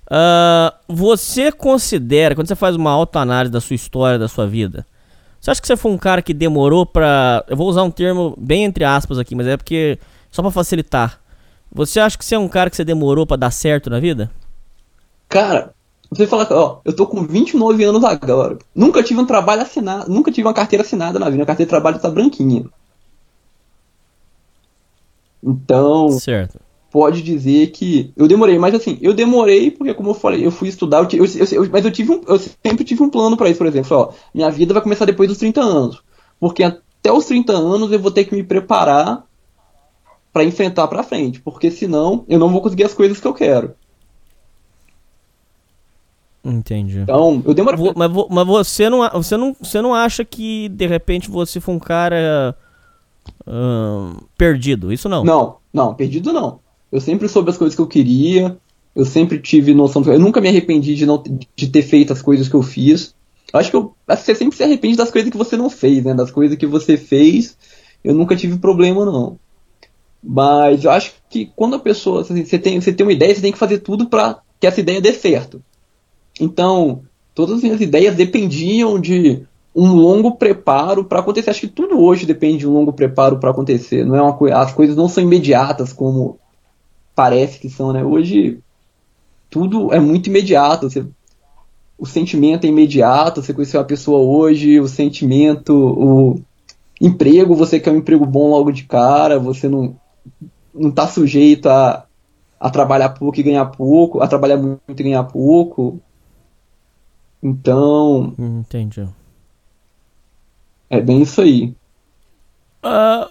Ah, você considera, quando você faz uma autoanálise da sua história, da sua vida, você acha que você foi um cara que demorou pra. Eu vou usar um termo bem entre aspas aqui, mas é porque. Só pra facilitar. Você acha que você é um cara que você demorou pra dar certo na vida? Cara, você fala, ó, eu tô com 29 anos agora. Nunca tive um trabalho assinado, nunca tive uma carteira assinada na vida. Minha carteira de trabalho tá branquinha. Então, Certo. Pode dizer que eu demorei, mas assim, eu demorei porque, como eu falei, eu fui estudar, eu, eu- eu- mas eu, tive um, eu sempre tive um plano pra isso, por exemplo, ó, minha vida vai começar depois dos 30 anos, porque até os 30 anos eu vou ter que me preparar pra enfrentar pra frente, porque senão eu não vou conseguir as coisas que eu quero. Entendi. Então, eu demorei. Vo- Mas, mas você, não, você, não, você não acha que de repente você foi um cara perdido? Isso não. Não, não, perdido não. Eu sempre soube as coisas que eu queria. Eu sempre tive noção. Eu nunca me arrependi de, não, de ter feito as coisas que eu fiz. Eu acho que eu, você sempre se arrepende das coisas que você não fez, né? Das coisas que você fez, eu nunca tive problema, não. Mas eu acho que quando a pessoa. assim, você, tem, você tem uma ideia, você tem que fazer tudo pra que essa ideia dê certo. Então, todas as minhas ideias dependiam de um longo preparo para acontecer. Acho que tudo hoje depende de um longo preparo para acontecer. Não é uma coisa, as coisas não são imediatas como parece que são, né? Hoje tudo é muito imediato. Você, o sentimento é imediato. Você conheceu a pessoa hoje, o sentimento, o emprego, você quer um emprego bom logo de cara. Você não não tá sujeito a, a trabalhar pouco e ganhar pouco, a trabalhar muito e ganhar pouco. Então, Entendi. é bem isso aí. Ah,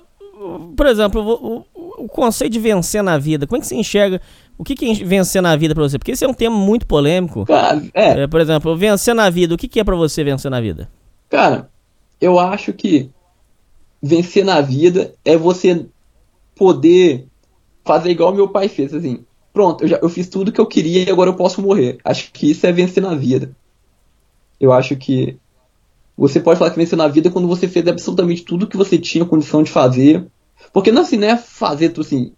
por exemplo, o, conceito de vencer na vida, como é que você enxerga? O que, que é vencer na vida pra você? Porque esse é um tema muito polêmico. Cara, é, É, por exemplo, vencer na vida, o que, que é pra você vencer na vida? Cara, eu acho que vencer na vida é você poder fazer igual meu pai fez, assim. Pronto, eu, já, eu fiz tudo que eu queria e agora eu posso morrer. Acho que isso é vencer na vida. Eu acho que você pode falar que venceu na vida quando você fez absolutamente tudo que você tinha condição de fazer. Porque não, assim, não é fazer tudo assim,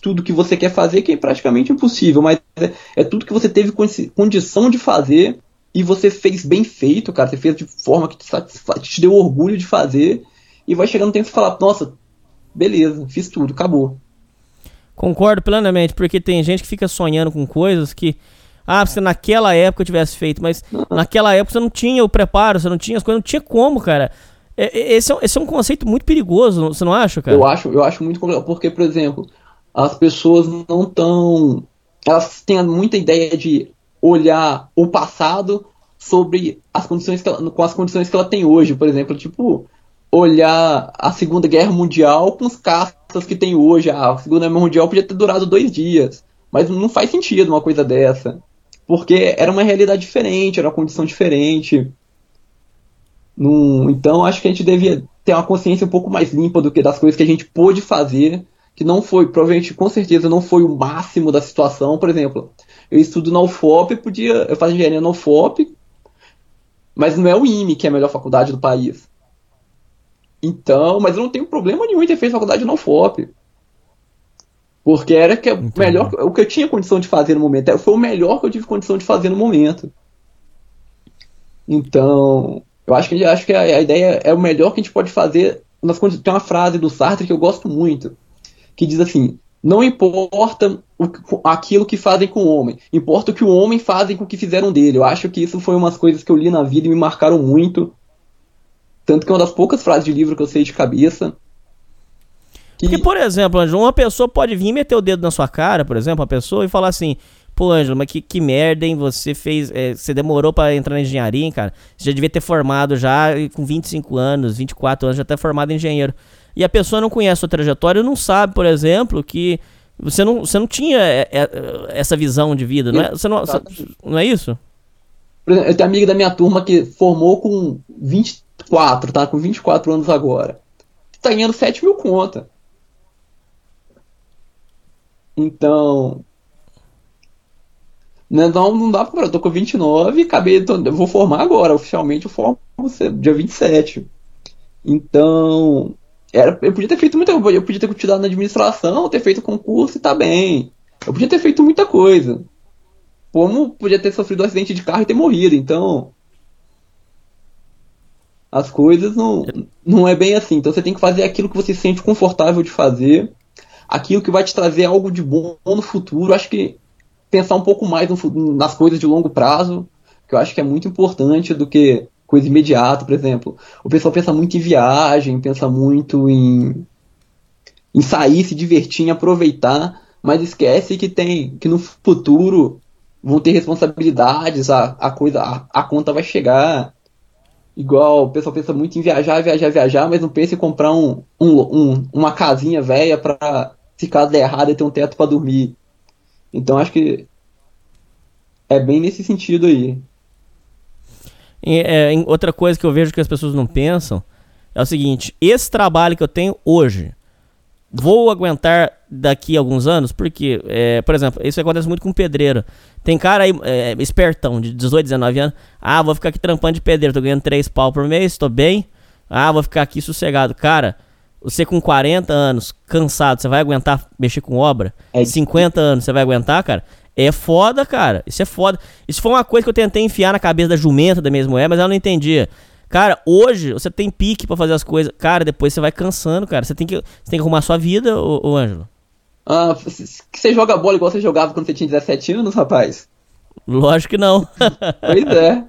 tudo que você quer fazer, que é praticamente impossível, mas é, é tudo que você teve condi- condição de fazer e você fez bem feito, cara. Você fez de forma que te, satisfa- que te deu orgulho de fazer e vai chegando um tempo e falar, nossa, beleza, fiz tudo, acabou. Concordo plenamente, porque tem gente que fica sonhando com coisas que. Ah, se naquela época eu tivesse feito, mas naquela época você não tinha o preparo, você não tinha as coisas, não tinha como, cara. É- é- Esse é, um- esse é um conceito muito perigoso, você não acha, cara? Eu acho, eu acho muito complicado, porque, por exemplo, as pessoas não estão. Elas têm muita ideia de olhar o passado sobre as condições que ela, com as condições que ela tem hoje. Por exemplo, tipo, olhar a Segunda Guerra Mundial com os caças que tem hoje. A Segunda Guerra Mundial podia ter durado dois dias. Mas não faz sentido uma coisa dessa. Porque era uma realidade diferente, era uma condição diferente. Num- então acho que a gente devia ter uma consciência um pouco mais limpa do que das coisas que a gente pôde fazer, que não foi, provavelmente, com certeza, não foi o máximo da situação. Por exemplo, eu estudo na UFOP, podia, eu faço engenharia na UFOP, mas não é o IME que é a melhor faculdade do país. Então, mas eu não tenho problema nenhum em ter feito faculdade na UFOP. Porque era que é o melhor, o que eu tinha condição de fazer no momento. É, Foi o melhor que eu tive condição de fazer no momento. Então, eu acho que, acho que a, a ideia é o melhor que a gente pode fazer. Nas tem uma frase do Sartre que eu gosto muito, que diz assim: Não importa o aquilo que fazem com o homem, importa o que o homem fazem com o que fizeram dele. Eu acho que isso foi umas coisas que eu li na vida e me marcaram muito. Tanto que é uma das poucas frases de livro que eu sei de cabeça. Que, Porque, por exemplo, uma pessoa pode vir e meter o dedo na sua cara, por exemplo, a pessoa, e falar assim: Pô, Ângelo, mas que, que merda, hein? Você fez. é, você demorou pra entrar na engenharia, hein, cara? Você já devia ter formado já e com 25 anos, 24 anos, já tá formado em engenheiro. E a pessoa não conhece a sua trajetória e não sabe, por exemplo, que você não, você não tinha é, é, essa visão de vida, não é? Você não, não é isso? Por exemplo, eu tenho amiga da minha turma que formou com 24, tá? Com 24 anos agora. Tá ganhando 7 mil conta. Então. Não, não dá pra. Eu tô com 29 e acabei. tô- eu vou formar agora. Oficialmente eu formo dia 27. Então. Era, eu podia ter feito muita coisa. Eu podia ter continuado na administração, ter feito concurso e tá bem. Eu podia ter feito muita coisa como podia ter sofrido um acidente de carro e ter morrido. Então, as coisas não, não é bem assim. Então você tem que fazer aquilo que você se sente confortável de fazer, aquilo que vai te trazer algo de bom no futuro. Acho que pensar um pouco mais no nas coisas de longo prazo, que eu acho que é muito importante do que coisa imediata, por exemplo. O pessoal pensa muito em viagem, pensa muito em, em sair, se divertir, em aproveitar. mas esquece que tem que no futuro vão ter responsabilidades, a, a coisa, a, a conta vai chegar. Igual o pessoal pensa muito em viajar, viajar, viajar, mas não pensa em comprar um, um, um- uma casinha velha pra, se caso der errado, ter um teto pra dormir. Então acho que é bem nesse sentido aí. E, é, outra coisa que eu vejo que as pessoas não pensam é o seguinte: esse trabalho que eu tenho hoje, vou aguentar daqui a alguns anos? Porque, é, por exemplo, isso acontece muito com pedreiro. Tem cara aí, é, espertão, de 18, 19 anos. Ah, vou ficar aqui trampando de pedreiro, tô ganhando 3 pau por mês, tô bem. Ah, vou ficar aqui sossegado. Cara, você com 40 anos, cansado, você vai aguentar mexer com obra? É 50 anos, você vai aguentar, cara? É foda, cara. Isso é foda. Isso foi uma coisa que eu tentei enfiar na cabeça da jumenta da mesma mulher, mas ela não entendia. Cara, hoje você tem pique pra fazer as coisas. Cara, depois você vai cansando, cara. Você tem que, você tem que arrumar a sua vida, ô, ô Ângelo. Ah, você joga bola igual você jogava quando você tinha 17 anos, rapaz? Lógico que não. Pois é.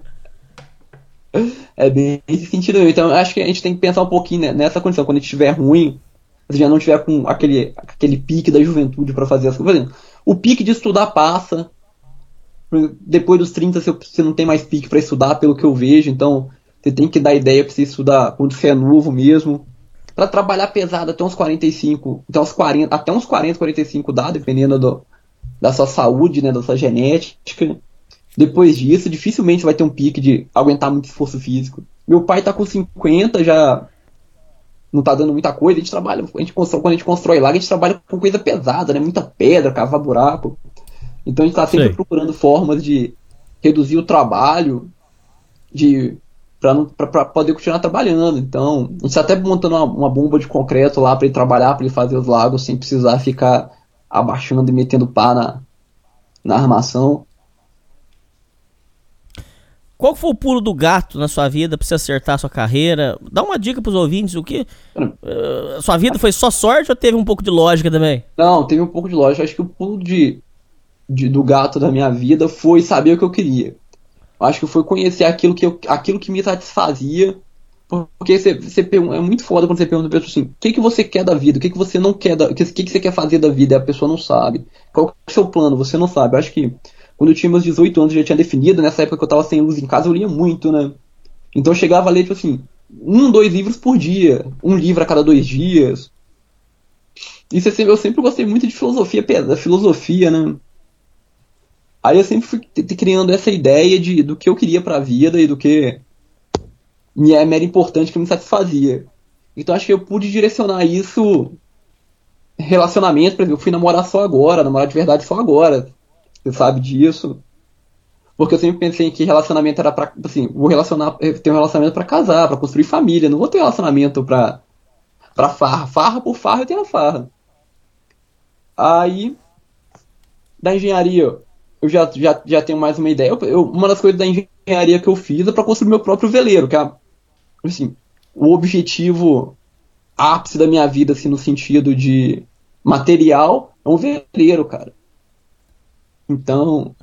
É bem nesse sentido. Então, acho que a gente tem que pensar um pouquinho né, nessa condição. Quando a gente estiver ruim, se já não tiver com aquele, aquele pique da juventude pra fazer as coisas. O pique de estudar passa. Depois dos 30 você- não tem mais pique pra estudar, pelo que eu vejo. Então, você tem que dar ideia pra você estudar quando você é novo mesmo. Pra trabalhar pesado até uns 45, até uns 40, até uns 40, 45 dá, dependendo do, da sua saúde, né, da sua genética. Depois disso, dificilmente vai ter um pique de aguentar muito esforço físico. Meu pai tá com 50, já não tá dando muita coisa. A gente trabalha, a gente constrói, quando a gente constrói lá, a gente trabalha com coisa pesada, né? Muita pedra, cavar buraco. Então a gente tá sempre Sei. procurando formas de reduzir o trabalho, de pra, não, pra, pra poder continuar trabalhando. Então, a gente tá até montando uma, uma bomba de concreto lá pra ele trabalhar, pra ele fazer os lagos sem precisar ficar abaixando e metendo pá na, na armação. Qual foi o pulo do gato na sua vida pra você acertar a sua carreira? Dá uma dica pros ouvintes, o que? eh, sua vida foi só sorte ou teve um pouco de lógica também? Não, teve um pouco de lógica. Acho que o pulo de, de- do gato da minha vida foi saber o que eu queria. Acho que foi conhecer aquilo que, eu, aquilo que me satisfazia. Porque você, é muito foda quando você pergunta pra pessoa assim: o que, que você quer da vida? O que, que você não quer. O que, que, que você quer fazer da vida? E a pessoa não sabe. Qual é o seu plano? Você não sabe. Acho que quando eu tinha meus 18 anos eu já tinha definido. Nessa época que eu tava sem luz em casa, eu lia muito, né? Então eu chegava a ler, tipo assim, um, dois livros por dia. Um livro a cada dois dias. Isso é sempre, eu sempre gostei muito de filosofia, da filosofia, né? Aí eu sempre fui criando essa ideia de, do que eu queria pra vida e do que me é- era importante, que me satisfazia. Então acho que eu pude direcionar isso relacionamento, por exemplo, eu fui namorar só agora, namorar de verdade só agora. Você sabe disso. Porque eu sempre pensei que relacionamento era pra, assim, vou relacionar, eh, ter um relacionamento pra casar, pra construir família, não vou ter relacionamento pra pra farra. Farra por farra eu tenho a farra. Aí, da engenharia, eu já, já, já tenho mais uma ideia. Eu, uma das coisas da engenharia que eu fiz é para construir meu próprio veleiro, que é, assim, o objetivo ápice da minha vida, assim, no sentido de material, é um veleiro, cara. Então,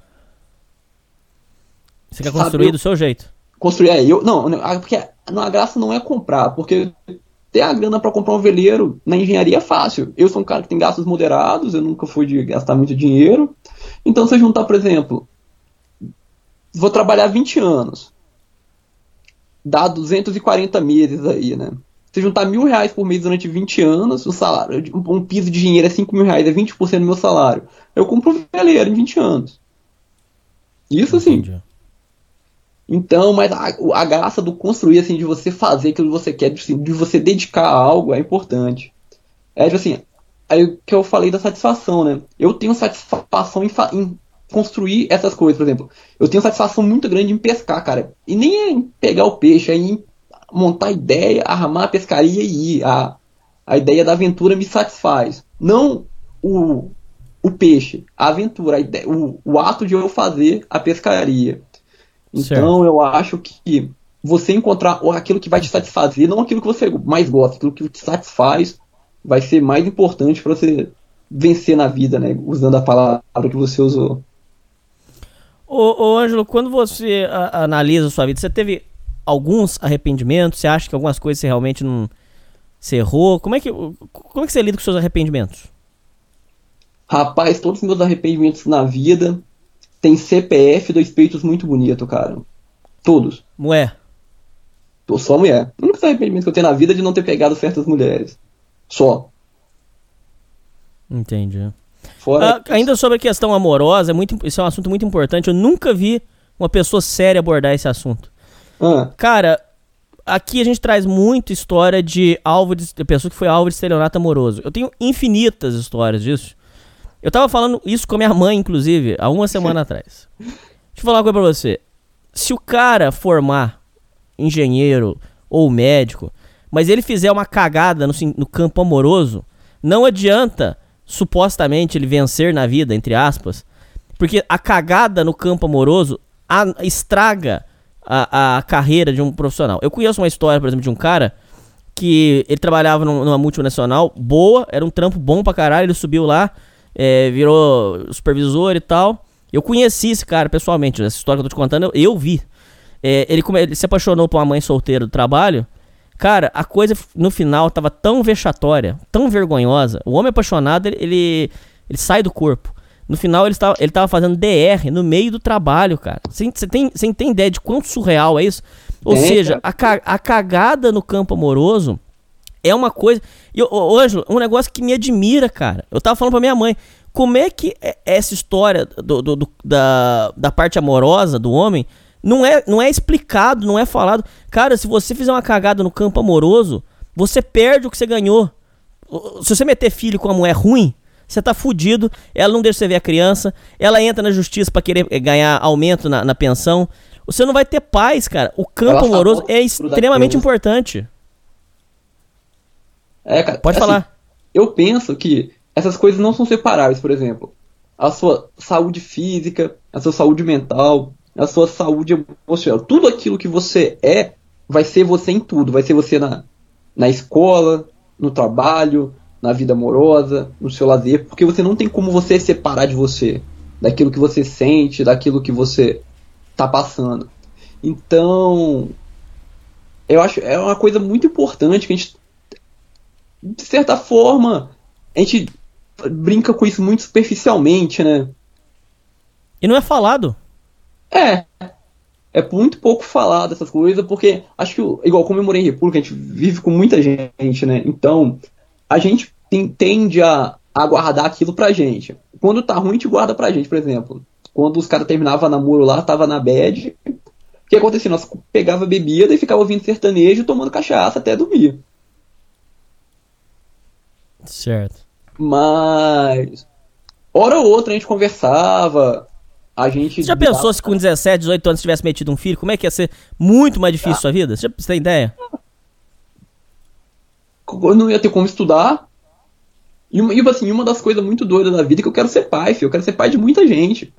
Você quer Sabe, construir eu- do seu jeito. construir. É, eu. Não, não, ah, porque a graça não é comprar, porque ter a grana para comprar um veleiro na engenharia é fácil. Eu sou um cara que tem gastos moderados, eu nunca fui de gastar muito dinheiro. Então, se eu juntar, por exemplo, vou trabalhar 20 anos, dá 240 meses aí, né? Eu juntar mil reais por mês durante 20 anos, o salário, um um piso de dinheiro é 5 mil reais, é 20% do meu salário. Eu compro um veleiro em 20 anos. Isso Entendi. então, mas a, a graça do construir, assim, de você fazer aquilo que você quer, de, assim, de você dedicar a algo é importante. É, tipo assim, aí o que eu falei da satisfação, né? Eu tenho satisfação em, em construir essas coisas, por exemplo. Eu tenho satisfação muito grande em pescar, cara. E nem é em pegar o peixe, é em montar ideia, armar a pescaria e ir. A, a ideia da aventura me satisfaz. Não o, o peixe, a aventura, a ideia, o, o ato de eu fazer a pescaria. Então eu acho que você encontrar aquilo que vai te satisfazer, não aquilo que você mais gosta, aquilo que te satisfaz, vai ser mais importante para você vencer na vida, né? Usando a palavra que você usou. Ô, ô Ângelo, quando você a- analisa a sua vida, você teve alguns arrependimentos? Você acha que algumas coisas você realmente não. Você errou? Como é que, como é que você lida com seus arrependimentos? Rapaz, todos os meus arrependimentos na vida tem CPF dois peitos muito bonito, cara. Todos. Ué, Tô só mulher. O único arrependimento que eu tenho na vida é de não ter pegado certas mulheres. Só. entendi. Fora. Ah, ainda sobre a questão amorosa, é muito, isso é um assunto muito importante. Eu nunca vi uma pessoa séria abordar esse assunto. Ah, Cara, aqui a gente traz muita história de alvo de, de pessoa que foi alvo de estelionato amoroso. Eu tenho infinitas histórias disso. Eu tava falando isso com a minha mãe, inclusive, há uma semana atrás. Deixa eu falar uma coisa pra você. Se o cara formar engenheiro ou médico, mas ele fizer uma cagada no, no campo amoroso, não adianta supostamente ele vencer na vida, entre aspas, porque a cagada no campo amoroso a- estraga a, a carreira de um profissional. Eu conheço uma história, por exemplo, de um cara que ele trabalhava num- numa multinacional boa, era um trampo bom pra caralho, ele subiu lá, é, virou supervisor e tal. Eu conheci esse cara pessoalmente, essa história que eu tô te contando, eu, eu vi. É, ele, ele se apaixonou por uma mãe solteira do trabalho. Cara, a coisa no final tava tão vexatória, tão vergonhosa. O homem apaixonado, ele, ele, ele sai do corpo. No final, ele estava, ele tava fazendo DR no meio do trabalho, cara. Você tem, você tem ideia de quanto surreal é isso? Ou Tem, seja, a, a cagada no campo amoroso é uma coisa. E, ô, Ângelo, um negócio que me admira, cara. Eu tava falando pra minha mãe. Como é que é- essa história do, do- do- da, da parte amorosa do homem não é, não é explicado, não é falado? Cara, se você fizer uma cagada no campo amoroso, você perde o que você ganhou. Se você meter filho com uma mulher ruim, você tá fudido. Ela não deixa você ver a criança. Ela entra na justiça pra querer ganhar aumento na, na pensão. Você não vai ter paz, cara. O campo amoroso é extremamente importante. é, cara. Pode assim, falar. Eu penso que essas coisas não são separáveis, por exemplo. A sua saúde física, a sua saúde mental, a sua saúde emocional. Tudo aquilo que você é vai ser você em tudo. Vai ser você na, na escola, no trabalho, na vida amorosa, no seu lazer. Porque você não tem como você separar de você. Daquilo que você sente, daquilo que você tá passando. Então, eu acho é uma coisa muito importante que a gente de certa forma, a gente brinca com isso muito superficialmente, né? E não é falado. É. É muito pouco falar dessas coisas, porque acho que, igual como eu morei em República, a gente vive com muita gente, né? Então, a gente tem- tende a, a guardar aquilo pra gente. Quando tá ruim, a gente guarda pra gente, por exemplo. Quando os caras terminavam namoro lá, tava na bad. O que acontecia? Nós pegava bebida e ficava ouvindo sertanejo, tomando cachaça até dormir. Certo. Mas. Hora ou outra a gente conversava. A gente. Você já pensou se com 17, 18 anos tivesse metido um filho? Como é que ia ser muito mais difícil a sua vida? Você, já, você tem ideia? Eu não ia ter como estudar. E, uma- e assim, uma das coisas muito doidas da vida é que eu quero ser pai, filho. Eu quero ser pai de muita gente.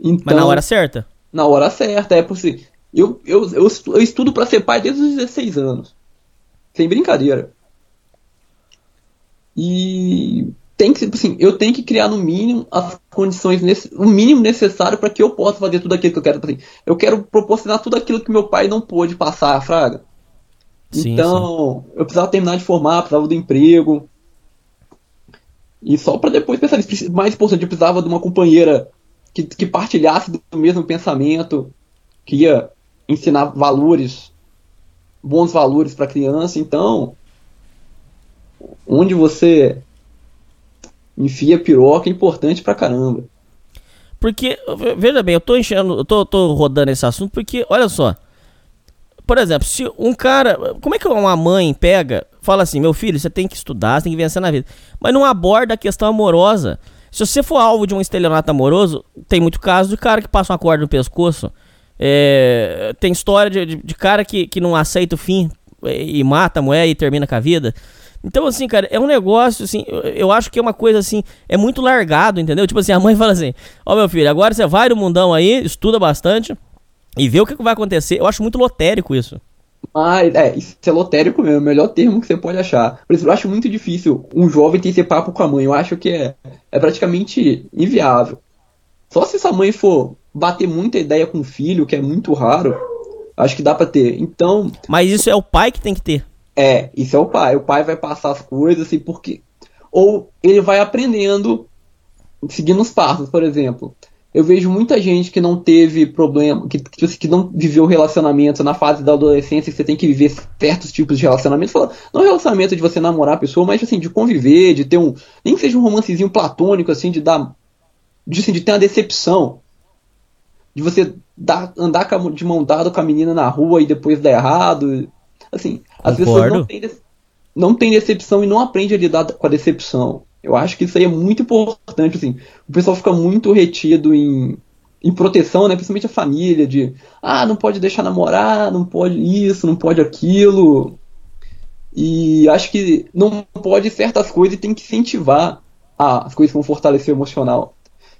Então, Mas na hora certa. na hora certa, é por si. Eu, eu, eu, eu estudo pra ser pai desde os 16 anos. Sem brincadeira. E tem que, assim, eu tenho que criar no mínimo as condições, nesse, o mínimo necessário para que eu possa fazer tudo aquilo que eu quero. Assim, eu quero proporcionar tudo aquilo que meu pai não pôde passar, Fraga. Sim, então, eu precisava terminar de formar, precisava do emprego. E só para depois pensar nisso. Mais importante, eu precisava de uma companheira que, que partilhasse do mesmo pensamento, que ia ensinar valores, bons valores para criança. Então, onde você enfia piroca é importante pra caramba. Porque, ve- veja bem, eu tô enchendo, eu tô, tô rodando esse assunto porque, olha só. Por exemplo, se um cara. Como é que uma mãe pega, fala assim: meu filho, você tem que estudar, você tem que vencer na vida. Mas não aborda a questão amorosa. Se você for alvo de um estelionato amoroso, tem muito caso de cara que passa uma corda no pescoço. É, tem história de, de- de cara que, que não aceita o fim é, e mata a mulher e termina com a vida. Então, assim, cara, é um negócio, assim, eu, eu acho que é uma coisa, assim, é muito largado, entendeu? Tipo assim, a mãe fala assim, ó meu filho, agora você vai no mundão aí, estuda bastante e vê o que, vai acontecer. Eu acho muito lotérico isso. Mas, é, isso é lotérico mesmo, é o melhor termo que você pode achar. Por isso, eu acho muito difícil um jovem ter esse papo com a mãe. Eu acho que é, é praticamente inviável. Só se essa mãe for bater muita ideia com o filho, que é muito raro, acho que dá pra ter. Então, Mas isso é o pai que tem que ter. é, isso é o pai. O pai vai passar as coisas, assim, porque. ou ele vai aprendendo, seguindo os passos, por exemplo. Eu vejo muita gente que não teve problema, que, que, que não viveu relacionamento na fase da adolescência, que você tem que viver certos tipos de relacionamento. Fala, não relacionamento de você namorar a pessoa, mas assim, de conviver, de ter um. Nem que seja um romancezinho platônico, assim, de dar. De, assim, de ter uma decepção. De você dar, andar com a- de mão dada com a menina na rua e depois dar errado. Assim, as pessoas Concordo. não têm, não têm decepção e não aprendem a lidar com a decepção. Eu acho que isso aí é muito importante, assim. O pessoal fica muito retido em, em proteção, né? Principalmente a família, de ah, não pode deixar namorar, não pode isso, não pode aquilo. E acho que não pode certas coisas e tem que incentivar as coisas que vão fortalecer o emocional.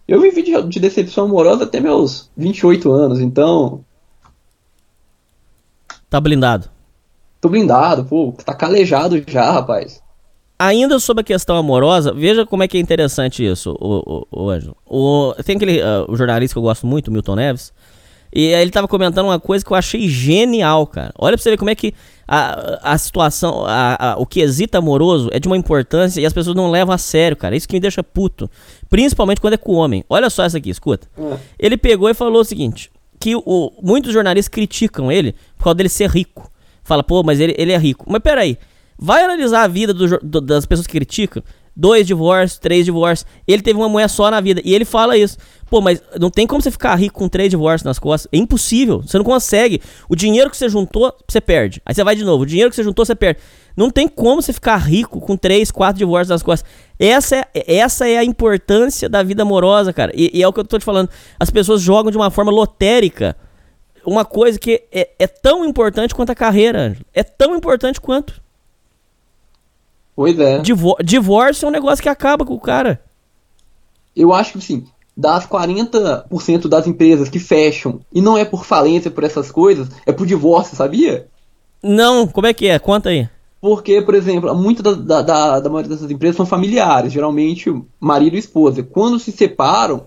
Eu vivi de, de decepção amorosa até meus 28 anos, então Tá blindado. tô blindado, pô, tá calejado já, rapaz. Ainda sobre a questão amorosa, veja como é que é interessante isso, o, o, o Ângelo. O, tem aquele ah, o jornalista que eu gosto muito, Milton Neves, e aí ele tava comentando uma coisa que eu achei genial, cara. Olha pra você ver como é que a, a situação, a, a- o quesito amoroso é de uma importância e as pessoas não levam a sério, cara. Isso que me deixa puto. Principalmente quando é com o homem. Olha só essa aqui, escuta. Ele pegou e falou o seguinte: que o, muitos jornalistas criticam ele por causa dele ser rico. Fala, pô, mas ele, ele é rico. Mas peraí, vai analisar a vida do do- das pessoas que criticam. Dois divórcios, três divórcios. Ele teve uma mulher só na vida. E ele fala isso. Pô, mas não tem como você ficar rico com três divórcios nas costas. É impossível. Você não consegue. O dinheiro que você juntou, você perde. Aí você vai de novo. O dinheiro que você juntou, você perde. Não tem como você ficar rico com três, quatro divórcios nas costas. Essa é, essa é a importância da vida amorosa, cara. E, e é o que eu tô te falando. As pessoas jogam de uma forma lotérica uma coisa que é, é tão importante quanto a carreira, Ângelo. É tão importante quanto. Pois é. Divor- divórcio é um negócio que acaba com o cara. Eu acho que, assim, das 40% das empresas que fecham, e não é por falência, por essas coisas, é por divórcio, sabia? Não, como é que é? Conta aí. Porque, por exemplo, muitas da, da, da, da maioria dessas empresas são familiares, geralmente marido e esposa. Quando se separam,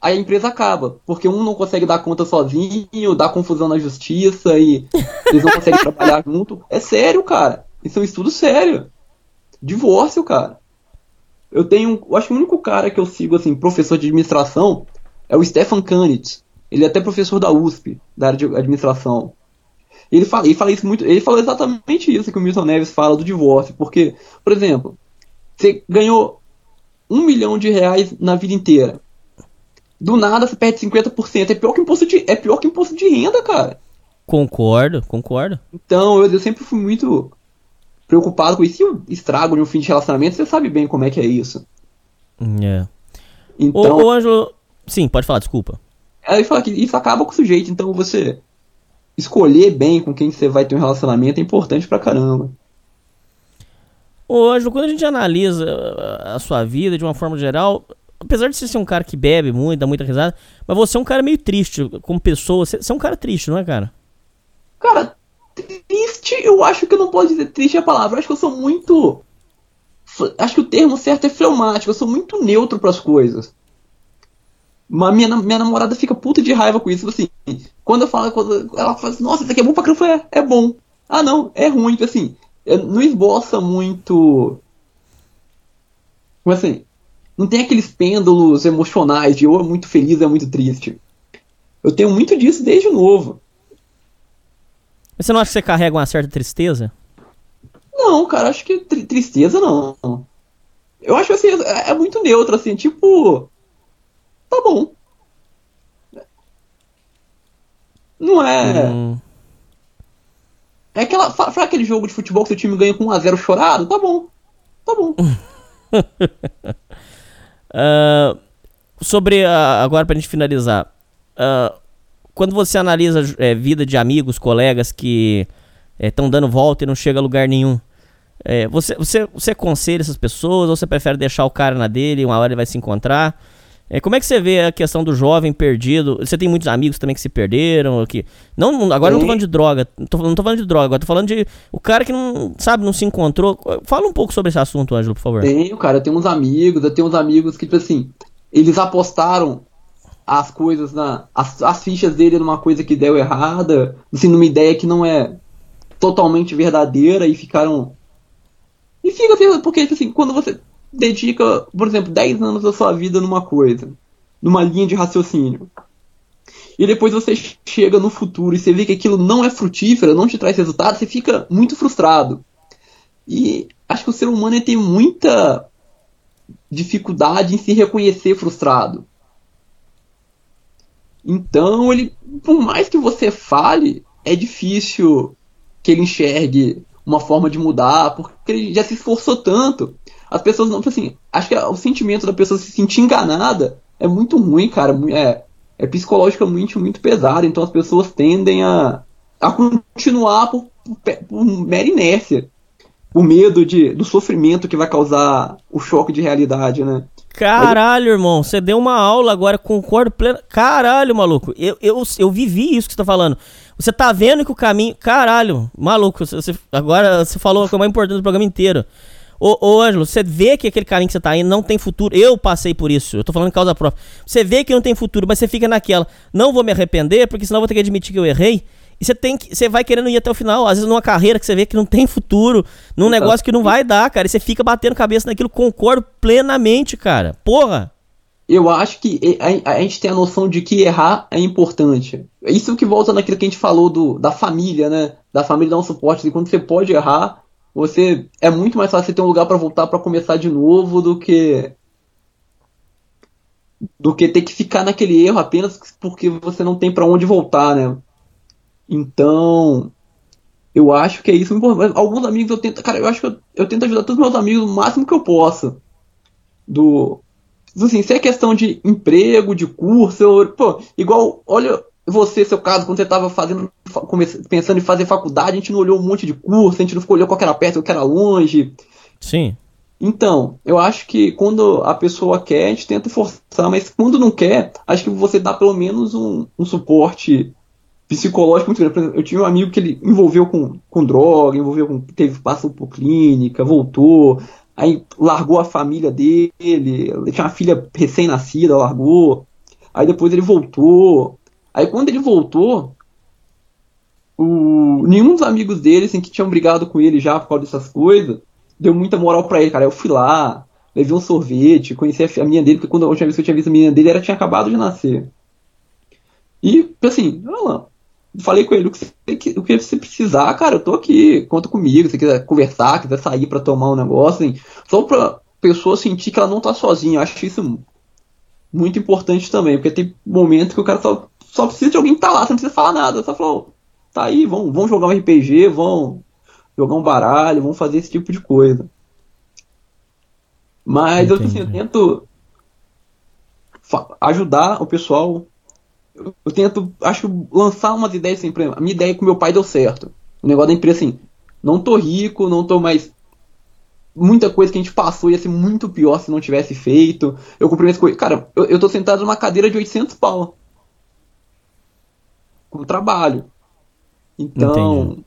aí a empresa acaba. Porque um não consegue dar conta sozinho, dá confusão na justiça e eles não conseguem trabalhar junto. É sério, cara. Isso é um estudo sério. Divórcio, cara. Eu tenho. Eu acho que o único cara que eu sigo, assim, professor de administração, é o Stefan Kanitz. Ele é até professor da USP, da área de administração. Ele fala, ele fala isso muito. Ele falou exatamente isso que o Milton Neves fala do divórcio. Porque, por exemplo, você ganhou um milhão de reais na vida inteira. Do nada você perde 50%. É pior que imposto de, é pior que imposto de renda, cara. Concordo, concordo. Então eu, eu sempre fui muito preocupado com isso. E o estrago de um fim de relacionamento, você sabe bem como é que é isso. É. Então, Ô, ô, Ângelo. Sim, pode falar, desculpa. aí fala que isso acaba com o sujeito. Então você escolher bem com quem você vai ter um relacionamento é importante pra caramba. Ô, Ângelo, quando a gente analisa uh, a sua vida de uma forma geral, apesar de você ser um cara que bebe muito, dá muita risada, mas você é um cara meio triste como pessoa. Você é um cara triste, não é, cara? Cara, triste, eu acho que eu não posso dizer triste a palavra. Eu acho que eu sou muito. Acho que o termo certo é fleumático. Eu sou muito neutro pras coisas. Mas minha, minha namorada fica puta de raiva com isso. Assim, quando eu falo, quando ela fala assim, nossa, isso aqui é bom pra caramba, é, é bom. Ah, não, é ruim. Tipo Assim, não esboça muito. Como assim? Não tem aqueles pêndulos emocionais de ou é muito feliz ou é muito triste. Eu tenho muito disso desde novo. Mas você não acha que você carrega uma certa tristeza? Não, cara, acho que tri- tristeza não. Eu acho assim, é, é muito neutro, assim, tipo. Tá bom. Não é. Hum, É aquela. fa- Fala aquele jogo de futebol que seu time ganha com 1x0 chorado? Tá bom. Tá bom. ah, sobre. a- agora, pra gente finalizar. ah, quando você analisa é, vida de amigos, colegas que estão dando volta e não chega a lugar nenhum. é, você, você, você aconselha essas pessoas ou você prefere deixar o cara na dele e uma hora ele vai se encontrar? É, como é que você vê a questão do jovem perdido? Você tem muitos amigos também que se perderam? Que... Não, agora eu não tô falando de droga. Tô, não tô falando de droga, agora tô falando de o cara que não, sabe, não se encontrou. Fala um pouco sobre esse assunto, Ângelo, por favor. Tenho, cara, eu tenho uns amigos, eu tenho uns amigos que, tipo assim, eles apostaram as coisas na. As, as fichas dele numa coisa que deu errada, assim, numa ideia que não é totalmente verdadeira e ficaram E fica, fica porque assim, quando você dedica, por exemplo, 10 anos da sua vida numa coisa, numa linha de raciocínio, e depois você chega no futuro e você vê que aquilo não é frutífero, não te traz resultado, você fica muito frustrado. E acho que o ser humano tem muita dificuldade em se reconhecer frustrado. Então, ele, por mais que você fale, é difícil que ele enxergue uma forma de mudar, porque ele já se esforçou tanto. As pessoas não, assim, acho que o sentimento da pessoa se sentir enganada é muito ruim, cara. É, é psicologicamente muito pesado. Então as pessoas tendem a, a continuar por, por, por mera inércia. O medo de, do sofrimento que vai causar o choque de realidade, né? Caralho, irmão, você deu uma aula agora, concordo pleno. Caralho, maluco, eu, eu, eu vivi isso que você tá falando. Você tá vendo que o caminho. Caralho, maluco, você, agora você falou que é o mais importante do programa inteiro. Ô, ô Ângelo, você vê que aquele caminho que você tá indo não tem futuro. Eu passei por isso, eu tô falando em causa própria. Você vê que não tem futuro, mas você fica naquela. Não vou me arrepender, porque senão eu vou ter que admitir que eu errei. E você tem que. Você vai querendo ir até o final. Às vezes numa carreira que você vê que não tem futuro, num negócio que não vai dar, cara. E você fica batendo cabeça naquilo. Concordo plenamente, cara. Porra! eu acho que a, a gente tem a noção de que errar é importante. Isso que volta naquilo que a gente falou do, da família, né? Da família dar um suporte. E quando você pode errar, você é muito mais fácil você ter um lugar para voltar para começar de novo do que do que ter que ficar naquele erro apenas porque você não tem para onde voltar, né? Então, eu acho que é isso. Alguns amigos eu tento, cara, eu acho que eu, eu tento ajudar todos os meus amigos o máximo que eu posso. Do assim, se é questão de emprego, de curso, eu, pô, igual, olha você, seu caso, quando você estava fazendo, pensando em fazer faculdade, a gente não olhou um monte de curso, a gente não ficou olhando qual que era perto, qual que era longe. Sim. Então, eu acho que quando a pessoa quer, a gente tenta forçar, mas quando não quer, acho que você dá pelo menos um, um suporte psicológico muito grande. Exemplo, eu tinha um amigo que ele envolveu com, com droga, envolveu com. teve passou por clínica, voltou, aí largou a família dele, ele tinha uma filha recém-nascida, largou, aí depois ele voltou. Aí quando ele voltou, o, nenhum dos amigos dele, assim, que tinham brigado com ele já por causa dessas coisas, deu muita moral pra ele, cara. Eu fui lá, levei um sorvete, conheci a, a menina dele, porque quando a última vez que eu tinha visto a menina dele, ela tinha acabado de nascer. E, assim, olha lá, falei com ele, o que, você, o que você precisar, cara, eu tô aqui, conta comigo, se quiser conversar, quiser sair pra tomar um negócio, assim, só pra pessoa sentir que ela não tá sozinha. Eu acho isso muito importante também, porque tem momentos que o cara só, só precisa de alguém que tá lá, você não precisa falar nada, só falou, tá aí, vamos, vamos jogar um RPG, vamos jogar um baralho, vamos fazer esse tipo de coisa. Mas eu, assim, eu tento ajudar o pessoal. Eu, tento, acho lançar umas ideias assim, por exemplo, a minha ideia com meu pai deu certo. O negócio da empresa assim, não tô rico, não tô mais muita coisa que a gente passou ia ser muito pior se não tivesse feito. Eu comprei minhas coisas. Cara, eu, eu tô sentado numa cadeira de 800 pau. Com trabalho. Então. Entendi.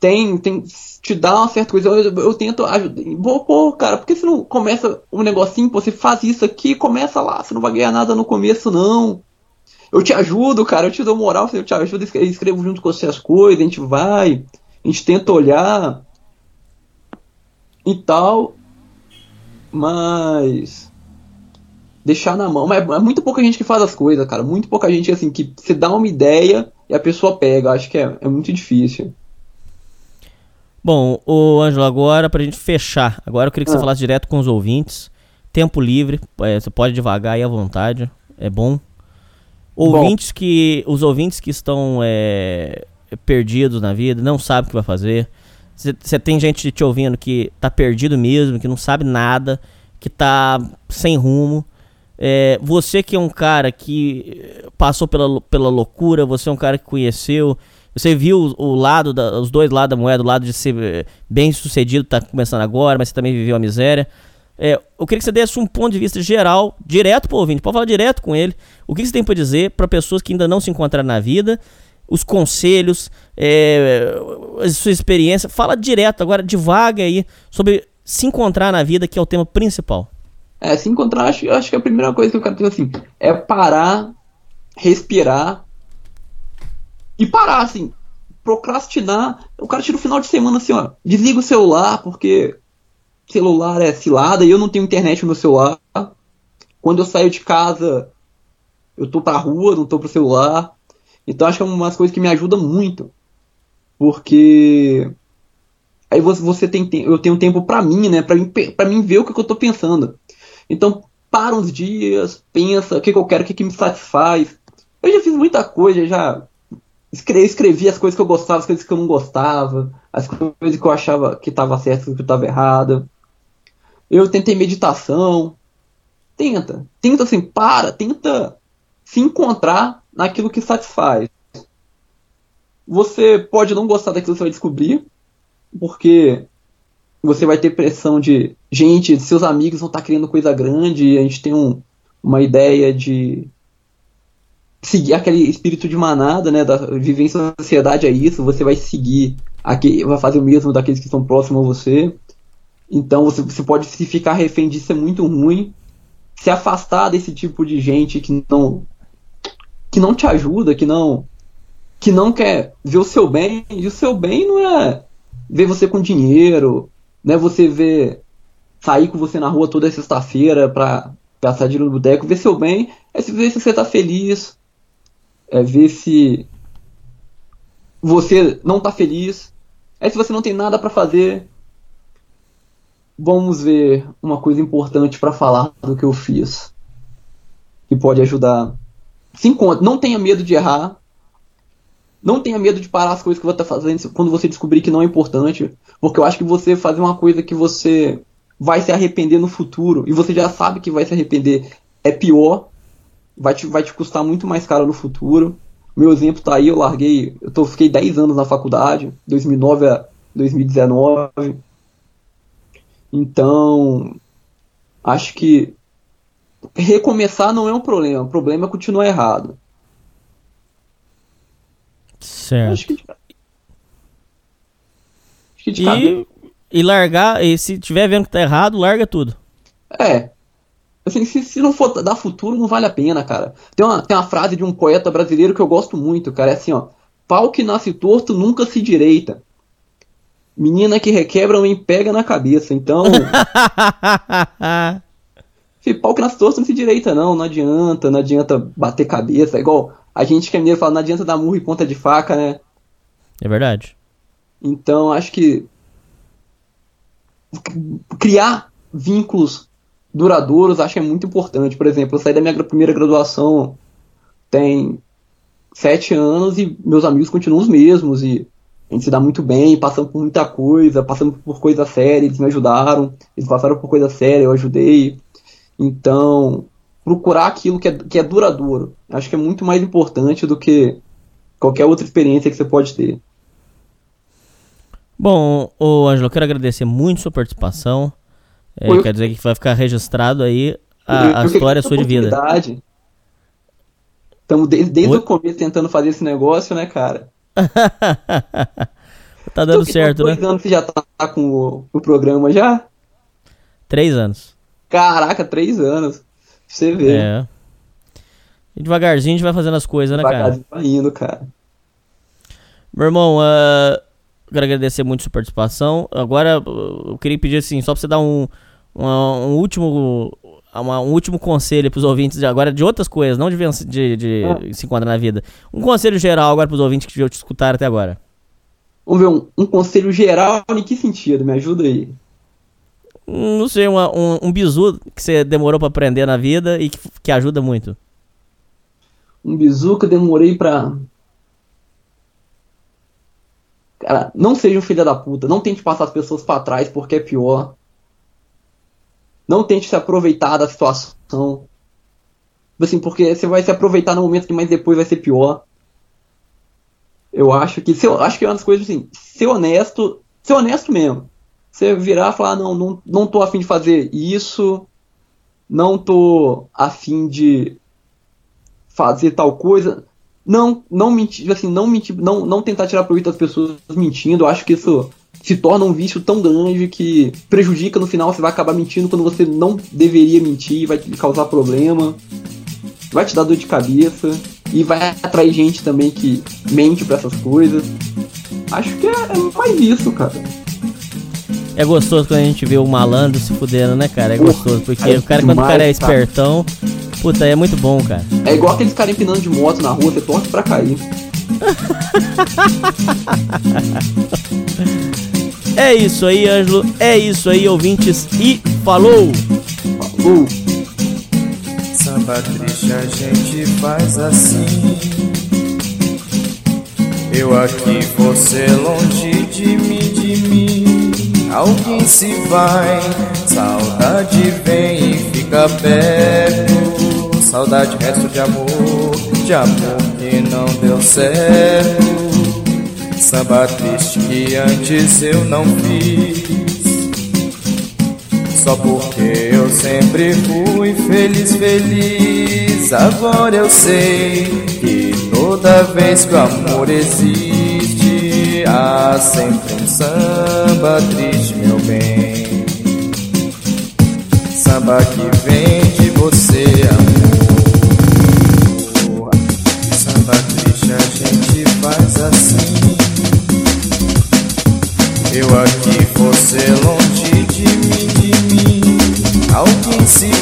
Tem, tem. Te dá uma certa coisa. Eu, eu, tento ajudar. Vou, pô, cara, porque se não começa um negocinho, pô, você faz isso aqui, começa lá. Você não vai ganhar nada no começo, não. Eu te ajudo, cara, eu te dou moral, eu te ajudo, eu escrevo junto com você as coisas, a gente vai, a gente tenta olhar e tal, mas deixar na mão, mas é muito pouca gente que faz as coisas, cara, muito pouca gente assim que você dá uma ideia e a pessoa pega, acho que é, é muito difícil. Bom, o Ângelo, agora pra gente fechar, agora eu queria que você Ah. falasse direto com os ouvintes. Tempo livre, é, você pode devagar aí à vontade, é bom. Ouvintes que. Os ouvintes que estão é, perdidos na vida, não sabem o que vai fazer. Você tem gente te ouvindo que tá perdido mesmo, que não sabe nada, que tá sem rumo. É, você que é um cara que passou pela, pela loucura, você é um cara que conheceu, você viu o, lado, da, os dois lados da moeda, o lado de ser eh, bem sucedido, tá começando agora, mas você também viveu a miséria. É, eu queria que você desse um ponto de vista geral, direto pro ouvinte, pode falar direto com ele. O que você tem para dizer para pessoas que ainda não se encontraram na vida, os conselhos, é, a sua experiência. Fala direto, agora devaga aí, sobre se encontrar na vida, que é o tema principal. É, se encontrar, acho, acho que a primeira coisa que eu quero dizer assim, é parar, respirar e parar, assim. procrastinar. O cara tira o final de semana assim, ó, desliga o celular, porque celular é cilada e eu não tenho internet no meu celular. Quando eu saio de casa, eu tô pra rua, não tô pro celular. Então acho que é umas coisas que me ajudam muito. Porque aí você, você tem eu tenho tempo pra mim, né, Pra mim pra mim ver o que, que eu tô pensando. Então para uns dias, pensa o que, que eu quero, o que, que me satisfaz. Eu já fiz muita coisa, já escre- escrevi as coisas que eu gostava, as coisas que eu não gostava, as coisas que eu achava que estava certo que estava errado. Eu tentei meditação. Tenta, tenta assim, para, tenta se encontrar naquilo que satisfaz. Você pode não gostar daquilo que você vai descobrir, porque você vai ter pressão de gente, seus amigos vão estar criando coisa grande, a gente tem um, uma ideia de seguir aquele espírito de manada, né? Da, viver em sociedade é isso, você vai seguir, vai fazer o mesmo daqueles que estão próximos a você. Então você, você pode se ficar refém disso, é muito ruim. Se afastar desse tipo de gente que não que não te ajuda, que não que não quer ver o seu bem, e o seu bem não é ver você com dinheiro, não é você ver sair com você na rua toda sexta-feira pra gastar dinheiro no boteco, ver seu bem, é se ver se você tá feliz, é ver se você não tá feliz, é se você não tem nada pra fazer. Vamos ver uma coisa importante pra falar do que eu fiz, que pode ajudar. Se encontre, não tenha medo de errar, não tenha medo de parar as coisas que você está fazendo quando você descobrir que não é importante. Porque eu acho que você fazer uma coisa que você vai se arrepender no futuro, e você já sabe que vai se arrepender, é pior. Vai te, vai te custar muito mais caro no futuro. Meu exemplo tá aí, eu larguei, eu tô, fiquei 10 anos na faculdade, 2009 a 2019. Então, acho que recomeçar não é um problema, o problema é continuar errado. Certo. Acho que de, acho que de E, e largar, e se tiver vendo que tá errado, larga tudo. É. Assim, se, se não for dar futuro, não vale a pena, cara. Tem uma, tem uma frase de um poeta brasileiro que eu gosto muito, cara. É assim, ó. Pau que nasce torto nunca se direita. Menina que requebra nem pega na cabeça. Então, se pau que nasce torto não se direita, não. Não adianta, não adianta bater cabeça. É igual a gente que é mineiro fala, não adianta dar murro e ponta de faca, né? é verdade. Então, acho que criar vínculos duradouros acho que é muito importante. Por exemplo, eu saí da minha primeira graduação tem sete anos e meus amigos continuam os mesmos e a gente se dá muito bem, passamos por muita coisa, passamos por coisa séria, eles me ajudaram, eles passaram por coisa séria, eu ajudei. Então, procurar aquilo que é, que é duradouro, acho que é muito mais importante do que qualquer outra experiência que você pode ter. Bom, ô Ângelo, eu quero agradecer muito sua participação. É, eu- Quer dizer que vai ficar registrado aí a, a história sua de vida. Estamos desde, desde o começo tentando fazer esse negócio, né, cara? tá dando Tu- certo, né? dois anos você já tá com o, o programa já? Três anos. Caraca, três anos. Pra Você vê. É. E devagarzinho a gente vai fazendo as coisas, né, cara? Devagarzinho vai indo, cara. Meu irmão, ah, quero agradecer muito sua participação. Agora, uh, eu queria pedir assim, só pra você dar um, uma- um último uma- um último conselho pros ouvintes, de- agora de outras coisas, não de, de, de Ah. se encontrar na vida. Um conselho geral agora pros ouvintes que te escutaram até agora. Vamos ver um, um conselho geral em que sentido? Me ajuda aí. Hum, Não sei, uma- um, um bizu que você demorou pra aprender na vida e que, que ajuda muito. Um bizu que eu demorei pra. Cara, não seja um filho da puta. Não tente passar as pessoas pra trás porque é pior. Não tente se aproveitar da situação. Assim, porque você vai se aproveitar no momento que mais depois vai ser pior. Eu acho que. Eu, acho que é uma das coisas assim. Ser honesto. Ser honesto mesmo. Você virar e falar, não, não, não tô afim de fazer isso. Não tô afim de fazer tal coisa. Não, não mentir, assim, não mentir, não, não tentar tirar proveito das pessoas mentindo. Eu acho que isso se torna um vício tão grande que prejudica no final, você vai acabar mentindo quando você não deveria mentir, vai te causar problema, vai te dar dor de cabeça e vai atrair gente também que mente pra essas coisas. Acho que é, é mais isso, cara. É gostoso quando a gente vê o malandro se fudendo, né, cara? É gostoso, porque é o cara, quando o cara é demais, cara. espertão, puta, é muito bom, cara. É igual aqueles caras empinando de moto na rua, você torce pra cair. É isso aí, Ângelo. É isso aí, ouvintes. E falou! Uh, Samba triste a gente faz assim. Eu aqui, você longe de mim, de mim. Alguém se vai, saudade vem e fica perto. Saudade, resto de amor, de amor que não deu certo. Samba triste que antes eu não fiz. Só porque eu sempre fui feliz, feliz. Agora eu sei que toda vez que o amor existe, há sempre um samba triste, meu bem. Samba que vem de você, amor.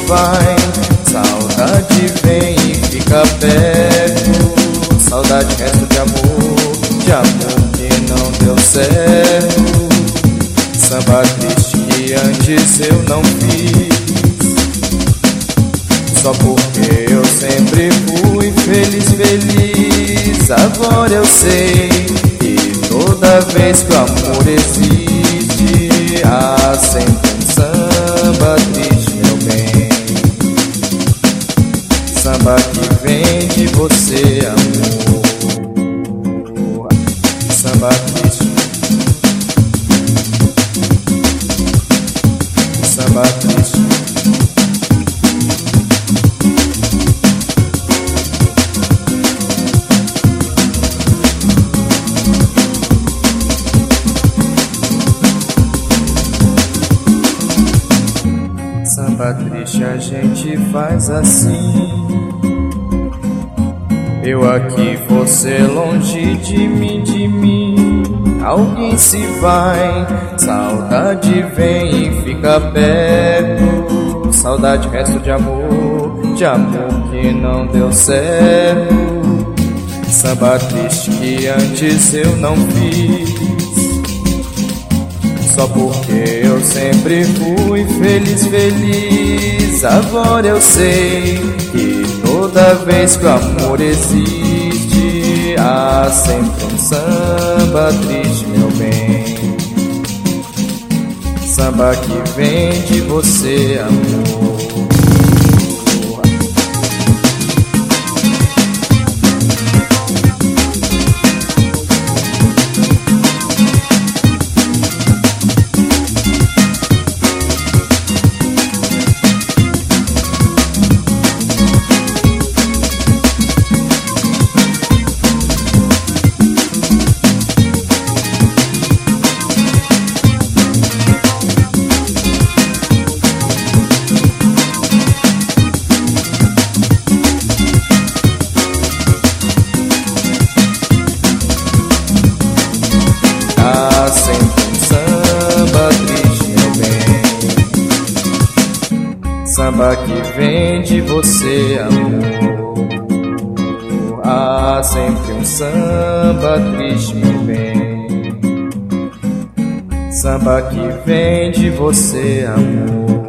Vai, saudade vem e fica perto. Saudade, resto de amor, de amor que não deu certo. Samba triste que antes eu não fiz. Só porque eu sempre fui feliz, feliz. Agora eu sei que toda vez que o amor existe, há sempre um samba triste, Samba que vem de você, amor. Samba triste. Samba triste. Samba triste a gente faz assim. Aqui, você longe de mim, de mim. Alguém se vai, saudade vem e fica perto. Saudade, resto de amor, de amor que não deu certo. Samba triste que antes eu não fiz. Só porque eu sempre fui feliz, feliz. Agora eu sei que toda vez que o amor existe, sempre um samba triste, meu bem. Samba que vem de você, amor. Você, amor. Há sempre um samba triste, meu bem. Samba que vem de você, amor.